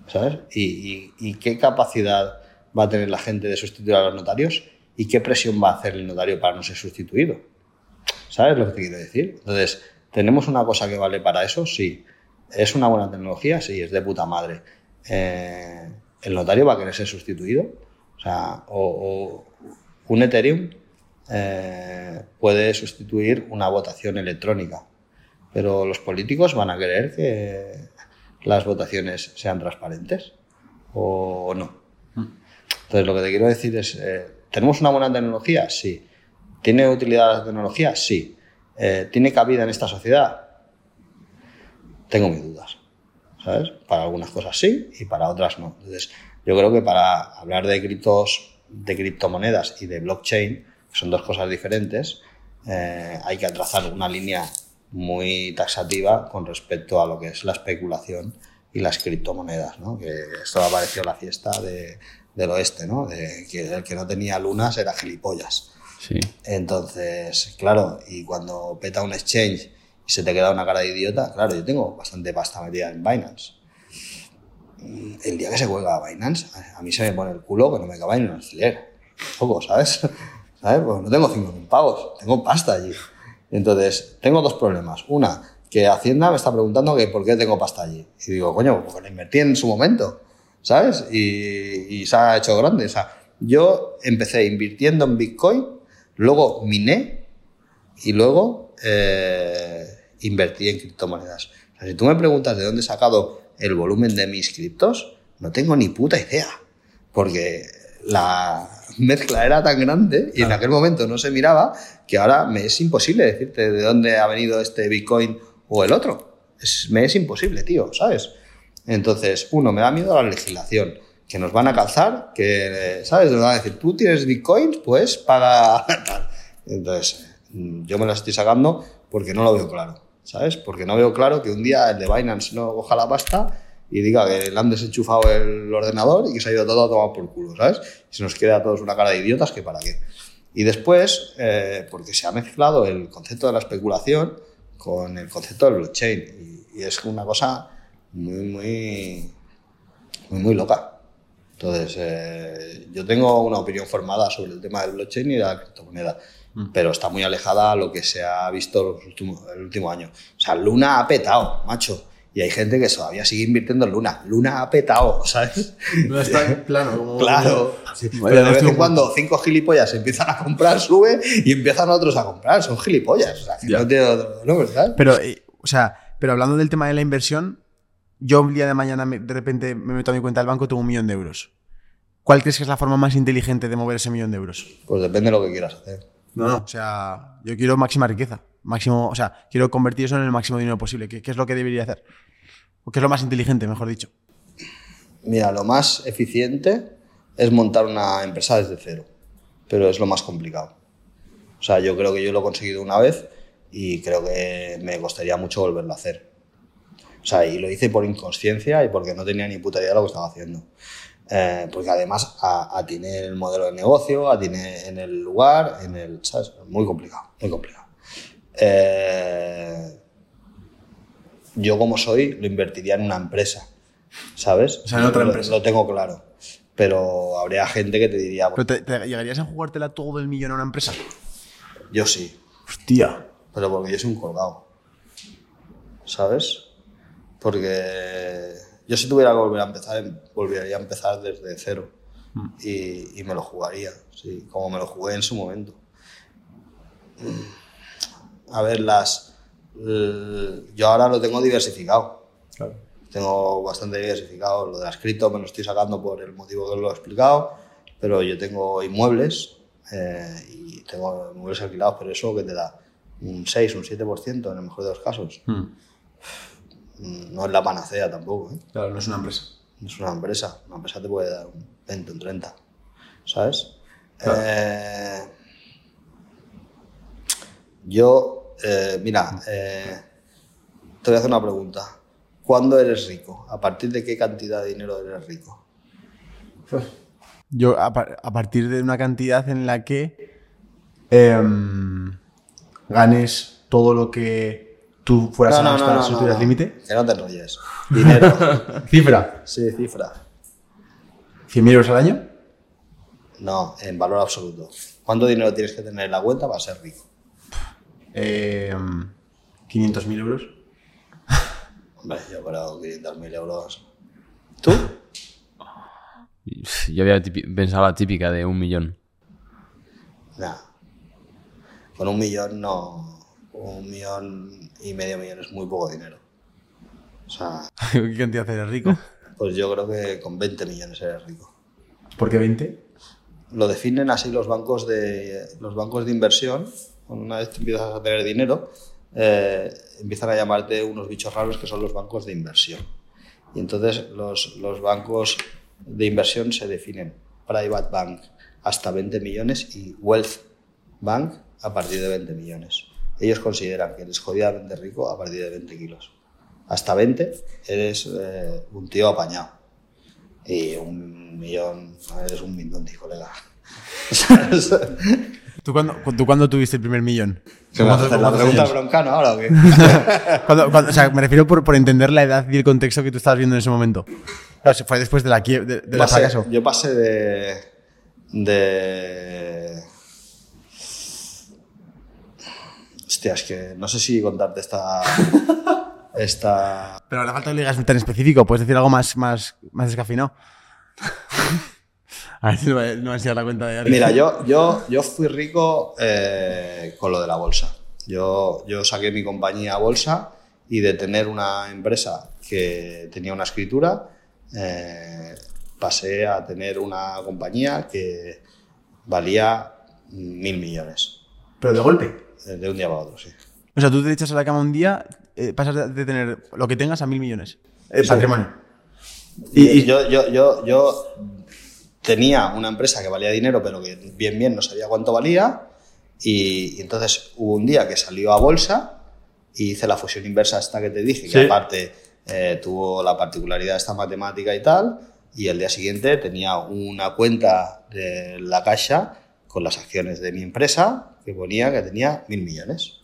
Speaker 1: ¿Sabes? ¿Y, y, y qué capacidad va a tener la gente de sustituir a los notarios? ¿Y qué presión va a hacer el notario para no ser sustituido? ¿Sabes lo que te quiero decir? Entonces, ¿tenemos una cosa que vale para eso? Sí. ¿Es una buena tecnología? Sí, es de puta madre. Eh, ¿El notario va a querer ser sustituido? O sea, o, un Ethereum eh, puede sustituir una votación electrónica, pero los políticos van a querer que las votaciones sean transparentes o no. Entonces, lo que te quiero decir es, eh, ¿tenemos una buena tecnología? Sí. ¿Tiene utilidad la tecnología? Sí. Eh, ¿Tiene cabida en esta sociedad? Tengo mis dudas. ¿Sabes? Para algunas cosas sí y para otras no. Entonces, yo creo que para hablar de criptos, de criptomonedas y de blockchain, son dos cosas diferentes, eh, hay que trazar una línea muy taxativa con respecto a lo que es la especulación y las criptomonedas, ¿no? Que esto ha parecido la fiesta de, del oeste, ¿no? De que el que no tenía lunas era gilipollas.
Speaker 2: Sí.
Speaker 1: Entonces, claro, y cuando peta un exchange y se te queda una cara de idiota, claro, yo tengo bastante pasta metida en Binance. El día que se cuelga Binance, a mí se me pone el culo que no me cabe en un alfiler. Poco, ¿sabes? ¿Sabes? Pues no tengo 5.000 pavos, tengo pasta allí. Entonces, tengo dos problemas. Una, que Hacienda me está preguntando que por qué tengo pasta allí. Y digo, coño, porque la invertí en su momento, ¿sabes? Y, y se ha hecho grande. O sea, yo empecé invirtiendo en Bitcoin, luego miné y luego eh, invertí en criptomonedas. O sea, si tú me preguntas de dónde he sacado el volumen de mis criptos, no tengo ni puta idea. Porque la mezcla era tan grande y en aquel momento no se miraba que ahora me es imposible decirte de dónde ha venido este Bitcoin o el otro. Es- me es imposible, tío, ¿sabes? Entonces, uno, me da miedo la legislación, que nos van a calzar, que, ¿sabes? Nos van a decir, tú tienes bitcoins, pues paga tal. Entonces, mm, yo me las estoy sacando porque no lo veo claro, ¿sabes? Porque no veo claro que un día el de Binance no coja la pasta y diga que le han desenchufado el ordenador y que se ha ido todo a tomar por culo, ¿sabes? Y se nos queda a todos una cara de idiotas que para qué. Y después, eh, porque se ha mezclado el concepto de la especulación con el concepto del blockchain. Y, y es una cosa muy, muy, muy, muy loca. Entonces, eh, yo tengo una opinión formada sobre el tema del blockchain y de la criptomoneda, pero está muy alejada a lo que se ha visto los últimos, el último año. O sea, Luna ha petado, macho. Y hay gente que todavía sigue invirtiendo en Luna. Luna ha petado, ¿sabes?
Speaker 3: No está en plano. Como...
Speaker 1: Claro.
Speaker 3: Sí,
Speaker 1: Pero de vez en cuando cinco gilipollas empiezan a comprar, sube y empiezan otros a comprar. Son gilipollas. O sea, que no tiene otro nombre, ¿sabes?
Speaker 3: Pero, eh, o sea, pero hablando del tema de la inversión, yo un día de mañana me- de repente me meto a mi cuenta del banco, tengo un millón de euros. ¿Cuál crees que es la forma más inteligente de mover ese millón de euros?
Speaker 1: Pues depende de lo que quieras hacer.
Speaker 3: No, no. O sea, yo quiero máxima riqueza. Máximo, o sea, quiero convertir eso en el máximo dinero posible. ¿Qué, qué es lo que debería hacer? ¿O qué es lo más inteligente, mejor dicho?
Speaker 1: Mira, lo más eficiente es montar una empresa desde cero, pero es lo más complicado. O sea, yo creo que yo lo he conseguido una vez y creo que me costaría mucho volverlo a hacer. O sea, y lo hice por inconsciencia y porque no tenía ni puta idea de lo que estaba haciendo. Eh, porque además atiné el modelo de negocio, atiné en el lugar, en el... ¿Sabes? Muy complicado, muy complicado. Eh, yo como soy, lo invertiría en una empresa, ¿sabes?
Speaker 3: O sea, en otra
Speaker 1: Lo-
Speaker 3: empresa.
Speaker 1: Lo tengo claro. Pero habría gente que te diría,
Speaker 3: ¿Pero te, te llegarías a jugártela todo el millón a una empresa?
Speaker 1: yo sí,
Speaker 3: Hostia.
Speaker 1: pero porque yo soy un colgado, ¿sabes? Porque yo si tuviera que volver a empezar, em- volvería a empezar desde cero y, y me lo jugaría, sí, como me lo jugué en su momento. A ver, las... l- Yo ahora lo tengo diversificado.
Speaker 3: Claro.
Speaker 1: tengo bastante diversificado. Lo de las cripto me lo estoy sacando por el motivo que lo he explicado, pero yo tengo inmuebles eh, y tengo inmuebles alquilados, pero eso que te da un 6, un 7% en el mejor de los casos. Mm, No es la panacea tampoco, ¿eh?
Speaker 3: Claro, no es una empresa.
Speaker 1: No es una empresa. Una empresa te puede dar un 20, un 30, ¿sabes? Eh, yo, eh, mira, eh, te voy a hacer una pregunta. ¿Cuándo eres rico? ¿A partir de qué cantidad de dinero eres rico?
Speaker 3: Yo, a, par- a partir de una cantidad en la que em, ganes todo lo que tú fueras a gastar si no tuvieras límite.
Speaker 1: Que no te enrolles. Dinero.
Speaker 3: Cifra.
Speaker 1: sí, cifra.
Speaker 3: ¿100.000 euros al año?
Speaker 1: No, en valor absoluto. ¿Cuánto dinero tienes que tener en la cuenta para ser rico?
Speaker 3: Em, 500.000 euros.
Speaker 1: Hombre, yo creo 500.000 euros. ¿Tú?
Speaker 2: Yo había tipi- pensado la típica de un millón.
Speaker 1: Nah. Con un millón no. Un millón y medio millón es muy poco dinero. O sea,
Speaker 3: ¿Qué cantidad eres rico?
Speaker 1: pues yo creo que con 20 millones eres rico.
Speaker 3: ¿Por qué 20?
Speaker 1: Lo definen así los bancos de, los bancos de inversión. Una vez que empiezas a tener dinero, eh, empiezan a llamarte unos bichos raros que son los bancos de inversión. Y entonces los, los bancos de inversión se definen Private Bank hasta 20 millones y Wealth Bank a partir de 20 millones. Ellos consideran que eres jodidamente rico a partir de 20 kilos. Hasta 20 eres eh, un tío apañado. Y un millón, eres un mindundi, colega.
Speaker 3: ¿Tú cuándo, ¿Tú cuándo tuviste el primer millón?
Speaker 1: ¿Se me
Speaker 3: ¿Cómo-
Speaker 1: hace la
Speaker 3: cómo-
Speaker 1: pregunta broncano ahora o qué?
Speaker 3: Cuando- cuando- o sea, me refiero por, por entender la edad y el contexto que tú estabas viendo en ese momento. Claro, si fue después de la de, del
Speaker 1: Pasé-
Speaker 3: fracaso.
Speaker 1: yo pasé de. de. Hostia, es que no sé si contarte esta. esta.
Speaker 3: Pero a la falta que le digas tan específico, puedes decir algo más, más, más descafinado. a ver si no a enseñar la cuenta de Ari.
Speaker 1: Mira, yo, yo, yo fui rico eh, con lo de la bolsa. Yo, yo saqué mi compañía a bolsa y de tener una empresa que tenía una escritura, eh, pasé a tener una compañía que valía mil millones.
Speaker 3: Pero de golpe.
Speaker 1: eh, De un día para otro, sí.
Speaker 3: O sea, tú te echas a la cama un día, eh, pasas de- de tener lo que tengas a mil millones. Eh, patrimonio.
Speaker 1: Y, y yo, yo, yo, yo tenía una empresa que valía dinero, pero que bien, bien no sabía cuánto valía. Y, y entonces hubo un día que salió a bolsa y hice la fusión inversa esta que te dije, que
Speaker 3: Sí.
Speaker 1: aparte eh, tuvo la particularidad de esta matemática y tal. Y el día siguiente tenía una cuenta de la caixa con las acciones de mi empresa que ponía que tenía mil millones.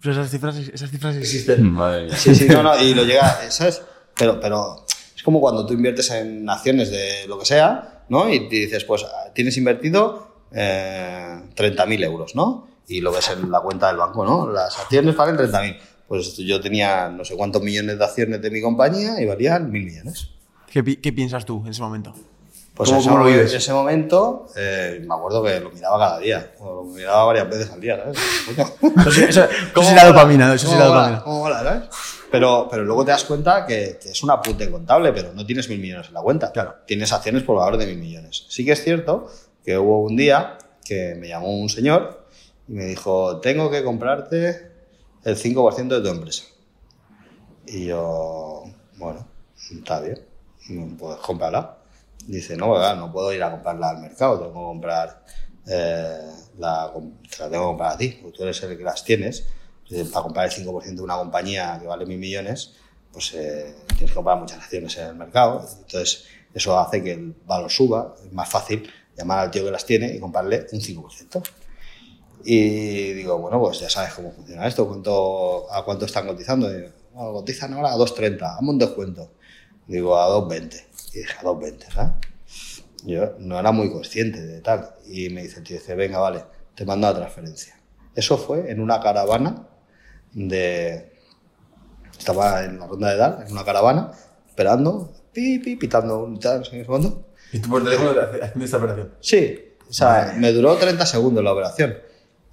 Speaker 3: Pero esas cifras, esas cifras existen.
Speaker 2: Madre.
Speaker 1: Sí, sí, no, no, y lo llega, ¿sabes? Pero, pero es como cuando tú inviertes en acciones de lo que sea, ¿no? Y dices, pues tienes invertido eh, 30.000 euros, ¿no? Y lo ves en la cuenta del banco, ¿no? Las acciones valen 30.000. Pues yo tenía no sé cuántos millones de acciones de mi compañía y valían mil millones.
Speaker 3: ¿Qué, qué piensas tú en ese momento?
Speaker 1: Pues
Speaker 3: ¿Cómo-
Speaker 1: ese,
Speaker 3: cómo lo vives?
Speaker 1: ese momento, eh, me acuerdo que lo miraba cada día, o lo miraba varias veces al día, ¿sabes?
Speaker 3: Eso, sí la dopamina, eso
Speaker 1: ¿Cómo
Speaker 3: la dopamina.
Speaker 1: ¿Cómo mola, sabes? Pero, pero luego te das cuenta que, que es un apunte contable, pero no tienes mil millones en la cuenta.
Speaker 3: Claro.
Speaker 1: Tienes acciones por valor de mil millones. Sí que es cierto que hubo un día que me llamó un señor y me dijo, tengo que comprarte el 5% de tu empresa. Y yo, bueno, está bien, puedes comprarla. Dice, no, no puedo ir a comprarla al mercado, tengo que comprar, eh, la, te la tengo que comprar a ti, porque tú eres el que las tienes. Eh, Para comprar el 5% de una compañía que vale mil millones, pues eh, tienes que comprar muchas acciones en el mercado. Entonces, eso hace que el valor suba, es más fácil llamar al tío que las tiene y comprarle un 5%. Y digo, bueno, pues ya sabes cómo funciona esto, cuánto, a cuánto están cotizando. Y, bueno, cotizan ahora a 2.30, dame un descuento. Digo, a 2.20. Y dije, a 2.20, ¿sabes? Yo no era muy consciente de tal. Y me dice, el tío, dice, venga, vale, te mando la transferencia. Eso fue en una caravana de... Estaba en la ronda de edad, en una caravana, esperando, pi, pi, pitando un tal, no sé qué.
Speaker 3: Y tú por teléfono haciendo esta operación.
Speaker 1: Sí, o sea, me duró 30 segundos la operación.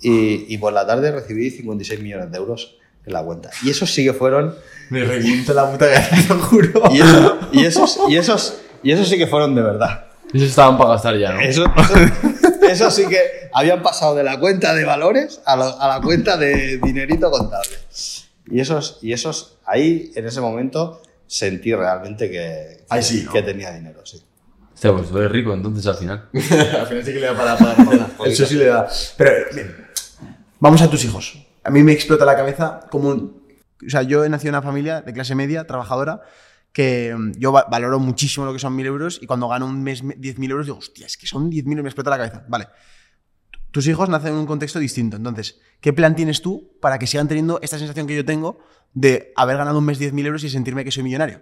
Speaker 1: Y, y por la tarde recibí 56 millones de euros en la cuenta. Y esos sí que fueron.
Speaker 3: Me reviento la puta cara, te lo juro.
Speaker 1: Y, eso- y esos, y, esos, y esos sí que fueron de verdad.
Speaker 2: Esos estaban para gastar ya, ¿no?
Speaker 1: Eso, eso, eso sí que habían pasado de la cuenta de valores a, lo- a la cuenta de dinerito contable. Y esos, y esos, ahí en ese momento sentí realmente que, que,
Speaker 3: Ahí sí, ¿no?
Speaker 1: que tenía dinero, sí.
Speaker 2: Hostia, pues tú eres rico entonces al final.
Speaker 3: Al final sí que le da para pagar la cena. Eso sí le da. Pero, bien. Vamos a tus hijos. A mí me explota la cabeza como un... O sea, yo he nacido en una familia de clase media, trabajadora, que mm, yo va- valoro muchísimo lo que son 1.000 euros y cuando gano un mes me- 10.000 euros digo, hostia, es que son 10.000 y me explota la cabeza. Vale. Tus hijos nacen en un contexto distinto. Entonces, ¿qué plan tienes tú para que sigan teniendo esta sensación que yo tengo de haber ganado un mes 10.000 euros y sentirme que soy millonario?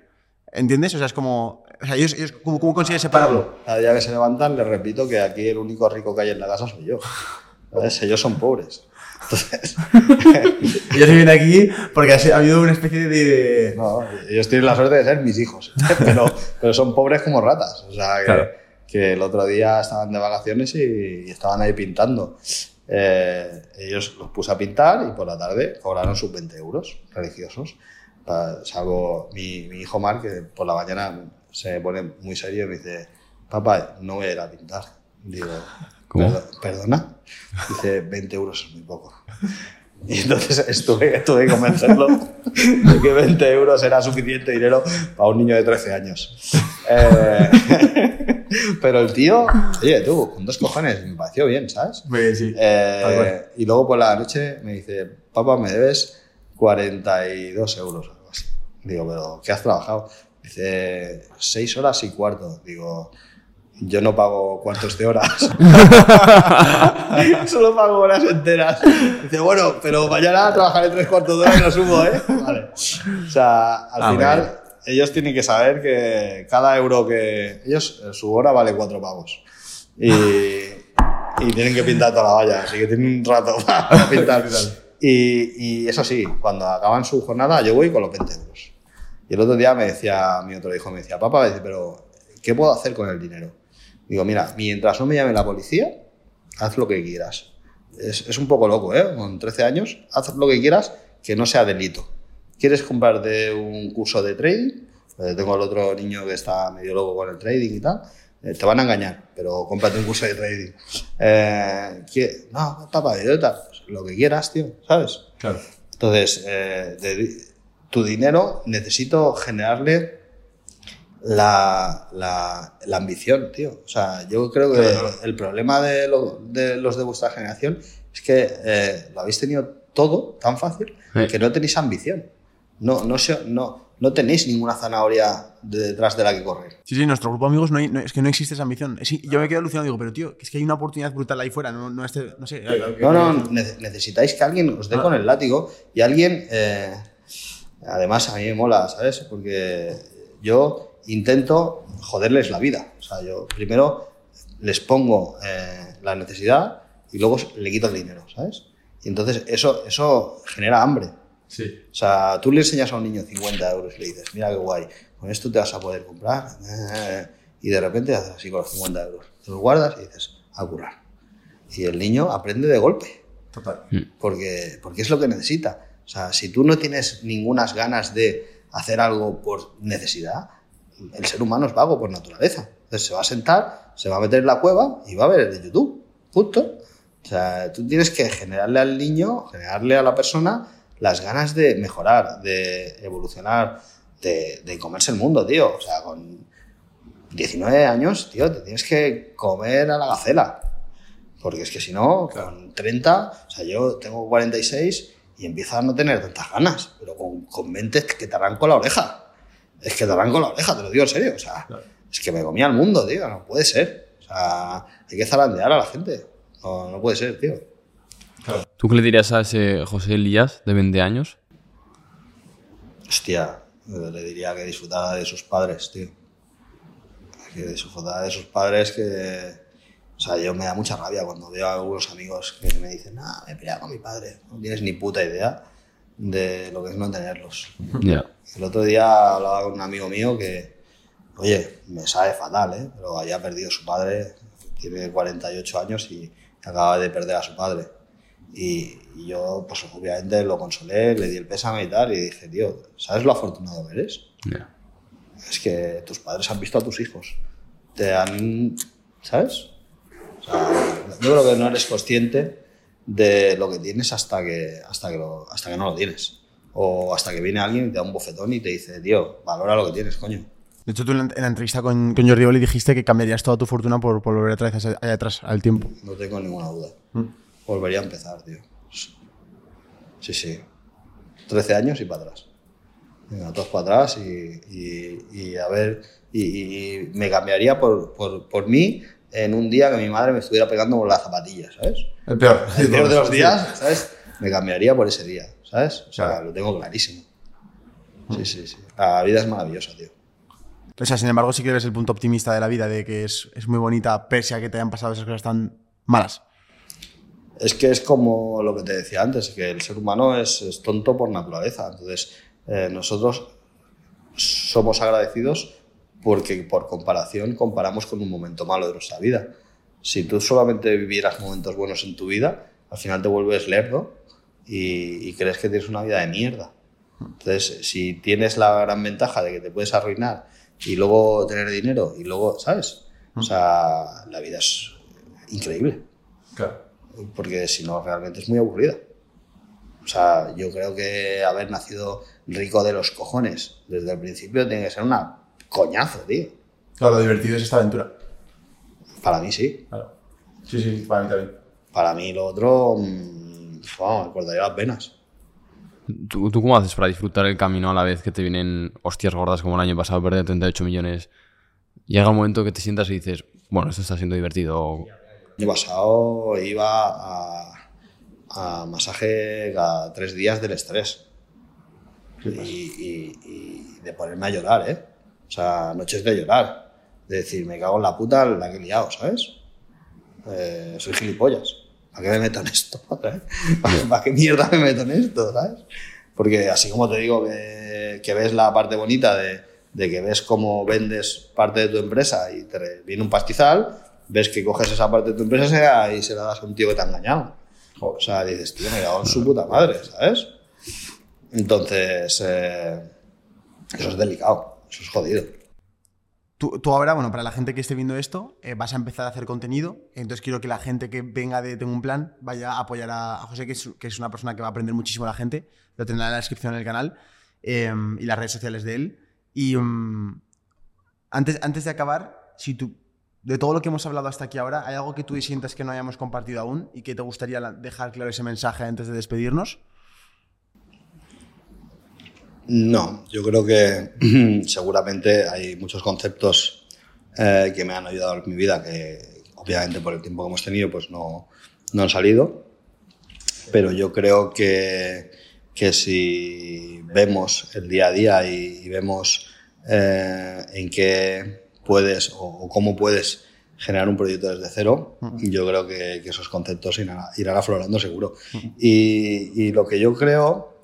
Speaker 3: ¿Entiendes? O sea, es como... O sea, ellos, ellos- ¿cómo, cómo consigues separarlo?
Speaker 1: Cada día que se levantan, les repito que aquí el único rico que hay en la casa soy yo. Ellos son pobres. Entonces,
Speaker 3: Ellos se vienen aquí porque ha habido una especie de...
Speaker 1: no, ellos tienen la suerte de ser mis hijos, pero, pero son pobres como ratas. O sea, que,
Speaker 2: Claro.
Speaker 1: que el otro día estaban de vacaciones y, y estaban ahí pintando. Eh, ellos los puse a pintar y por la tarde cobraron sus 20 euros religiosos. Salvo mi, mi hijo Mark, que por la mañana se pone muy serio y me dice, papá, no voy a ir a pintar. Digo,
Speaker 2: ¿Cómo?
Speaker 1: "Perdo- ¿perdona? Dice, 20 euros es muy poco. Y entonces estuve, tuve que convencerlo de que 20 euros era suficiente dinero para un niño de 13 años. Eh, pero el tío, oye, tú, con dos cojones, me pareció bien, ¿sabes?
Speaker 3: Pues sí.
Speaker 1: Eh, y luego por la noche me dice, papá, me debes 42 euros o algo así. Digo, pero ¿qué has trabajado? Dice, 6 horas y cuarto. Digo, yo no pago cuartos de horas. Solo pago horas enteras. Dice, bueno, pero mañana trabajaré tres cuartos de hora y lo sumo, ¿eh? Vale. O sea, al
Speaker 2: Ah,
Speaker 1: final, ellos tienen que saber que cada euro que. Ellos, eh, su hora vale cuatro pavos. Y, y tienen que pintar toda la valla, así que tienen un rato para pintar. Y, y eso sí, cuando acaban su jornada, yo voy con los 20 euros. Y el otro día me decía, mi otro hijo me decía, papá, pero ¿qué puedo hacer con el dinero? Digo, mira, mientras no me llame la policía, haz lo que quieras. es, es un poco loco, ¿eh? Con 13 años, haz lo que quieras que no sea delito. ¿Quieres comprarte un curso de trading? Eh, tengo al otro niño que está medio loco con el trading y tal. Eh, te van a engañar, pero cómprate un curso de trading. Eh, ¿qué? no, está para idiota. Pues lo que quieras, tío, ¿sabes?
Speaker 3: Claro.
Speaker 1: Entonces, de- tu dinero necesito generarle la, la- la ambición, tío. O sea, yo creo que el problema de, lo- de los de vuestra generación es que eh, lo habéis tenido todo tan fácil
Speaker 2: Sí.
Speaker 1: que no tenéis ambición. No, no, se- no, no tenéis ninguna zanahoria de- detrás de la que correr.
Speaker 3: Sí, sí, nuestro grupo de amigos no, hay- no- es que no existe esa ambición. Es- yo me quedo alucinado y digo, pero tío, es que hay una oportunidad brutal ahí fuera. No, no, este, no sé.
Speaker 1: No, no, ne- necesitáis que alguien os dé con el látigo y alguien, eh, además a mí me mola, ¿sabes? Porque yo intento joderles la vida. O sea, yo primero les pongo eh, la necesidad y luego le quito el dinero, ¿sabes? Y entonces eso, eso genera hambre.
Speaker 3: Sí.
Speaker 1: O sea, tú le enseñas a un niño 50 euros y le dices, mira qué guay, con esto te vas a poder comprar. y de repente haces así con los 50 euros. Te los guardas y dices, a curar. Y el niño aprende de golpe,
Speaker 3: Total.
Speaker 1: porque, porque es lo que necesita. O sea, si tú no tienes ninguna ganas de hacer algo por necesidad, el ser humano es vago por naturaleza. Entonces se va a sentar, se va a meter en la cueva y va a ver el de YouTube. Punto. O sea, tú tienes que generarle al niño, generarle a la persona las ganas de mejorar, de evolucionar, de, de comerse el mundo, tío. O sea, con 19 años, tío, te tienes que comer a la gacela. Porque es que si no, con 30, o sea, yo tengo 46 y empiezo a no tener tantas ganas, pero con, con 20 es que te arranco la oreja. Es que te arranco la oreja, te lo digo en serio. O sea, es que me comía el mundo, tío, no puede ser. O sea, hay que zarandear a la gente. No, no puede ser, tío.
Speaker 2: ¿Tú qué le dirías a ese José Elías de 20 años?
Speaker 1: Hostia, le diría que disfrutara de sus padres, tío. Que disfrutara de sus padres que... O sea, yo me da mucha rabia cuando veo a algunos amigos que me dicen, ah, me he peleado con mi padre. No tienes ni puta idea de lo que es no tenerlos.
Speaker 2: Ya.
Speaker 1: El otro día hablaba con un amigo mío que, oye, me sabe fatal, ¿eh? Pero había perdido a su padre, tiene 48 años y acaba de perder a su padre. Y, y yo, pues obviamente lo consolé, le di el pésame y tal, y dije, tío, ¿sabes lo afortunado que eres?
Speaker 2: Ya.
Speaker 1: Es que tus padres han visto a tus hijos. Te han. ¿Sabes? O sea, yo creo que no eres consciente de lo que tienes hasta que, hasta que, lo- hasta que no lo tienes. O hasta que viene alguien y te da un bofetón y te dice, tío, valora lo que tienes, coño.
Speaker 3: De hecho, tú en la, en la entrevista con, con Jordi Oli dijiste que cambiarías toda tu fortuna por, por volver atrás, allá atrás al tiempo.
Speaker 1: No tengo ninguna duda. Volvería a empezar, tío. Sí, sí. 13 años y para atrás. Venga, todos para atrás y, y- y a ver. Y, y- y me cambiaría por, por, por mí en un día que mi madre me estuviera pegando con las zapatillas, ¿sabes?
Speaker 3: El peor.
Speaker 1: El peor de los días, ¿sabes? Me cambiaría por ese día, ¿sabes? O sea,
Speaker 3: Claro.
Speaker 1: lo tengo clarísimo. Sí, sí, sí. La vida es maravillosa, tío.
Speaker 3: O sea, sin embargo, sí que ves el punto optimista de la vida, de que es, es muy bonita, pese a que te hayan pasado esas cosas tan malas.
Speaker 1: Es que es como lo que te decía antes, que el ser humano es, es tonto por naturaleza. Entonces, eh, nosotros somos agradecidos porque por comparación comparamos con un momento malo de nuestra vida. Si tú solamente vivieras momentos buenos en tu vida, al final te vuelves lerdo y, y crees que tienes una vida de mierda. Entonces, si tienes la gran ventaja de que te puedes arruinar y luego tener dinero y luego, ¿sabes? O sea, la vida es increíble
Speaker 3: Claro.
Speaker 1: porque si no realmente es muy aburrida. O sea, yo creo que haber nacido rico de los cojones desde el principio tiene que ser una coñazo, tío.
Speaker 3: Claro, lo divertido es esta aventura.
Speaker 1: Para mí sí.
Speaker 3: Claro. Sí, sí, para mí también.
Speaker 1: Para mí lo otro, mm, vamos, me cortaría las venas.
Speaker 2: ¿Tú, ¿Tú cómo haces para disfrutar el camino a la vez que te vienen hostias gordas como el año pasado, perder 38 millones? Llega un momento que te sientas y dices, bueno, esto está siendo divertido.
Speaker 1: El año pasado iba a, a masaje cada tres días del estrés. Y, y- y de ponerme a llorar, ¿eh? O sea, noches de llorar. De decir, me cago en la puta la que he liado, ¿sabes? Eh, soy gilipollas. ¿Para qué me meto en esto? ¿Para, para qué mierda me meto en esto? ¿sabes? Porque así como te digo que, ves la parte bonita de, que ves cómo vendes parte de tu empresa y te viene un pastizal, ves que coges esa parte de tu empresa y se la das a un tío que te ha engañado. O sea, dices, tío, me cago en su puta madre, ¿sabes? Entonces, eh, eso es delicado, eso es jodido.
Speaker 3: Tú, ahora, bueno, para la gente que esté viendo esto, eh, vas a empezar a hacer contenido. Entonces quiero que la gente que venga de Tengo un Plan vaya a apoyar a, José, que es, una persona que va a aprender muchísimo a la gente. Lo tendrá en la descripción del canal eh, y las redes sociales de él. Y mm, antes, antes de acabar, si tú, de todo lo que hemos hablado hasta aquí ahora, ¿hay algo que tú sientas que no hayamos compartido aún y que te gustaría dejar claro ese mensaje antes de despedirnos?
Speaker 1: No, yo creo que seguramente hay muchos conceptos eh, que me han ayudado en mi vida que obviamente por el tiempo que hemos tenido pues no, no han salido, pero yo creo que, que si vemos el día a día y, y vemos eh, en qué puedes o, o cómo puedes generar un proyecto desde cero, yo creo que, que esos conceptos irán, irán aflorando seguro. Y, y lo que yo creo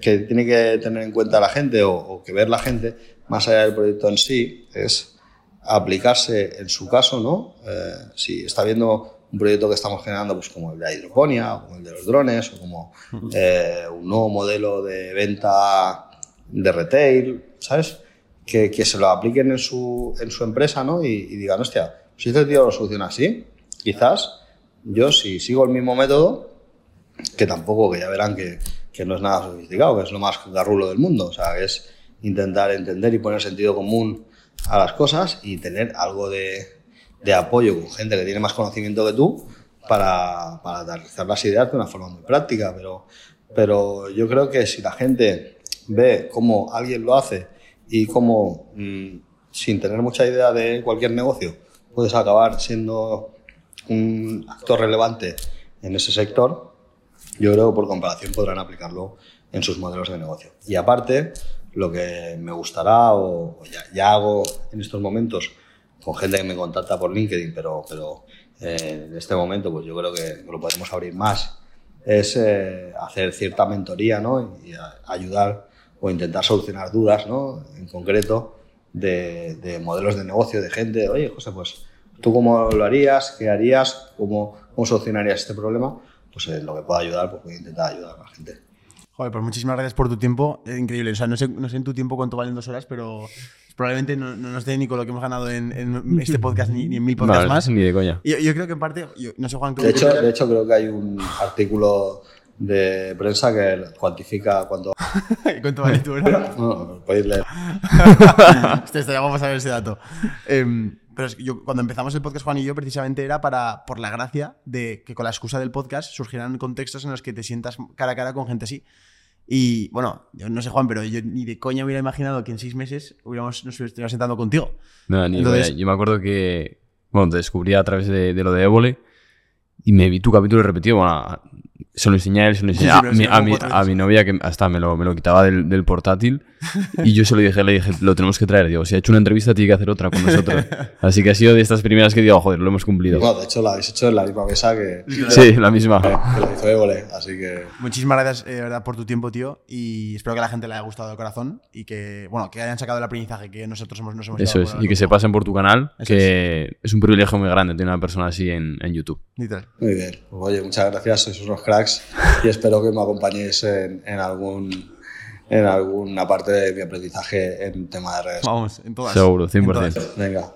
Speaker 1: que tiene que tener en cuenta la gente o, o que ver la gente, más allá del proyecto en sí, es aplicarse en su caso, ¿no? Eh, si está viendo un proyecto que estamos generando, pues como el de la hidroponía, o como el de los drones, o como eh, un nuevo modelo de venta de retail, ¿sabes? Que, que se lo apliquen en su, en su empresa, ¿no? Y, y digan, hostia, si este tío lo soluciona así, quizás yo si sigo el mismo método, que tampoco, que ya verán que, que no es nada sofisticado, que es lo más garrulo del mundo, o sea, es intentar entender y poner sentido común a las cosas y tener algo de, de apoyo con gente que tiene más conocimiento que tú para, para aterrizar las ideas de una forma muy práctica, pero, pero yo creo que si la gente ve cómo alguien lo hace y cómo, mm, sin tener mucha idea de cualquier negocio, puedes acabar siendo un actor relevante en ese sector, yo creo que por comparación podrán aplicarlo en sus modelos de negocio. Y aparte, lo que me gustará o, o ya, ya, hago en estos momentos con gente que me contacta por LinkedIn, pero, pero eh, en este momento pues yo creo que lo podemos abrir más, es eh, hacer cierta mentoría ¿no? y a, ayudar o intentar solucionar dudas ¿no? en concreto de, de, modelos de negocio, de gente, oye José, pues tú cómo lo harías, qué harías, cómo, cómo solucionarías este problema pues en lo que pueda ayudar, pues voy a intentar ayudar a la gente.
Speaker 3: Joder, pues muchísimas gracias por tu tiempo. Es increíble. O sea, no sé, no sé en tu tiempo cuánto valen dos horas, pero probablemente no, no nos dé ni con lo que hemos ganado en, en este podcast ni, ni, en mil podcasts
Speaker 2: no,
Speaker 3: más.
Speaker 2: Ni de coña.
Speaker 3: Yo, yo, creo que en parte, yo, no sé Juan.
Speaker 1: De hecho, de hecho, creo que hay un artículo de prensa que cuantifica cuánto.
Speaker 3: ¿Cuánto vale tu hora?
Speaker 1: no, podéis leer.
Speaker 3: Este, este, vamos a ver ese dato. Eh, pero es que yo, cuando empezamos el podcast, Juan y yo, precisamente era para, por la gracia de que con la excusa del podcast surgieran contextos en los que te sientas cara a cara con gente así. Y bueno, yo no sé, Juan, pero yo ni de coña hubiera imaginado que en seis meses hubiéramos, nos estuviéramos sentando contigo.
Speaker 2: No, ni Entonces, yo me acuerdo que, bueno, te descubrí a través de, de lo de Évole y me vi tu capítulo repetido. Bueno, se lo enseñé a él, se lo enseñé sí, sí, a, mi, a, mi, a, mi, novia que hasta me lo, me lo quitaba del, del, portátil y yo se lo dije, le dije, lo tenemos que traer. Digo, si ha hecho una entrevista tiene que hacer otra con nosotros. Así que ha sido de estas primeras que digo, joder, lo hemos cumplido.
Speaker 1: Bueno, de hecho la habéis hecho en la misma mesa que...
Speaker 2: Sí, la misma.
Speaker 1: Que, que la hizo Évole, así que...
Speaker 3: Muchísimas gracias, eh, verdad, por tu tiempo, tío, y espero que a la gente le haya gustado de corazón y que, bueno, que hayan sacado el aprendizaje que nosotros hemos, nos hemos
Speaker 2: Eso es, y que se pasen por tu canal, Eso que es. es. un privilegio muy grande tener una persona así en, en YouTube.
Speaker 3: Literal.
Speaker 1: Muy bien, pues, oye, muchas gracias, sois unos cracks y espero que me acompañéis en, en algún en alguna parte de mi aprendizaje en tema de redes.
Speaker 3: Vamos, en todas.
Speaker 2: Seguro, 100%.
Speaker 3: En todas.
Speaker 1: Venga,